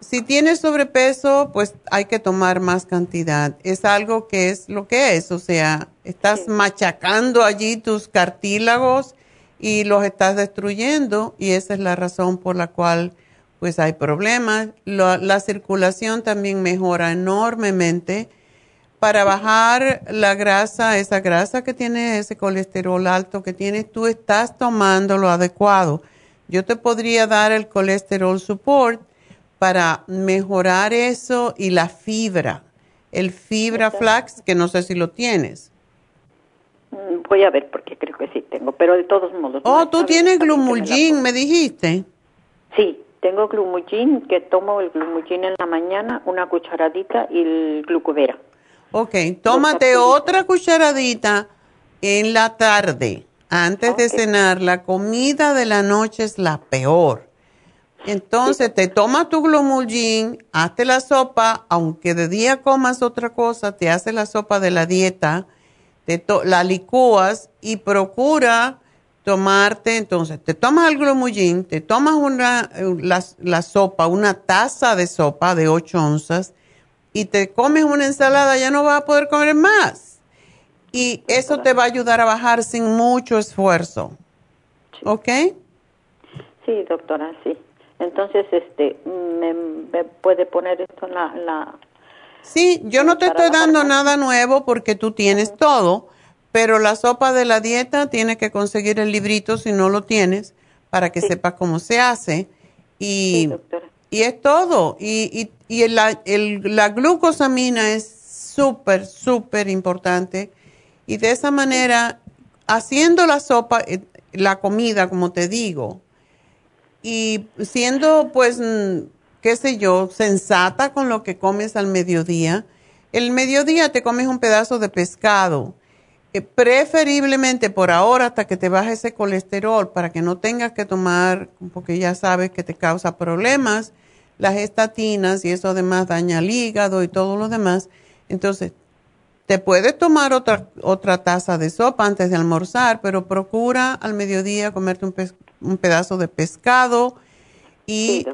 si tienes sobrepeso, pues hay que tomar más cantidad. Es algo que es lo que es, o sea, estás machacando allí tus cartílagos y los estás destruyendo y esa es la razón por la cual pues hay problemas. Lo- la circulación también mejora enormemente para bajar la grasa, esa grasa que tienes, ese colesterol alto que tienes, tú estás tomando lo adecuado. Yo te podría dar el colesterol support para mejorar eso y la fibra, el fibra flax, que no sé si lo tienes. Mm, Voy a ver porque creo que sí tengo, pero de todos modos. Oh, tú tienes glumulgin, me dijiste. Sí, tengo glumulgin, que tomo el glumulgin en la mañana, una cucharadita y el glucovera. Ok, tómate otra cucharadita en la tarde, antes de cenar. La comida de la noche es la peor. Entonces, te tomas tu glumulgin, hazte la sopa, aunque de día comas otra cosa, te haces la sopa de la dieta, te to- la licúas y procura tomarte, entonces, te tomas el glumulgin, te tomas una, la, la sopa, una taza de sopa de 8 onzas, y te comes una ensalada, ya no vas a poder comer más. Y eso te va a ayudar a bajar sin mucho esfuerzo. ¿Ok? Sí, doctora, sí. Entonces, este, ¿me, me puede poner esto en la, en la- Sí, yo no te estoy dando nada nuevo porque tú tienes todo, pero la sopa de la dieta tienes que conseguir el librito si no lo tienes para que sepas cómo se hace. Y, y es todo. Y, y, y la, el- la glucosamina es súper, súper importante. Y de esa manera, haciendo la sopa, eh, la comida, como te digo, y siendo, pues, qué sé yo, sensata con lo que comes al mediodía El mediodía te comes un pedazo de pescado, eh, preferiblemente por ahora hasta que te baje ese colesterol para que no tengas que tomar, porque ya sabes que te causa problemas, las estatinas y eso además daña el hígado y todo lo demás. Entonces, te puedes tomar otra, otra taza de sopa antes de almorzar, pero procura al mediodía comerte un, un pedazo de pescado y,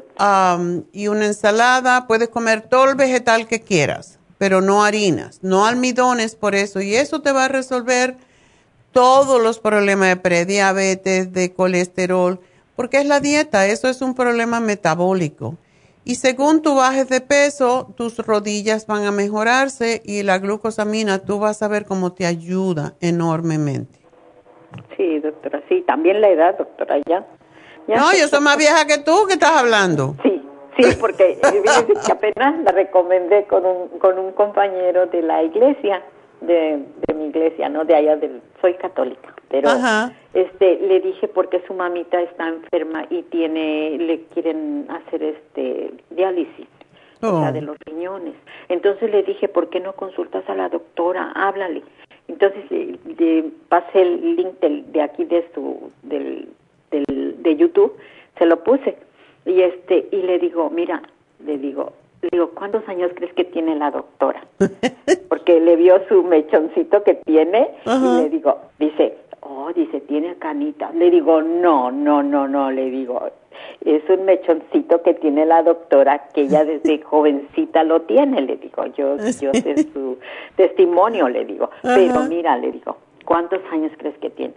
y una ensalada. Puedes comer todo el vegetal que quieras, pero no harinas, no almidones por eso. Y eso te va a resolver todos los problemas de prediabetes, de colesterol, porque es la dieta, eso es un problema metabólico. Y según tú bajes de peso, tus rodillas van a mejorarse y la glucosamina, tú vas a ver cómo te ayuda enormemente. Sí, doctora, sí, también la edad, doctora, ya. no, yo soy más vieja que tú, ¿qué estás hablando? Sí, sí, porque que apenas la recomendé con un, con un compañero de la iglesia, de, de mi iglesia, ¿no? De allá del, soy católica pero este le dije porque su mamita está enferma y tiene le quieren hacer este diálisis o sea, oh. de los riñones. Entonces le dije, ¿por qué no consultas a la doctora? Háblale. Entonces le, pasé el link de aquí de su del, del de YouTube, se lo puse y este y le digo, mira, le digo, le digo, ¿cuántos años crees que tiene la doctora? Porque le vio su mechoncito que tiene y le digo, dice, oh, dice, tiene canita. Le digo, no, no, no, no, le digo, es un mechoncito que tiene la doctora, que ella desde jovencita lo tiene, le digo, yo, yo sé su testimonio, le digo, pero mira, le digo, ¿cuántos años crees que tiene?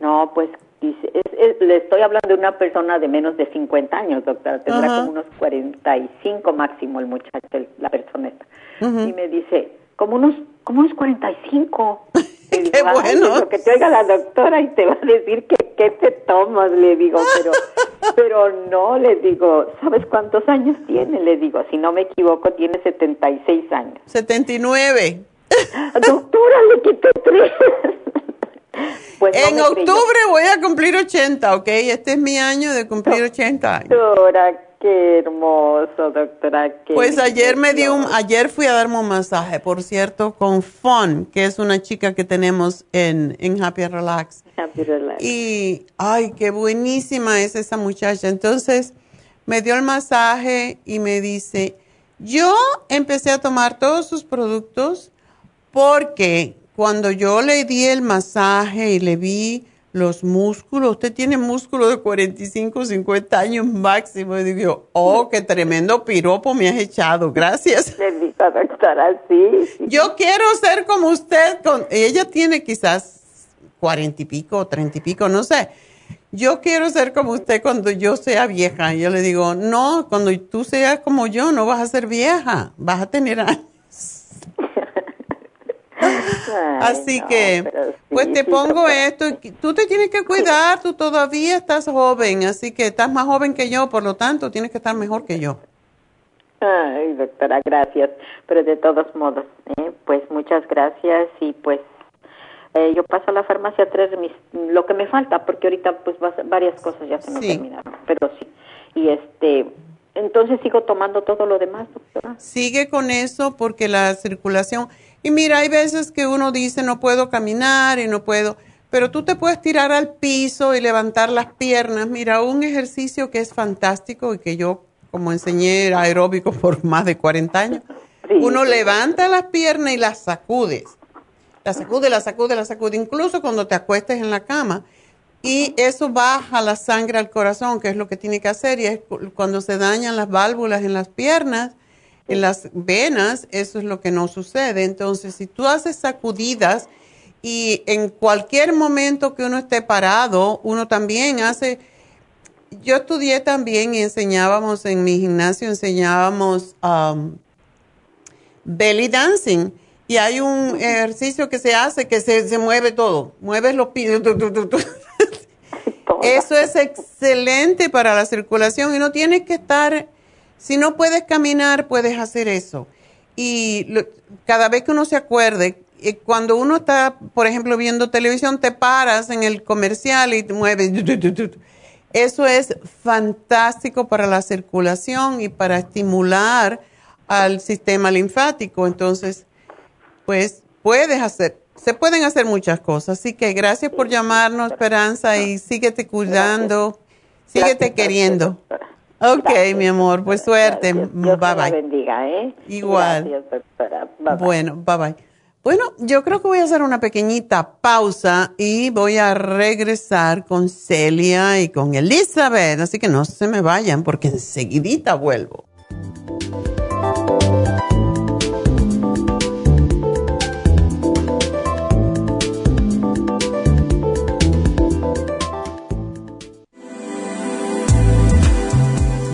No, pues dice, le estoy hablando de una persona de menos de 50 años, doctora, tendrá como unos 45 máximo el muchacho, la persona. Y me dice, como unos, como unos 45. Qué bueno. que te oiga la doctora y te va a decir que qué te tomas, le digo, pero, pero no, le digo, ¿sabes cuántos años tiene? Le digo, si no me equivoco, tiene 76 años. 79. Doctora, le quité tres. Pues en octubre voy a cumplir 80, ¿ok? Este es mi año de cumplir 80 años. Doctora, Qué hermoso, doctora. pues ayer me dio un, ayer fui a darme un masaje, por cierto, con Fon, que es una chica que tenemos en, en Happy Relax. Happy Relax. Y, ay, qué buenísima es esa muchacha. Entonces, me dio el masaje y me dice, yo empecé a tomar todos sus productos porque cuando yo le di el masaje y le vi los músculos. Usted tiene músculos de 45, 50 años máximo. Y digo, oh, qué tremendo piropo me has echado. Gracias. Bendita doctora, sí, Yo quiero ser como usted. Con, ella tiene quizás 40 y pico, 30 y pico, no sé. Yo quiero ser como usted cuando yo sea vieja. Yo le digo, no, cuando tú seas como yo, no vas a ser vieja, vas a tener años. Así que, pues te pongo esto. Tú te tienes que cuidar, tú todavía estás joven, así que estás más joven que yo, por lo tanto, tienes que estar mejor que yo. Ay, doctora, gracias. Pero de todos modos, ¿eh? pues muchas gracias y pues eh, yo paso a la farmacia a traer mis, lo que me falta, porque ahorita pues varias cosas ya se me terminaron, pero sí. Y este, entonces sigo tomando todo lo demás, doctora. Sigue con eso porque la circulación y mira, hay veces que uno dice no puedo caminar y no puedo, pero tú te puedes tirar al piso y levantar las piernas. Mira, un ejercicio que es fantástico y que yo como enseñé aeróbico por más de 40 años, uno levanta las piernas y las sacudes. La sacude, la sacude, la sacude, incluso cuando te acuestes en la cama. Y eso baja la sangre al corazón, que es lo que tiene que hacer. Y es cuando se dañan las válvulas en las piernas, en las venas, eso es lo que no sucede. Entonces, si tú haces sacudidas y en cualquier momento que uno esté parado, uno también hace... Yo estudié también y enseñábamos en mi gimnasio, enseñábamos um, belly dancing. Y hay un ejercicio que se hace que se, se mueve todo, mueves los pies. Eso es excelente para la circulación y no tienes que estar si no puedes caminar, puedes hacer eso. Y cada vez que uno se acuerde, eh, cuando uno está, por ejemplo, viendo televisión, te paras en el comercial y te mueves. Eso es fantástico para la circulación y para estimular al sistema linfático. Entonces, pues puedes hacer, se pueden hacer muchas cosas. Así que gracias por llamarnos, Esperanza, y síguete cuidando, síguete queriendo. Ok, mi amor, pues suerte. Dios bye bye. bendiga, ¿eh? Igual. Gracias, doctora. Bye, bye. Bueno, bye bye. Bueno, yo creo que voy a hacer una pequeñita pausa y voy a regresar con Celia y con Elizabeth. Así que no se me vayan porque enseguidita vuelvo.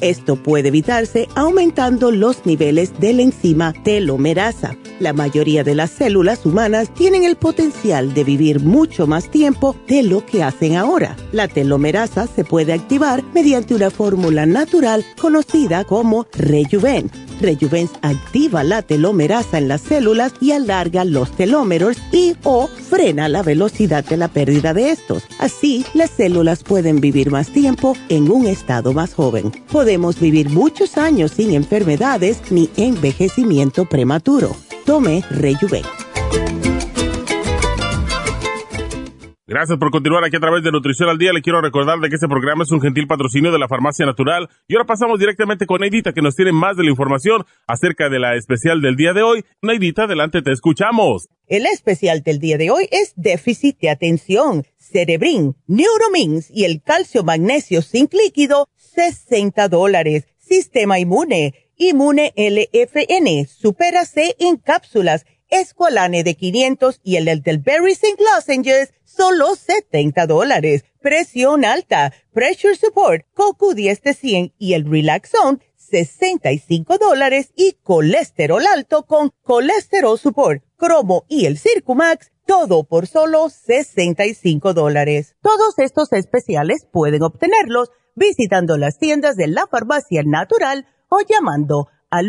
Esto puede evitarse aumentando los niveles de la enzima telomerasa. La mayoría de las células humanas tienen el potencial de vivir mucho más tiempo de lo que hacen ahora. La telomerasa se puede activar mediante una fórmula natural conocida como Rejuven. Rejuven activa la telomerasa en las células y alarga los telómeros y o frena la velocidad de la pérdida de estos. Así, las células pueden vivir más tiempo en un estado más joven. Vivir muchos años sin enfermedades ni envejecimiento prematuro. Tome Rejuven. Gracias por continuar aquí a través de Nutrición al Día. Le quiero recordar de que este programa es un gentil patrocinio de la Farmacia Natural. Y ahora pasamos directamente con Neidita, que nos tiene más de la información acerca de la especial del día de hoy. Neidita, adelante, te escuchamos. El especial del día de hoy es déficit de atención, Cerebrin, Neuromins y el calcio magnesio zinc líquido, 60 dólares. Sistema inmune, Inmune LFN, Supera C en cápsulas, Esqualane de 500 y el Elderberry Zinc Lozenges, solo 70 dólares. Presión alta, Pressure Support, CoQ10 de 100 y el Relaxon, 65 dólares y colesterol alto con colesterol support, cromo y el Circumax, todo por solo 65 dólares. Todos estos especiales pueden obtenerlos visitando las tiendas de la farmacia natural o llamando al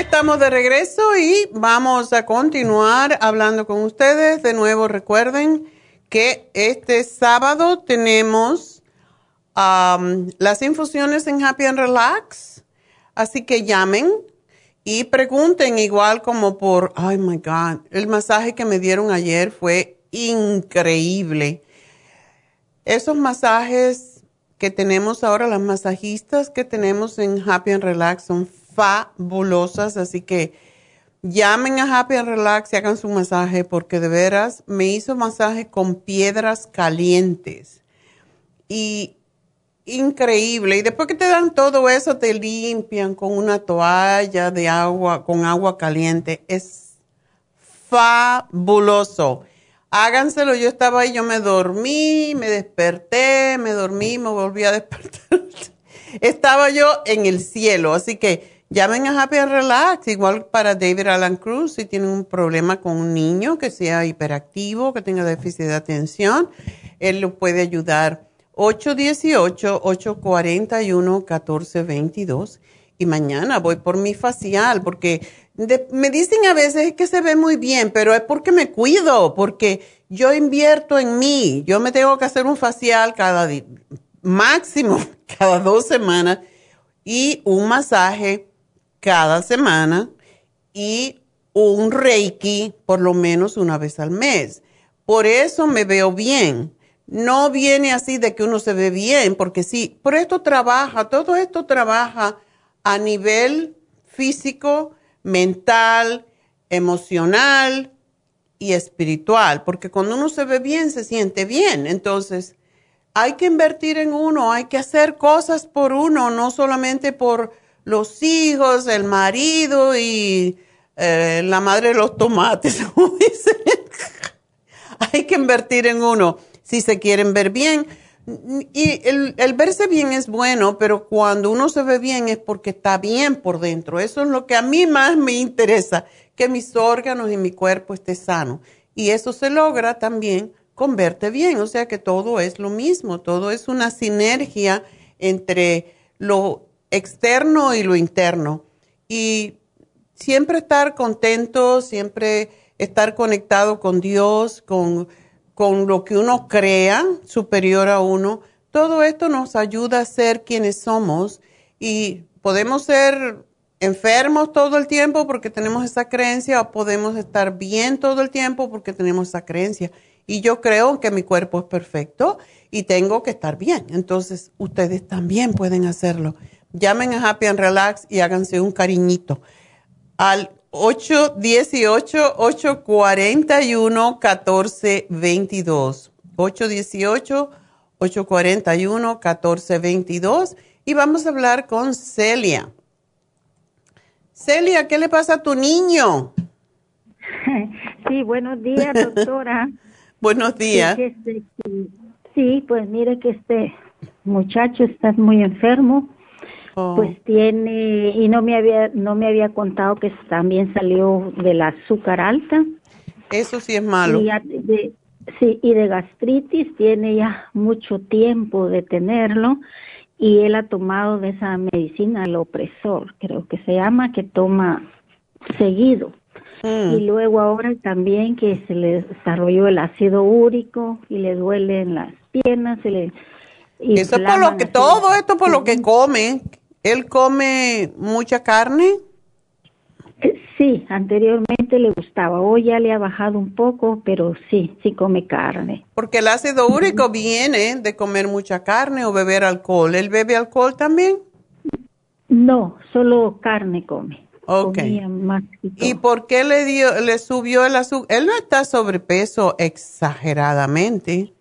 Estamos de regreso y vamos a continuar hablando con ustedes. De nuevo, recuerden que este sábado tenemos um, las infusiones en Happy and Relax. Así que llamen y pregunten igual como por, ay my God, el masaje que me dieron ayer fue increíble. Esos masajes que tenemos ahora, las masajistas que tenemos en Happy and Relax son fabulosas, así que llamen a Happy and Relax y hagan su masaje porque de veras me hizo masaje con piedras calientes y increíble. Y después que te dan todo eso, te limpian con una toalla de agua, con agua caliente. Es fabuloso. háganselo. Yo estaba ahí, yo me dormí, me desperté, me dormí, me volví a despertar. estaba yo en el cielo, así que llamen a Happy and Relax, igual para David Alan Cruz, si tienen un problema con un niño que sea hiperactivo, que tenga déficit de atención, él lo puede ayudar. 818-841-1422. Y mañana voy por mi facial, porque me dicen a veces que se ve muy bien, pero es porque me cuido, porque yo invierto en mí. Yo me tengo que hacer un facial cada máximo cada dos semanas y un masaje cada semana y un reiki por lo menos una vez al mes. Por eso me veo bien. No viene así de que uno se ve bien, porque sí, por esto trabaja, todo esto trabaja a nivel físico, mental, emocional y espiritual, porque cuando uno se ve bien, se siente bien. Entonces, hay que invertir en uno, hay que hacer cosas por uno, no solamente por los hijos, el marido y eh, la madre de los tomates, hay que invertir en uno si se quieren ver bien. Y el, el, verse bien es bueno, pero cuando uno se ve bien es porque está bien por dentro. Eso es lo que a mí más me interesa, que mis órganos y mi cuerpo esté sano. Y eso se logra también con verte bien. O sea que todo es lo mismo, todo es una sinergia entre lo externo y lo interno. Y siempre estar contento, siempre estar conectado con Dios, con con lo que uno crea superior a uno, todo esto nos ayuda a ser quienes somos y podemos ser enfermos todo el tiempo porque tenemos esa creencia o podemos estar bien todo el tiempo porque tenemos esa creencia. Y yo creo que mi cuerpo es perfecto y tengo que estar bien. Entonces, ustedes también pueden hacerlo. Llamen a Happy and Relax y háganse un cariñito al 818-841-1422. 818-841-1422. Y vamos a hablar con Celia. Celia, ¿qué le pasa a tu niño? Sí, buenos días, doctora. buenos días. Este, sí, pues mire que este muchacho está muy enfermo Oh. Pues tiene, y no me había, no me había contado que también salió del azúcar alta. Eso sí es malo. Y de, sí, y de gastritis tiene ya mucho tiempo de tenerlo y él ha tomado de esa medicina, el opresor, creo que se llama, que toma seguido. Mm. Y luego ahora también que se le desarrolló el ácido úrico y le duele en las piernas, se le... Eso es por lo que, todo esto por lo que come, ¿Él come mucha carne? Sí, anteriormente le gustaba. Hoy ya le ha bajado un poco, pero sí, sí come carne. Porque el ácido úrico viene de comer mucha carne o beber alcohol. ¿Él bebe alcohol también? No, solo carne come. Ok. ¿Y por qué le dio, le subió el azúcar? Él no está sobrepeso exageradamente.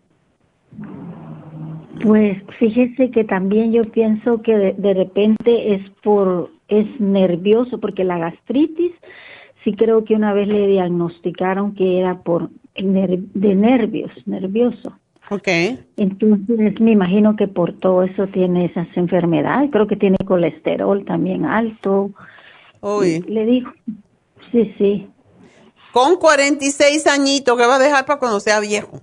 Pues fíjese que también yo pienso que de, repente es por es nervioso porque la gastritis sí creo que una vez le diagnosticaron que era por de nervios, nervioso. Okay. Entonces me imagino que por todo eso tiene esas enfermedades. Creo que tiene colesterol también alto. Uy. Le digo, sí, sí. Con 46 añitos, que va a dejar para cuando sea viejo?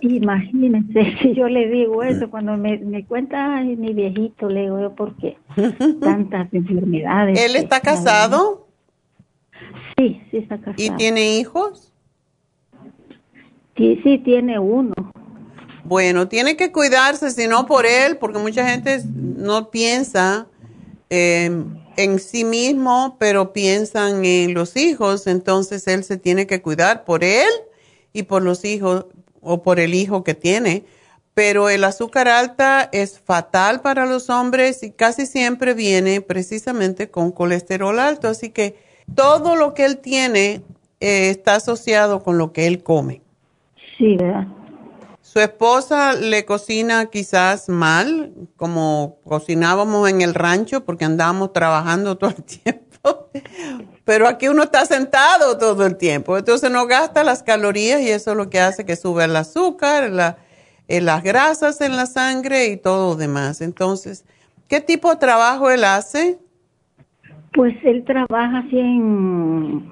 Imagínense, si yo le digo eso, cuando me, me cuenta, ay, mi viejito, le digo yo, ¿por qué? Tantas enfermedades. ¿Él está casado? Sí, sí está casado. ¿Y tiene hijos? Sí, sí, tiene uno. Bueno, tiene que cuidarse, si no por él, porque mucha gente no piensa em, en sí mismo, pero piensan en los hijos, entonces él se tiene que cuidar por él y por los hijos, o por el hijo que tiene. Pero el azúcar alta es fatal para los hombres y casi siempre viene precisamente con colesterol alto. Así que todo lo que él tiene eh, está asociado con lo que él come. Sí, ¿verdad? Su esposa le cocina quizás mal, como cocinábamos en el rancho porque andábamos trabajando todo el tiempo. Pero aquí uno está sentado todo el tiempo, entonces no gasta las calorías y eso es lo que hace que sube el azúcar, la, eh, las grasas en la sangre y todo lo demás. Entonces, ¿qué tipo de trabajo él hace? Pues él trabaja así en...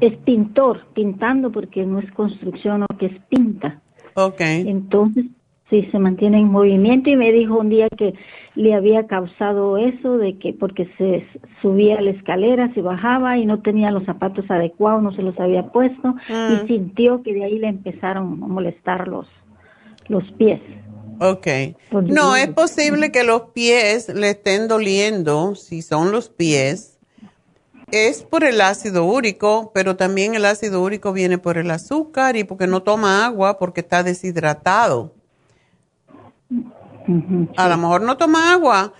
Es pintor, pintando porque no es construcción, o que es pinta. Ok. Entonces, sí, se mantiene en movimiento y me dijo un día que le había causado eso de que porque se subía la escalera, se bajaba y no tenía los zapatos adecuados, no se los había puesto y Mm. sintió que de ahí le empezaron a molestar los, los pies. Ok. Pues No, es posible que los pies le estén doliendo, si son los pies. Es por el ácido úrico, pero también el ácido úrico viene por el azúcar y porque no toma agua porque está deshidratado. A lo mejor no toma agua.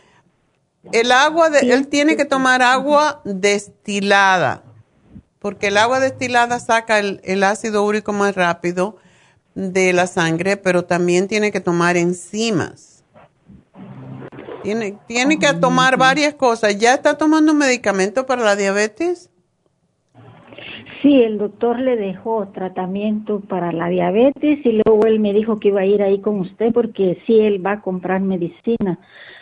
El agua, de, él tiene que tomar agua destilada, porque el agua destilada saca el, el ácido úrico más rápido de la sangre, pero también tiene que tomar enzimas. Tiene, tiene que tomar varias cosas. ¿Ya está tomando medicamento para la diabetes? Sí, el doctor le dejó tratamiento para la diabetes y luego él me dijo que iba a ir ahí con usted porque sí, él va a comprar medicina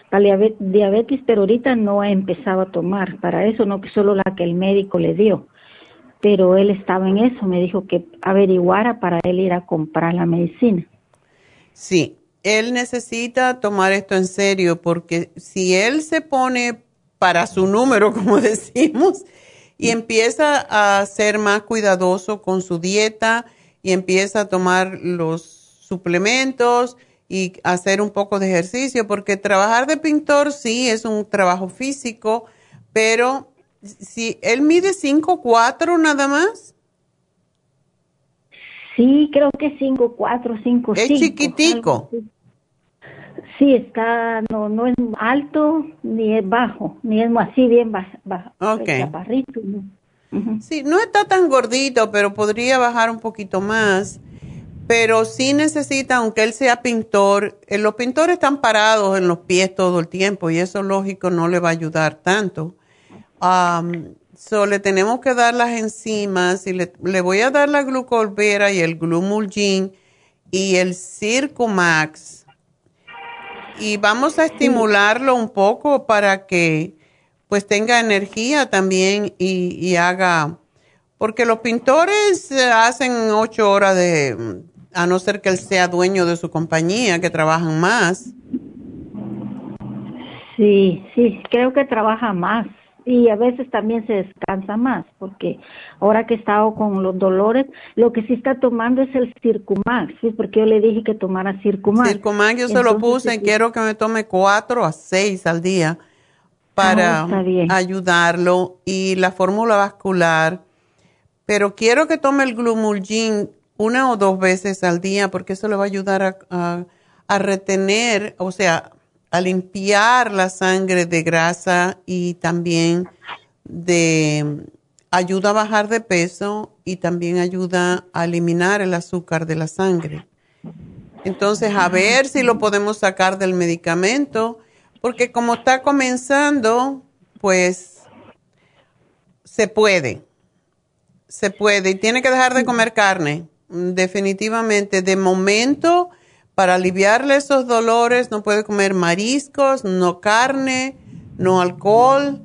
para diabe- diabetes, pero ahorita no ha empezado a tomar para eso, no que solo la que el médico le dio. Pero él estaba en eso, me dijo que averiguara para él ir a comprar la medicina. Sí, él necesita tomar esto en serio porque si él se pone para su número, como decimos, y empieza a ser más cuidadoso con su dieta y empieza a tomar los suplementos y hacer un poco de ejercicio, porque trabajar de pintor sí es un trabajo físico, pero si él mide 5'4 nada más. Sí, creo que 5, 4, 5, Es chiquitico. Sí, está, no, no es alto ni es bajo, ni es así bien bajo, bajo Ok. chaparrito. ¿no? Sí, no está tan gordito, pero podría bajar un poquito más. Pero sí necesita, aunque él sea pintor, eh, los pintores están parados en los pies todo el tiempo y eso lógico no le va a ayudar tanto. Am, so le tenemos que dar las enzimas y le, le voy a dar la glucolvera y el glumulgin y el Circumax. Y vamos a estimularlo un poco para que pues tenga energía también y, haga, porque los pintores eh, hacen ocho horas de, a no ser que él sea dueño de su compañía, que trabajan más. Sí, sí, creo que trabaja más y a veces también se descansa más porque ahora que he estado con los dolores, lo que sí está tomando es el Circumax, ¿sí? porque yo le dije que tomara Circumax. Circumax yo se lo puse sí, quiero que me tome cuatro a seis al día para Ah, ayudarlo y la fórmula vascular. Pero quiero que tome el glumulgin una o dos veces al día porque eso le va a ayudar a, a- a retener, o sea, a limpiar la sangre de grasa y también de ayuda a bajar de peso y también ayuda a eliminar el azúcar de la sangre. Entonces, a ver si lo podemos sacar del medicamento, porque como está comenzando, pues se puede, se puede. Y tiene que dejar de comer carne, definitivamente. De momento, para aliviarle esos dolores, no puede comer mariscos, no carne, no alcohol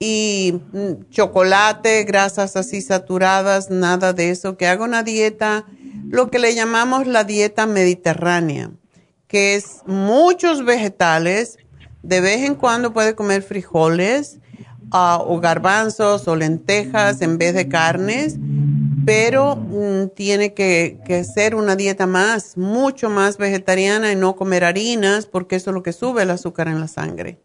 y mm, chocolate, grasas así saturadas, nada de eso. Que haga una dieta, lo que le llamamos la dieta mediterránea, que es muchos vegetales. De vez en cuando puede comer frijoles ah, o garbanzos o lentejas en vez de carnes, pero mm, tiene que, que ser una dieta más, mucho más vegetariana y no comer harinas, porque eso es lo que sube el azúcar en la sangre.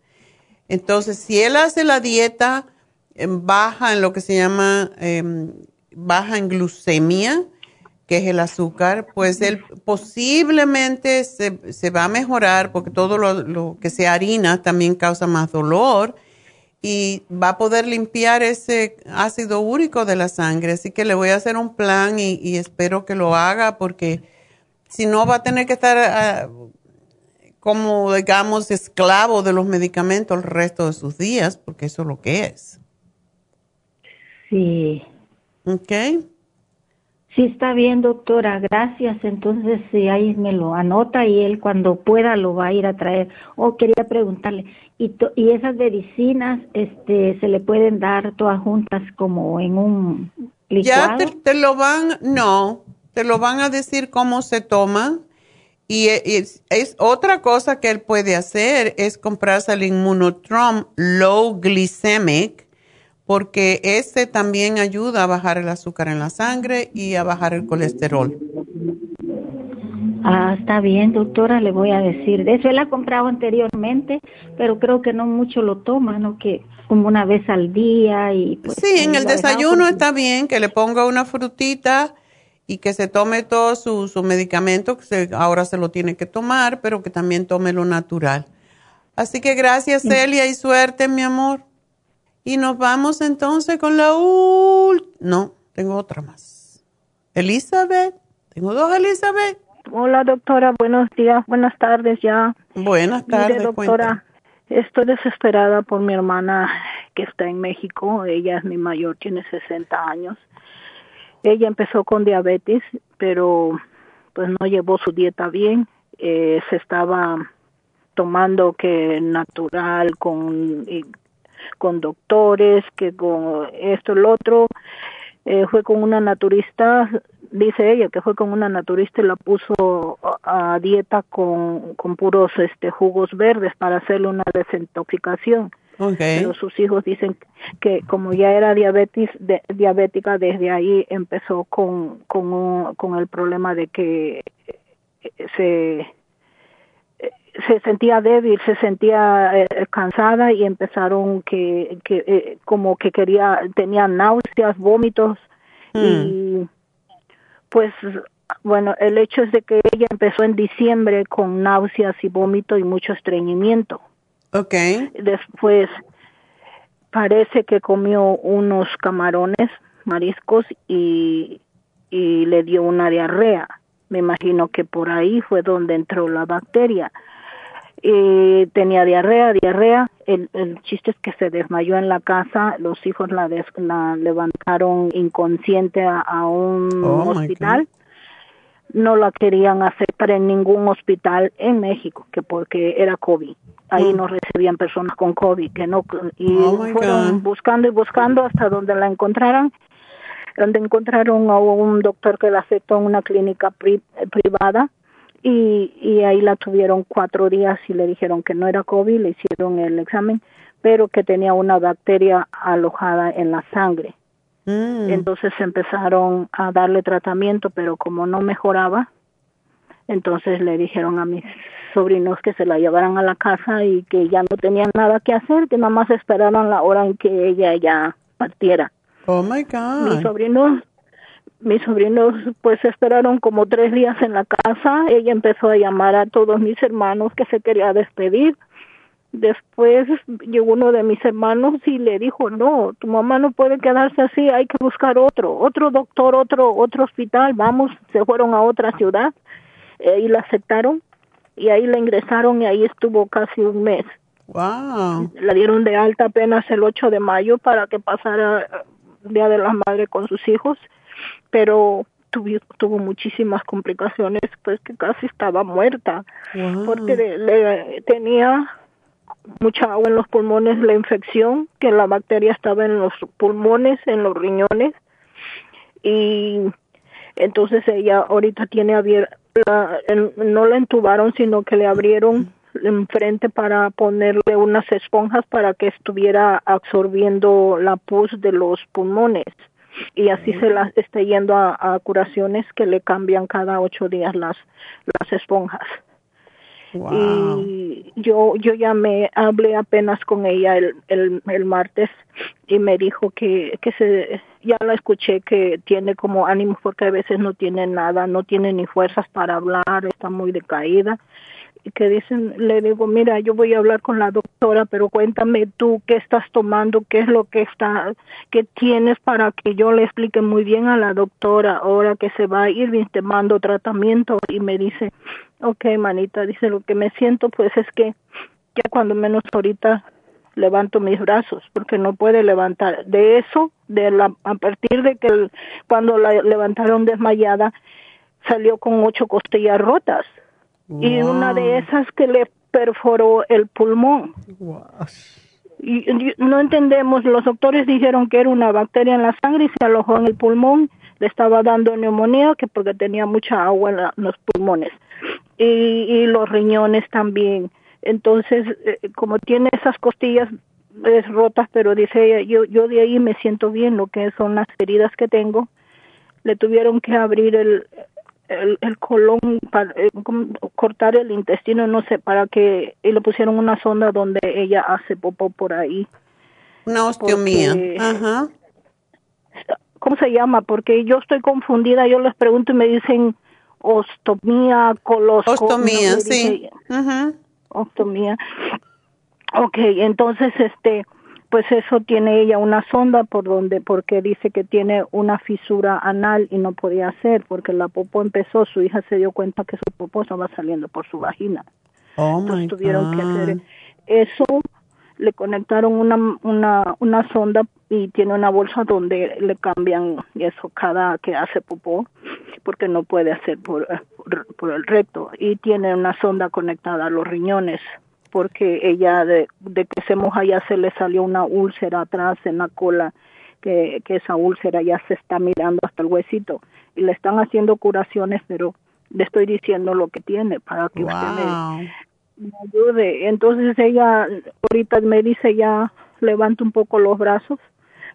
Entonces, si él hace la dieta eh, baja en lo que se llama em, baja en glucemia, que es el azúcar, pues él posiblemente se, se va a mejorar porque todo lo, lo que sea harina también causa más dolor y va a poder limpiar ese ácido úrico de la sangre. Así que le voy a hacer un plan y, y espero que lo haga porque si no va a tener que estar ah, como, digamos, esclavo de los medicamentos el resto de sus días, porque eso es lo que es. Sí. Ok. Sí, está bien, doctora, gracias. Entonces, sí, ahí me lo anota y él cuando pueda lo va a ir a traer. Oh, quería preguntarle, ¿y, y esas medicinas este, se le pueden dar todas juntas como en un licuado? Ya te, lo van, no, te lo van a decir cómo se toma. Y e, es, es, otra cosa que él puede hacer es comprarse el Immunotrom Low Glycemic porque ese también ayuda a bajar el azúcar en la sangre y a bajar el colesterol. Ah, está bien, doctora, le voy a decir. De eso él ha comprado anteriormente, pero creo que no mucho lo toma, ¿no? Que como una vez al día y pues... Sí, en el desayuno está bien que le ponga una frutita y que se tome todo su, su medicamento, que se, ahora se lo tiene que tomar, pero que también tome lo natural. Así que gracias, Celia, y suerte, mi amor. Y nos vamos entonces con la última. No, tengo otra más. Elizabeth. Tengo dos Elizabeth. Hola, doctora. Buenos días, buenas tardes ya. Buenas tardes. Mire, doctora, estoy desesperada por mi hermana que está en México. Ella es mi mayor, tiene 60 años. Ella empezó con diabetes, pero pues no llevó su dieta bien. Eh, se estaba tomando que natural con con doctores, que con esto, el otro. Eh, fue con una naturista, dice ella que fue con una naturista y la puso a, dieta con, con puros este jugos verdes para hacerle una desintoxicación. Pero sus hijos dicen que como ya era diabetes, diabética, desde ahí empezó con, con, con el problema de que se se sentía débil, se sentía eh, cansada y empezaron que, que eh, como que quería, tenía náuseas, vómitos y pues bueno, el hecho es de que ella empezó en diciembre con náuseas y vómito y mucho estreñimiento. Okay. Después parece que comió unos camarones, mariscos y, y le dio una diarrea. Me imagino que por ahí fue donde entró la bacteria eh, tenía diarrea, diarrea. El, el, chiste es que se desmayó en la casa. Los hijos la, la levantaron inconsciente a, un oh, hospital. No la querían aceptar en ningún hospital en México, que porque era COVID. Ahí mm. no recibían personas con COVID, que no y oh, fueron buscando y buscando hasta donde la encontraran donde encontraron a un doctor que la aceptó en una clínica privada y, y ahí la tuvieron cuatro días y le dijeron que no era COVID, le hicieron el examen, pero que tenía una bacteria alojada en la sangre. Mm. Entonces empezaron a darle tratamiento, pero como no mejoraba, entonces le dijeron a mis sobrinos que se la llevaran a la casa y que ya no tenían nada que hacer, que nada más esperaran la hora en que ella ya partiera. Oh my God. Mis sobrinos mis sobrinos pues esperaron como tres días en la casa. Ella empezó a llamar a todos mis hermanos que se quería despedir. Después llegó uno de mis hermanos y le dijo, no, tu mamá no puede quedarse así, hay que buscar otro, otro doctor, otro, otro hospital, vamos, se fueron a otra ciudad eh, y la aceptaron y ahí la ingresaron y ahí estuvo casi un mes. Wow. La dieron de alta apenas el 8 de mayo para que pasara el Día de la Madre con sus hijos pero tuvo, tuvo muchísimas complicaciones, pues que casi estaba muerta, porque le, tenía mucha agua en los pulmones, la infección, que la bacteria estaba en los pulmones, en los riñones, y entonces ella ahorita tiene abierta, no la entubaron, sino que le abrieron enfrente para ponerle unas esponjas para que estuviera absorbiendo la pus de los pulmones y así se las está yendo a, curaciones que le cambian cada ocho días las, las esponjas. Y yo, yo ya me hablé apenas con ella el, el, el martes y me dijo que, que se, ya la escuché que tiene como ánimo porque a veces no tiene nada, no tiene ni fuerzas para hablar, está muy decaída que dicen, le digo, mira, yo voy a hablar con la doctora, pero cuéntame tú qué estás tomando, qué es lo que está, qué tienes para que yo le explique muy bien a la doctora ahora que se va a ir, te mando tratamiento y me dice, ok, manita, dice, lo que me siento pues es que ya cuando menos ahorita levanto mis brazos porque no puede levantar. De eso De la, a partir de que cuando la levantaron desmayada, salió con ocho costillas rotas. Y una de esas que le perforó el pulmón. Y, y no entendemos, los doctores dijeron que era una bacteria en la sangre y se alojó en el pulmón, le estaba dando neumonía que porque tenía mucha agua en, la- en los pulmones y, y los riñones también. Entonces, eh, como tiene esas costillas es rotas, pero dice ella, yo, yo de ahí me siento bien, lo que son las heridas que tengo. Le tuvieron que abrir el, el, el colon, para, eh, cortar el intestino, no sé, para que, y le pusieron una sonda donde ella hace popó por ahí. Una osteomía. Porque- Ajá. ¿Cómo se llama? Porque yo estoy confundida, yo les pregunto y me dicen ostomía, coloscopia. Ostomía, sí. Ujú. Ostomía. Ok, entonces, este, pues eso tiene ella una sonda por donde, porque dice que tiene una fisura anal y no podía hacer, porque la popó empezó, su hija se dio cuenta que su popó estaba saliendo por su vagina. Oh, Entonces tuvieron que hacer eso, le conectaron una, una, una sonda y tiene una bolsa donde le cambian eso cada que hace popó, porque no puede hacer por, por, por el recto. Y tiene una sonda conectada a los riñones, porque ella de, de que se moja ya se le salió una úlcera atrás en la cola, que, que esa úlcera ya se está mirando hasta el huesito. Y le están haciendo curaciones, pero le estoy diciendo lo que tiene para que usted me, me ayude. Entonces ella ahorita me dice ya levanta un poco los brazos,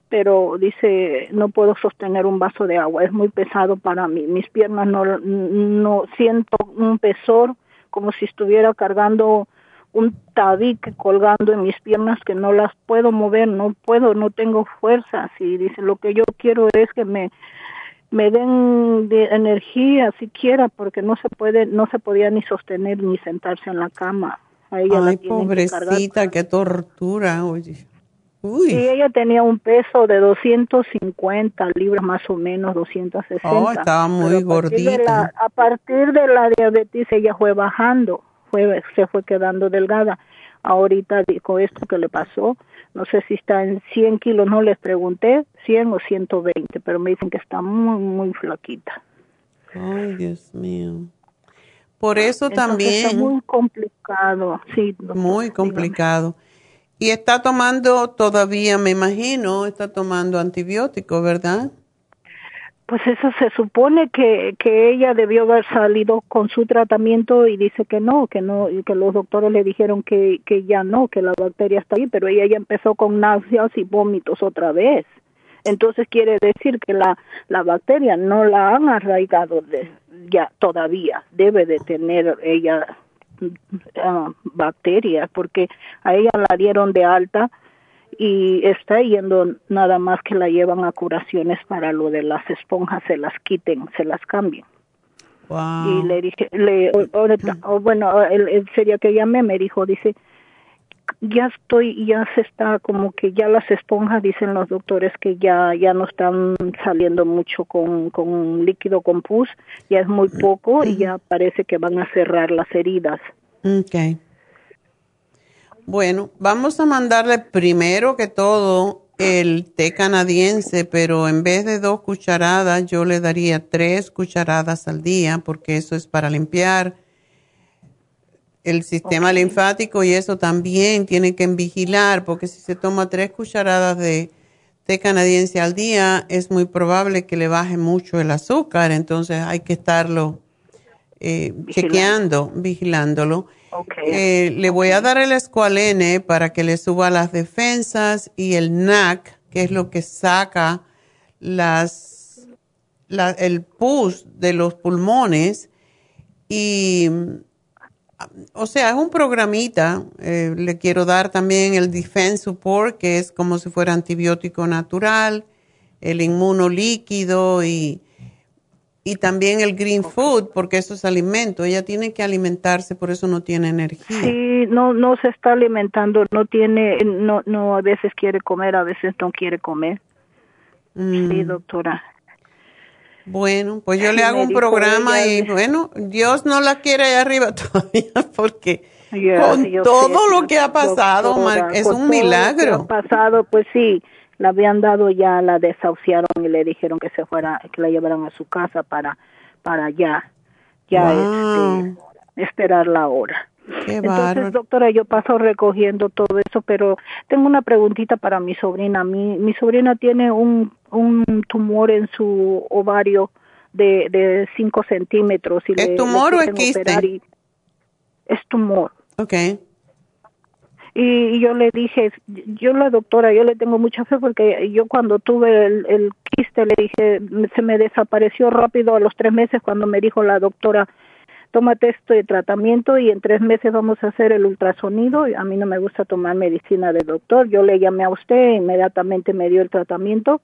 pero dice no puedo sostener un vaso de agua, es muy pesado para mí. Mis piernas no no siento un pesor como si estuviera cargando un tabique colgando en mis piernas que no las puedo mover, no puedo, no tengo fuerzas y dice lo que yo quiero es que me me den de energía siquiera porque no se puede no se podía ni sostener ni sentarse en la cama a ella la Ay, que cargar. pobrecita, qué tortura, oye. Uy. Sí, ella tenía un peso de 250 libras más o menos, 260. Oh, estaba muy a gordita. la- a partir de la diabetes ella fue bajando, fue, se fue quedando delgada. Ahorita dijo esto que le pasó, no sé si está en 100 kilos, no les pregunté, 100 o 120, pero me dicen que está muy, muy flaquita. Ay, Dios mío. Por eso Entonces también. Está muy complicado, sí. doctor, Muy dígame. complicado. Y está tomando todavía, me imagino, está tomando antibióticos, ¿verdad? Pues eso se supone que, que ella debió haber salido con su tratamiento y dice que no, que no, que los doctores le dijeron que, que ya no, que la bacteria está ahí, pero ella ya empezó con náuseas y vómitos otra vez. Entonces quiere decir que la, la bacteria no la han arraigado ya todavía, debe de tener ella ah, bacteria, porque a ella la dieron de alta y está yendo nada más que la llevan a curaciones para lo de las esponjas, se las quiten, se las cambien. Y le dije, le, o- bueno, el, el sería que llamé me dijo, dice, ya estoy, ya se está como que ya las esponjas, dicen los doctores que ya, ya no están saliendo mucho con, con líquido con pus, ya es muy poco y ya parece que van a cerrar las heridas. Ok. Bueno, vamos a mandarle primero que todo el té canadiense, pero en vez de dos cucharadas, yo le daría tres cucharadas al día, porque eso es para limpiar el sistema linfático y eso también tiene que vigilar, porque si se toma tres cucharadas de té canadiense al día, es muy probable que le baje mucho el azúcar, entonces hay que estarlo eh, chequeando, vigilándolo. Eh, le voy a dar el escualene para que le suba las defensas y el NAC, que es lo que saca las, la- el pus de los pulmones. Y, o sea, es un programita. Eh, le quiero dar también el Defense Support, que es como si fuera antibiótico natural, el inmuno líquido y, y también el green food, porque eso es alimento. Ella tiene que alimentarse, por eso no tiene energía. Sí, no, no se está alimentando, no tiene, no, no, a veces quiere comer, a veces no quiere comer. Sí, Mm. doctora. Bueno, pues yo Sí, le hago un programa ella y bueno, Dios no la quiere allá arriba todavía porque Ya, con todo sé, lo que ha pasado, doctora, Mar- es un todo lo que milagro. ha pasado, pues sí, La habían dado ya, la desahuciaron y le dijeron que se fuera, que la llevaran a su casa para, para ya, ya este, esperar la hora. Entonces, doctora, yo paso recogiendo todo eso, pero tengo una preguntita para mi sobrina. Mi, mi sobrina tiene un, un tumor en su ovario de, de 5 centímetros. Y ¿Es le, tumor le o es quiste? y- es tumor. Ok. Y, yo le dije, yo la doctora, yo le tengo mucha fe porque yo cuando tuve el, el quiste le dije, se me desapareció rápido a los tres meses cuando me dijo la doctora, tómate este tratamiento y en tres meses vamos a hacer el ultrasonido. A mí no me gusta tomar medicina de doctor. Yo le llamé a usted, inmediatamente me dio el tratamiento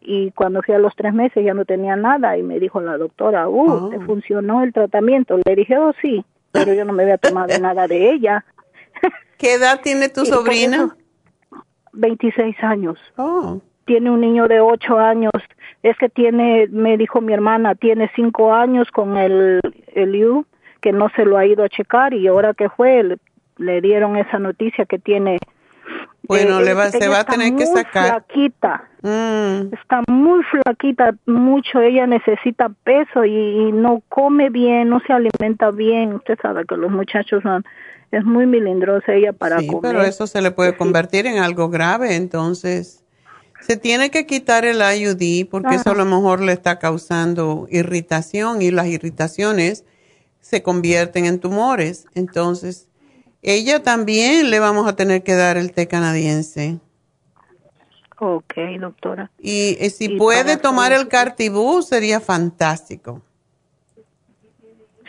y cuando fui a los tres meses ya no tenía nada y me dijo la doctora, uh, te funcionó el tratamiento. Le dije, oh sí, pero yo no me había tomado nada de ella. ¿Qué edad tiene tu eso, 26 años. Oh. Tiene un niño de 8 años. Es que tiene, me dijo mi hermana, tiene 5 años con el, el U, que no se lo ha ido a checar y ahora que fue, le, le dieron esa noticia que tiene. Bueno, eh, le va- ella se va a está tener que muy sacar. Flaquita. Mm. Está muy flaquita, mucho. Ella necesita peso y, y no come bien, no se alimenta bien. Usted sabe que los muchachos son, es muy milindrosa ella para Sí, comer. pero eso se le puede convertir en algo grave, entonces se tiene que quitar el IUD porque eso a lo mejor le está causando irritación y las irritaciones se convierten en tumores. Entonces, ella también le vamos a tener que dar el té canadiense. Ok, doctora. Y eh, si Y puede tomar el cartibú sería fantástico.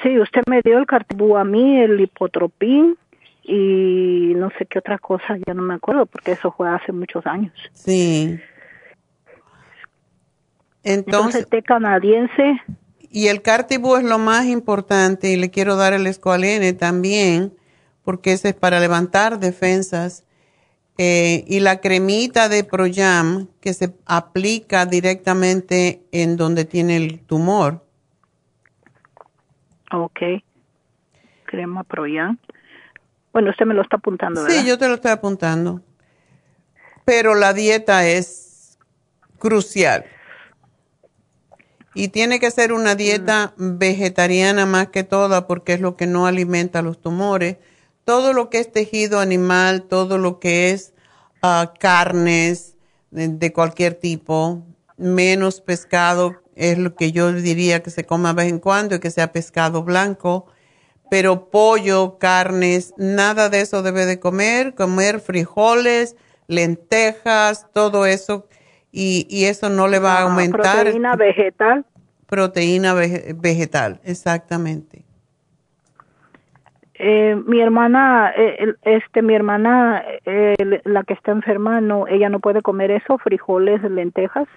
Sí, usted me dio el cartibú a mí, el hipotropín y no sé qué otra cosa, ya no me acuerdo porque eso fue hace muchos años. Sí. Entonces, té canadiense. Y el Cartibú es lo más importante y le quiero dar el escualene también porque ese es para levantar defensas. Eh, y la cremita de Proyam que se aplica directamente en donde tiene el tumor. Ok. Crema Proyan. Bueno, usted me lo está apuntando, ¿verdad? Sí, yo te lo estoy apuntando. Pero la dieta es crucial. Y tiene que ser una dieta vegetariana más que toda porque es lo que no alimenta los tumores. Todo lo que es tejido animal, todo lo que es ah, carnes de, de cualquier tipo, menos pescado, es lo que yo diría que se coma de vez en cuando y que sea pescado blanco pero pollo, carnes, nada de eso debe de comer, comer frijoles, lentejas, todo eso, y, y eso no le va a Ah, aumentar. proteína vegetal. Proteína vege- vegetal, exactamente. Eh, mi hermana, eh, este, mi hermana, eh, la que está enferma, no, ella no puede comer eso, frijoles, lentejas.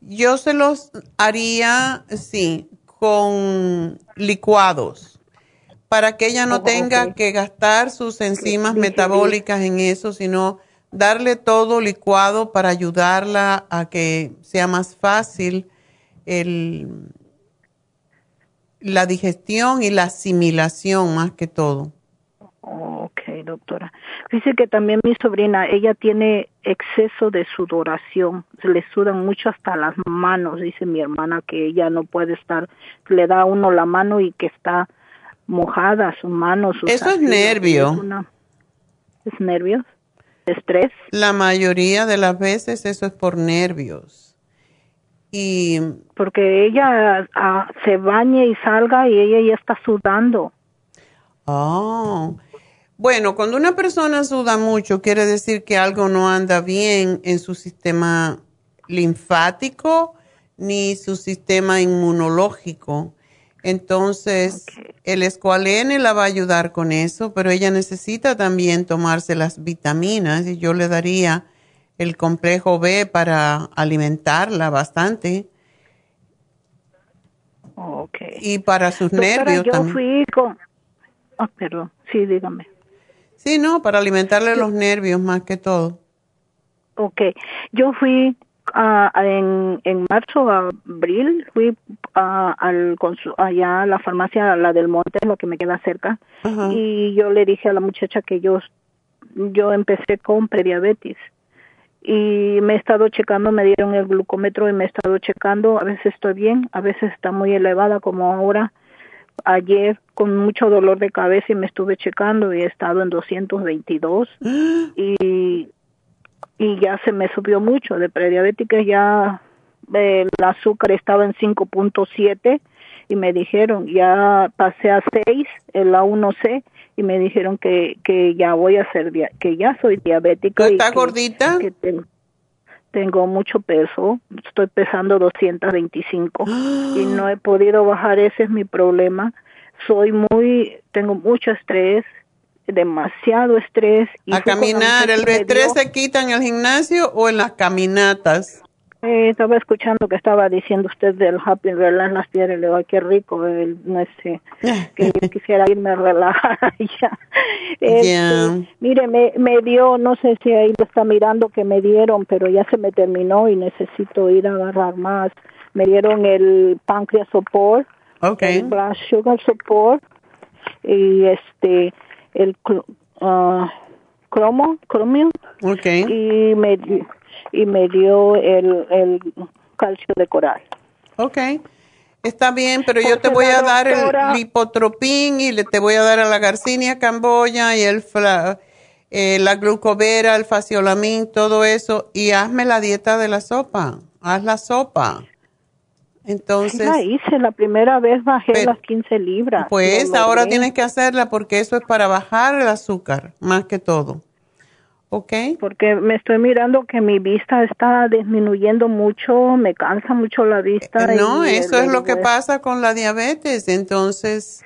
Yo se los haría, sí, con licuados, para que ella no Oh, tenga que gastar sus enzimas metabólicas en eso, sino darle todo licuado para ayudarla a que sea más fácil el, la digestión y la asimilación más que todo. Ok, doctora. Dice que también mi sobrina, ella tiene exceso de sudoración, se le sudan mucho hasta las manos, dice mi hermana, que ella no puede estar, le da a uno la mano y que está mojada su mano. sus Eso es nervio. Es, una- ¿Es nervios? ¿Estrés? La mayoría de las veces eso es por nervios. Y Porque ella ah, se bañe y salga y ella ya está sudando. Oh. Bueno, cuando una persona suda mucho, quiere decir que algo no anda bien en su sistema linfático ni su sistema inmunológico. Entonces, el escualene la va a ayudar con eso, pero ella necesita también tomarse las vitaminas y yo le daría el complejo B para alimentarla bastante Okay. y para sus Doctora, nervios yo también. fui con... Ah, perdón. Sí, dígame. Sí, no, para alimentarle los nervios más que todo. Ok, yo fui ah, en, en marzo, abril, fui ah, al allá a la farmacia, la del Monte, la que me queda cerca, y yo le dije a la muchacha que yo, yo empecé con prediabetes. Y me he estado checando, me dieron el glucómetro y me he estado checando, a veces estoy bien, a veces está muy elevada como ahora. Ayer con mucho dolor de cabeza y me estuve checando y he estado en 222 y, y ya se me subió mucho de prediabética, ya el azúcar estaba en 5.7 y me dijeron, ya pasé a 6, el A1C y me dijeron que, que ya voy a ser, que ya soy diabética. ¿Está gordita? que ten- tengo mucho peso, estoy pesando 225 y no he podido bajar, ese es mi problema. Soy muy, tengo mucho estrés, demasiado estrés. Y A caminar, ¿el estrés dio- se quita en el gimnasio o en las caminatas? Eh, estaba escuchando que estaba diciendo usted del Happy Relax las piedras, le digo, ay, qué rico, el, no sé, que yo quisiera irme a relajar allá. Este. Mire, me, me dio, no sé si ahí lo está mirando que me dieron, pero ya se me terminó y necesito ir a agarrar más. Me dieron el Pancreas Support, el Blood Sugar Support y este, el ah, cromo, chromium. Y me, y me dio el, el calcio de coral. Ok. Está bien, pero yo te voy a dar doctora- el lipotropín y le te voy a dar a la garcinia camboya y el fla- eh, la glucovera, el faciolamin, todo eso y hazme la dieta de la sopa. Haz la sopa. Entonces, la hice, la primera vez bajé Pero- las 15 libras. pues ahora tienes que hacerla porque eso es para bajar el azúcar, más que todo. ¿Ok? Porque me estoy mirando que mi vista está disminuyendo mucho, me cansa mucho la vista. Eh, No, y eso el- es lo que pasa con la diabetes. Entonces,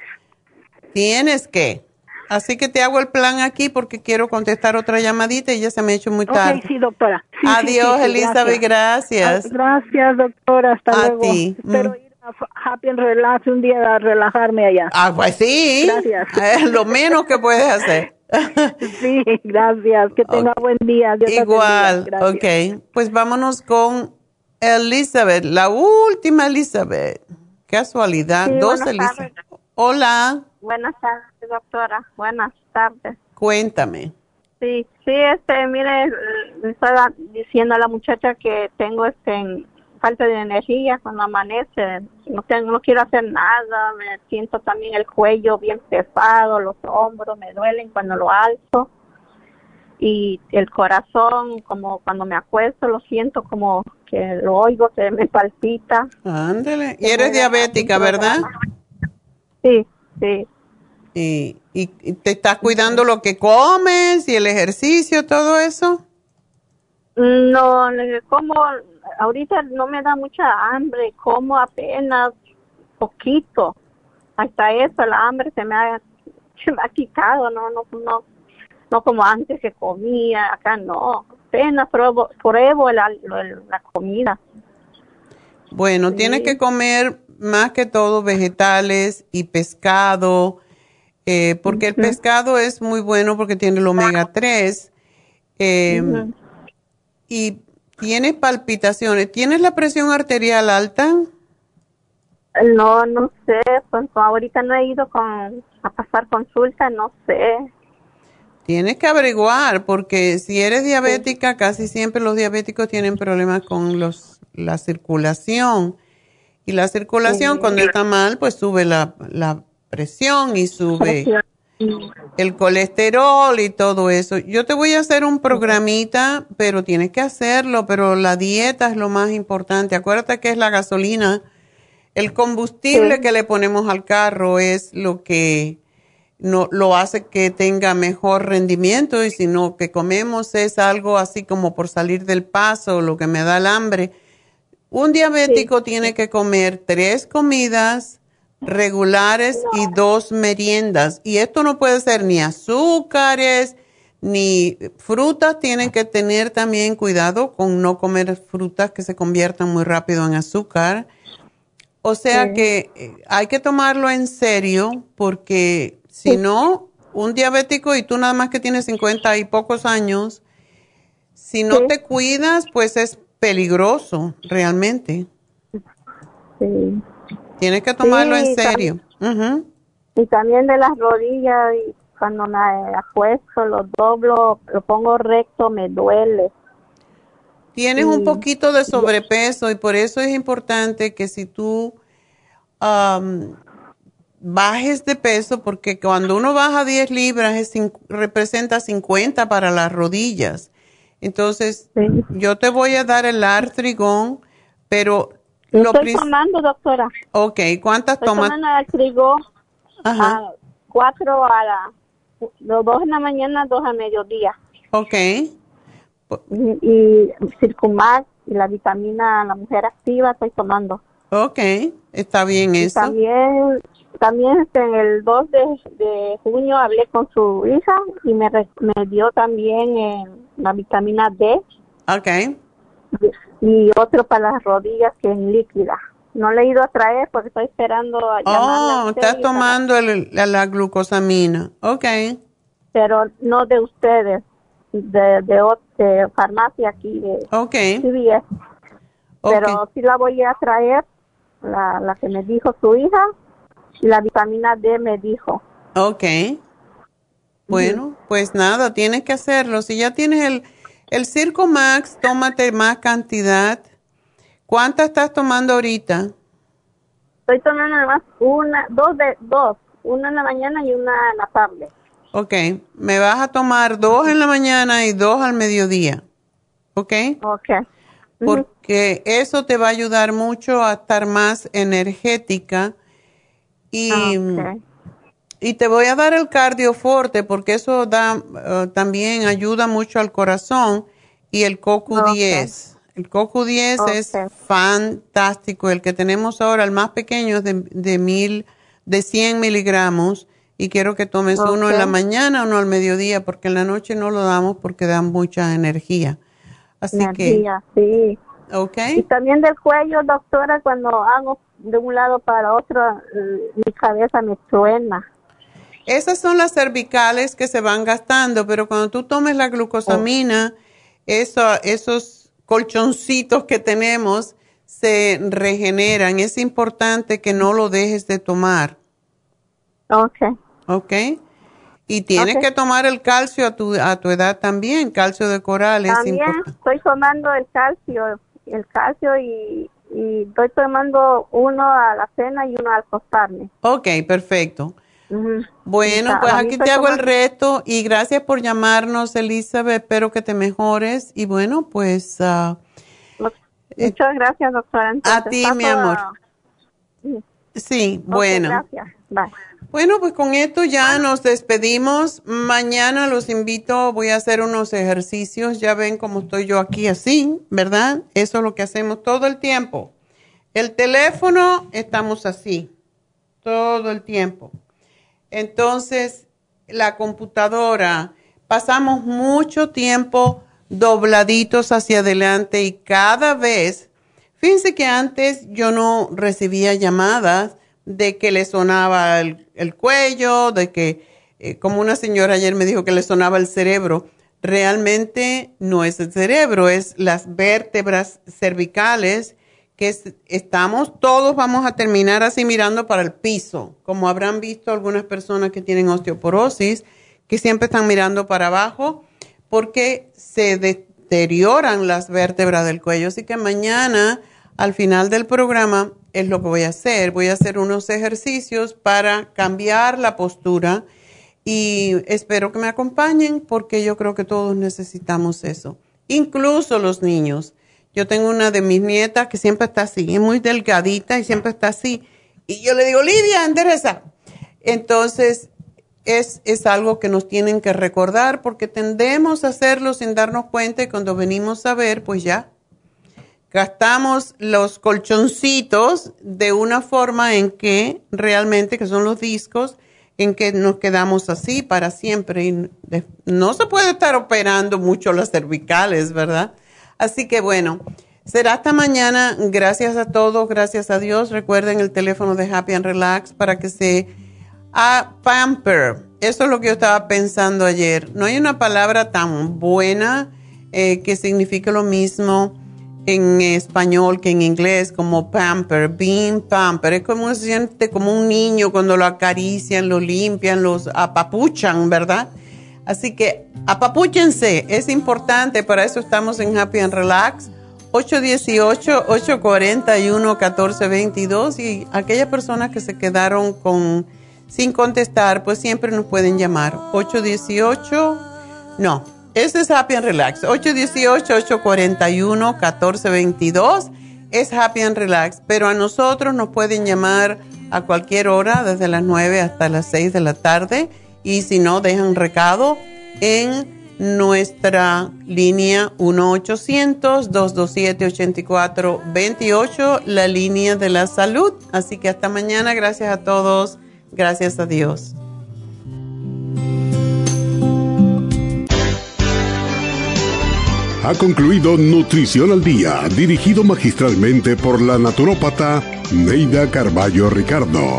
tienes que. Así que te hago el plan aquí porque quiero contestar otra llamadita y ya se me ha hecho muy tarde. Ok, sí, doctora. Sí, Adiós, sí, sí, Elizabeth, gracias. Ah, Gracias, doctora. Hasta A luego. ti. Espero Mm. ir a Happy and Relax un día a relajarme allá. Ah, pues sí. Gracias. Es lo menos que puedes hacer. Sí, gracias. Que tenga buen día. Dios Igual, ok. Pues vámonos con Elizabeth, la última Elizabeth. Casualidad, Sí, dos Elizabeth. Hola, Buenas tardes, doctora. Buenas tardes. cuéntame. Sí, sí, este, mire, le estaba diciendo a la muchacha que tengo este en- falta de energía cuando amanece. No tengo, no quiero hacer nada. Me siento también el cuello bien pesado, los hombros me duelen cuando lo alzo y el corazón, como cuando me acuesto, lo siento como que lo oigo que me palpita. Ándale. Y eres diabética, ¿verdad? Sí, sí. Y, y, y te estás cuidando lo que comes y el ejercicio, todo eso. No, como ahorita no me da mucha hambre, como apenas poquito. Hasta eso, la hambre se me ha, se me ha quitado, no, no, no, no como antes que comía, acá no. Apenas pruebo, pruebo la, la- la comida. Bueno, tienes que comer más que todo vegetales y pescado, eh, porque el pescado es muy bueno porque tiene el omega 3. eh, Ujú. Y tienes palpitaciones. ¿Tienes la presión arterial alta? No, no sé, pues ahorita no he ido con, a pasar consulta, no sé. Tienes que averiguar, porque si eres diabética, casi siempre los diabéticos tienen problemas con los, la circulación. Y la circulación, Sí. cuando está mal, pues sube la, la presión y sube el colesterol y todo eso. Yo te voy a hacer un programita, pero tienes que hacerlo, pero la dieta es lo más importante. Acuérdate que es la gasolina. El combustible Sí. que le ponemos al carro es lo que no lo hace que tenga mejor rendimiento y si no que comemos es algo así como por salir del paso, lo que me da el hambre. Un diabético tiene que comer tres comidas regulares y dos meriendas. Y esto no puede ser ni azúcares, ni frutas. Tienen que tener también cuidado con no comer frutas que se conviertan muy rápido en azúcar. O sea Sí. que eh, hay que tomarlo en serio porque si no, un diabético y tú nada más que tienes 50 y pocos años, si no te cuidas, pues es peligroso realmente. Sí. Tienes que tomarlo en serio. Ujú. Y también de las rodillas, y cuando me acuesto, lo doblo, lo pongo recto, me duele. Tienes un poquito de sobrepeso y por eso es importante que si tú bajes de peso, porque cuando uno baja 10 libras es representa 50 para las rodillas. Entonces, yo te voy a dar el artrigón, pero lo Estoy tomando, doctora. Ok, ¿cuántas Estoy tomas? tomando trigo Ajá. a cuatro a la, los dos en la mañana, dos a mediodía. Ok, Y, y Circumax y la vitamina La Mujer Activa estoy tomando. ok, está bien Y eso. también, también este, en el 2 de, de junio hablé con su hija y me, me dio también eh, la vitamina D Ok, y otro para las rodillas que es líquida. No le he ido a traer porque estoy esperando a oh, estás tomando el- la, glucosamina. Ok, pero no de ustedes, de, de, de farmacia aquí de ok, CVS. Pero sí la voy a traer, la, la que me dijo su hija, y la vitamina D me dijo. ok. Bueno, pues nada, tienes que hacerlo. Si ya tienes el, el Circo Max, tómate más cantidad. ¿Cuántas estás tomando ahorita? Estoy tomando además una, dos de, dos, una en la mañana y una en la tarde. Ok, me vas a tomar dos en la mañana y dos al mediodía. ¿Ok? Ok. Porque eso te va a ayudar mucho a estar más energética. Y, y te voy a dar el cardioforte porque eso da eh, también ayuda mucho al corazón. Y el CoQ10. El CoQ10 es fantástico. El que tenemos ahora, el más pequeño, es de, de mil, de 100 miligramos. Y quiero que tomes uno en la mañana, uno al mediodía, porque en la noche no lo damos porque dan mucha energía. Así Energía, sí. que, ¿ok? Y también del cuello, doctora, cuando hago de un lado para otro, eh, mi cabeza me suena. Esas son las cervicales que se van gastando, pero cuando tú tomes la glucosamina, eso, esos colchoncitos que tenemos se regeneran. Es importante que no lo dejes de tomar. Ok. ¿Ok? Y tienes que tomar el calcio a tu, a tu edad también, calcio de coral También estoy tomando el calcio, el calcio y, y estoy tomando uno a la cena y uno al acostarme. Ok, perfecto. Bueno, Está- pues a aquí te hago el reto y gracias por llamarnos, Elizabeth. Espero que te mejores y bueno, pues ah, Muchas gracias, doctora. Entonces, ti, mi amor. a- sí, bueno. gracias. Bye. Bueno, pues con esto ya nos despedimos. Mañana los invito, voy a hacer unos ejercicios. Ya ven cómo estoy yo aquí así, ¿verdad? Eso es lo que hacemos todo el tiempo. El teléfono, estamos así, todo el tiempo. Entonces, la computadora, pasamos mucho tiempo dobladitos hacia adelante y cada vez, fíjense que antes yo no recibía llamadas de que le sonaba el, el cuello, de que, eh, como una señora ayer me dijo que le sonaba el cerebro, realmente no es el cerebro, es las vértebras cervicales que es- estamos, todos vamos a terminar así mirando para el piso, como habrán visto algunas personas que tienen osteoporosis, que siempre están mirando para abajo, porque se deterioran las vértebras del cuello. Así que mañana, al final del programa, es lo que voy a hacer. Voy a hacer unos ejercicios para cambiar la postura y espero que me acompañen porque yo creo que todos necesitamos eso, incluso los niños. Yo tengo una de mis nietas que siempre está así, es muy delgadita y siempre está así. Y yo le digo, Lidia, endereza. Entonces, es, es algo que nos tienen que recordar porque tendemos a hacerlo sin darnos cuenta y cuando venimos a ver, pues ya, gastamos los colchoncitos de una forma en que realmente, que son los discos, en que nos quedamos así para siempre. Y no se puede estar operando mucho las cervicales, ¿verdad? Así que bueno, será hasta mañana. Gracias a todos, gracias a Dios. Recuerden el teléfono de Happy and Relax para que se a pamper. Eso es lo que yo estaba pensando ayer. No hay una palabra tan buena eh, que signifique lo mismo en español que en inglés, como pamper, being pamper. Es como se siente como un niño cuando lo acarician, lo limpian, los apapuchan, ¿verdad? Así que apapúchense, es importante, para eso estamos en Happy and Relax. 818-841-1422 y aquellas personas que se quedaron con sin contestar, pues siempre nos pueden llamar. 818, no, ese es Happy and Relax. 818-841-1422 es Happy and Relax, pero a nosotros nos pueden llamar a cualquier hora, desde las 9 hasta las 6 de la tarde, y si no, dejan recado en nuestra línea 1-800-227-8428, la línea de la salud. Así que hasta mañana, gracias a todos, gracias a Dios. Ha concluido Nutrición al Día, dirigido magistralmente por la naturópata Neida Carballo Ricardo.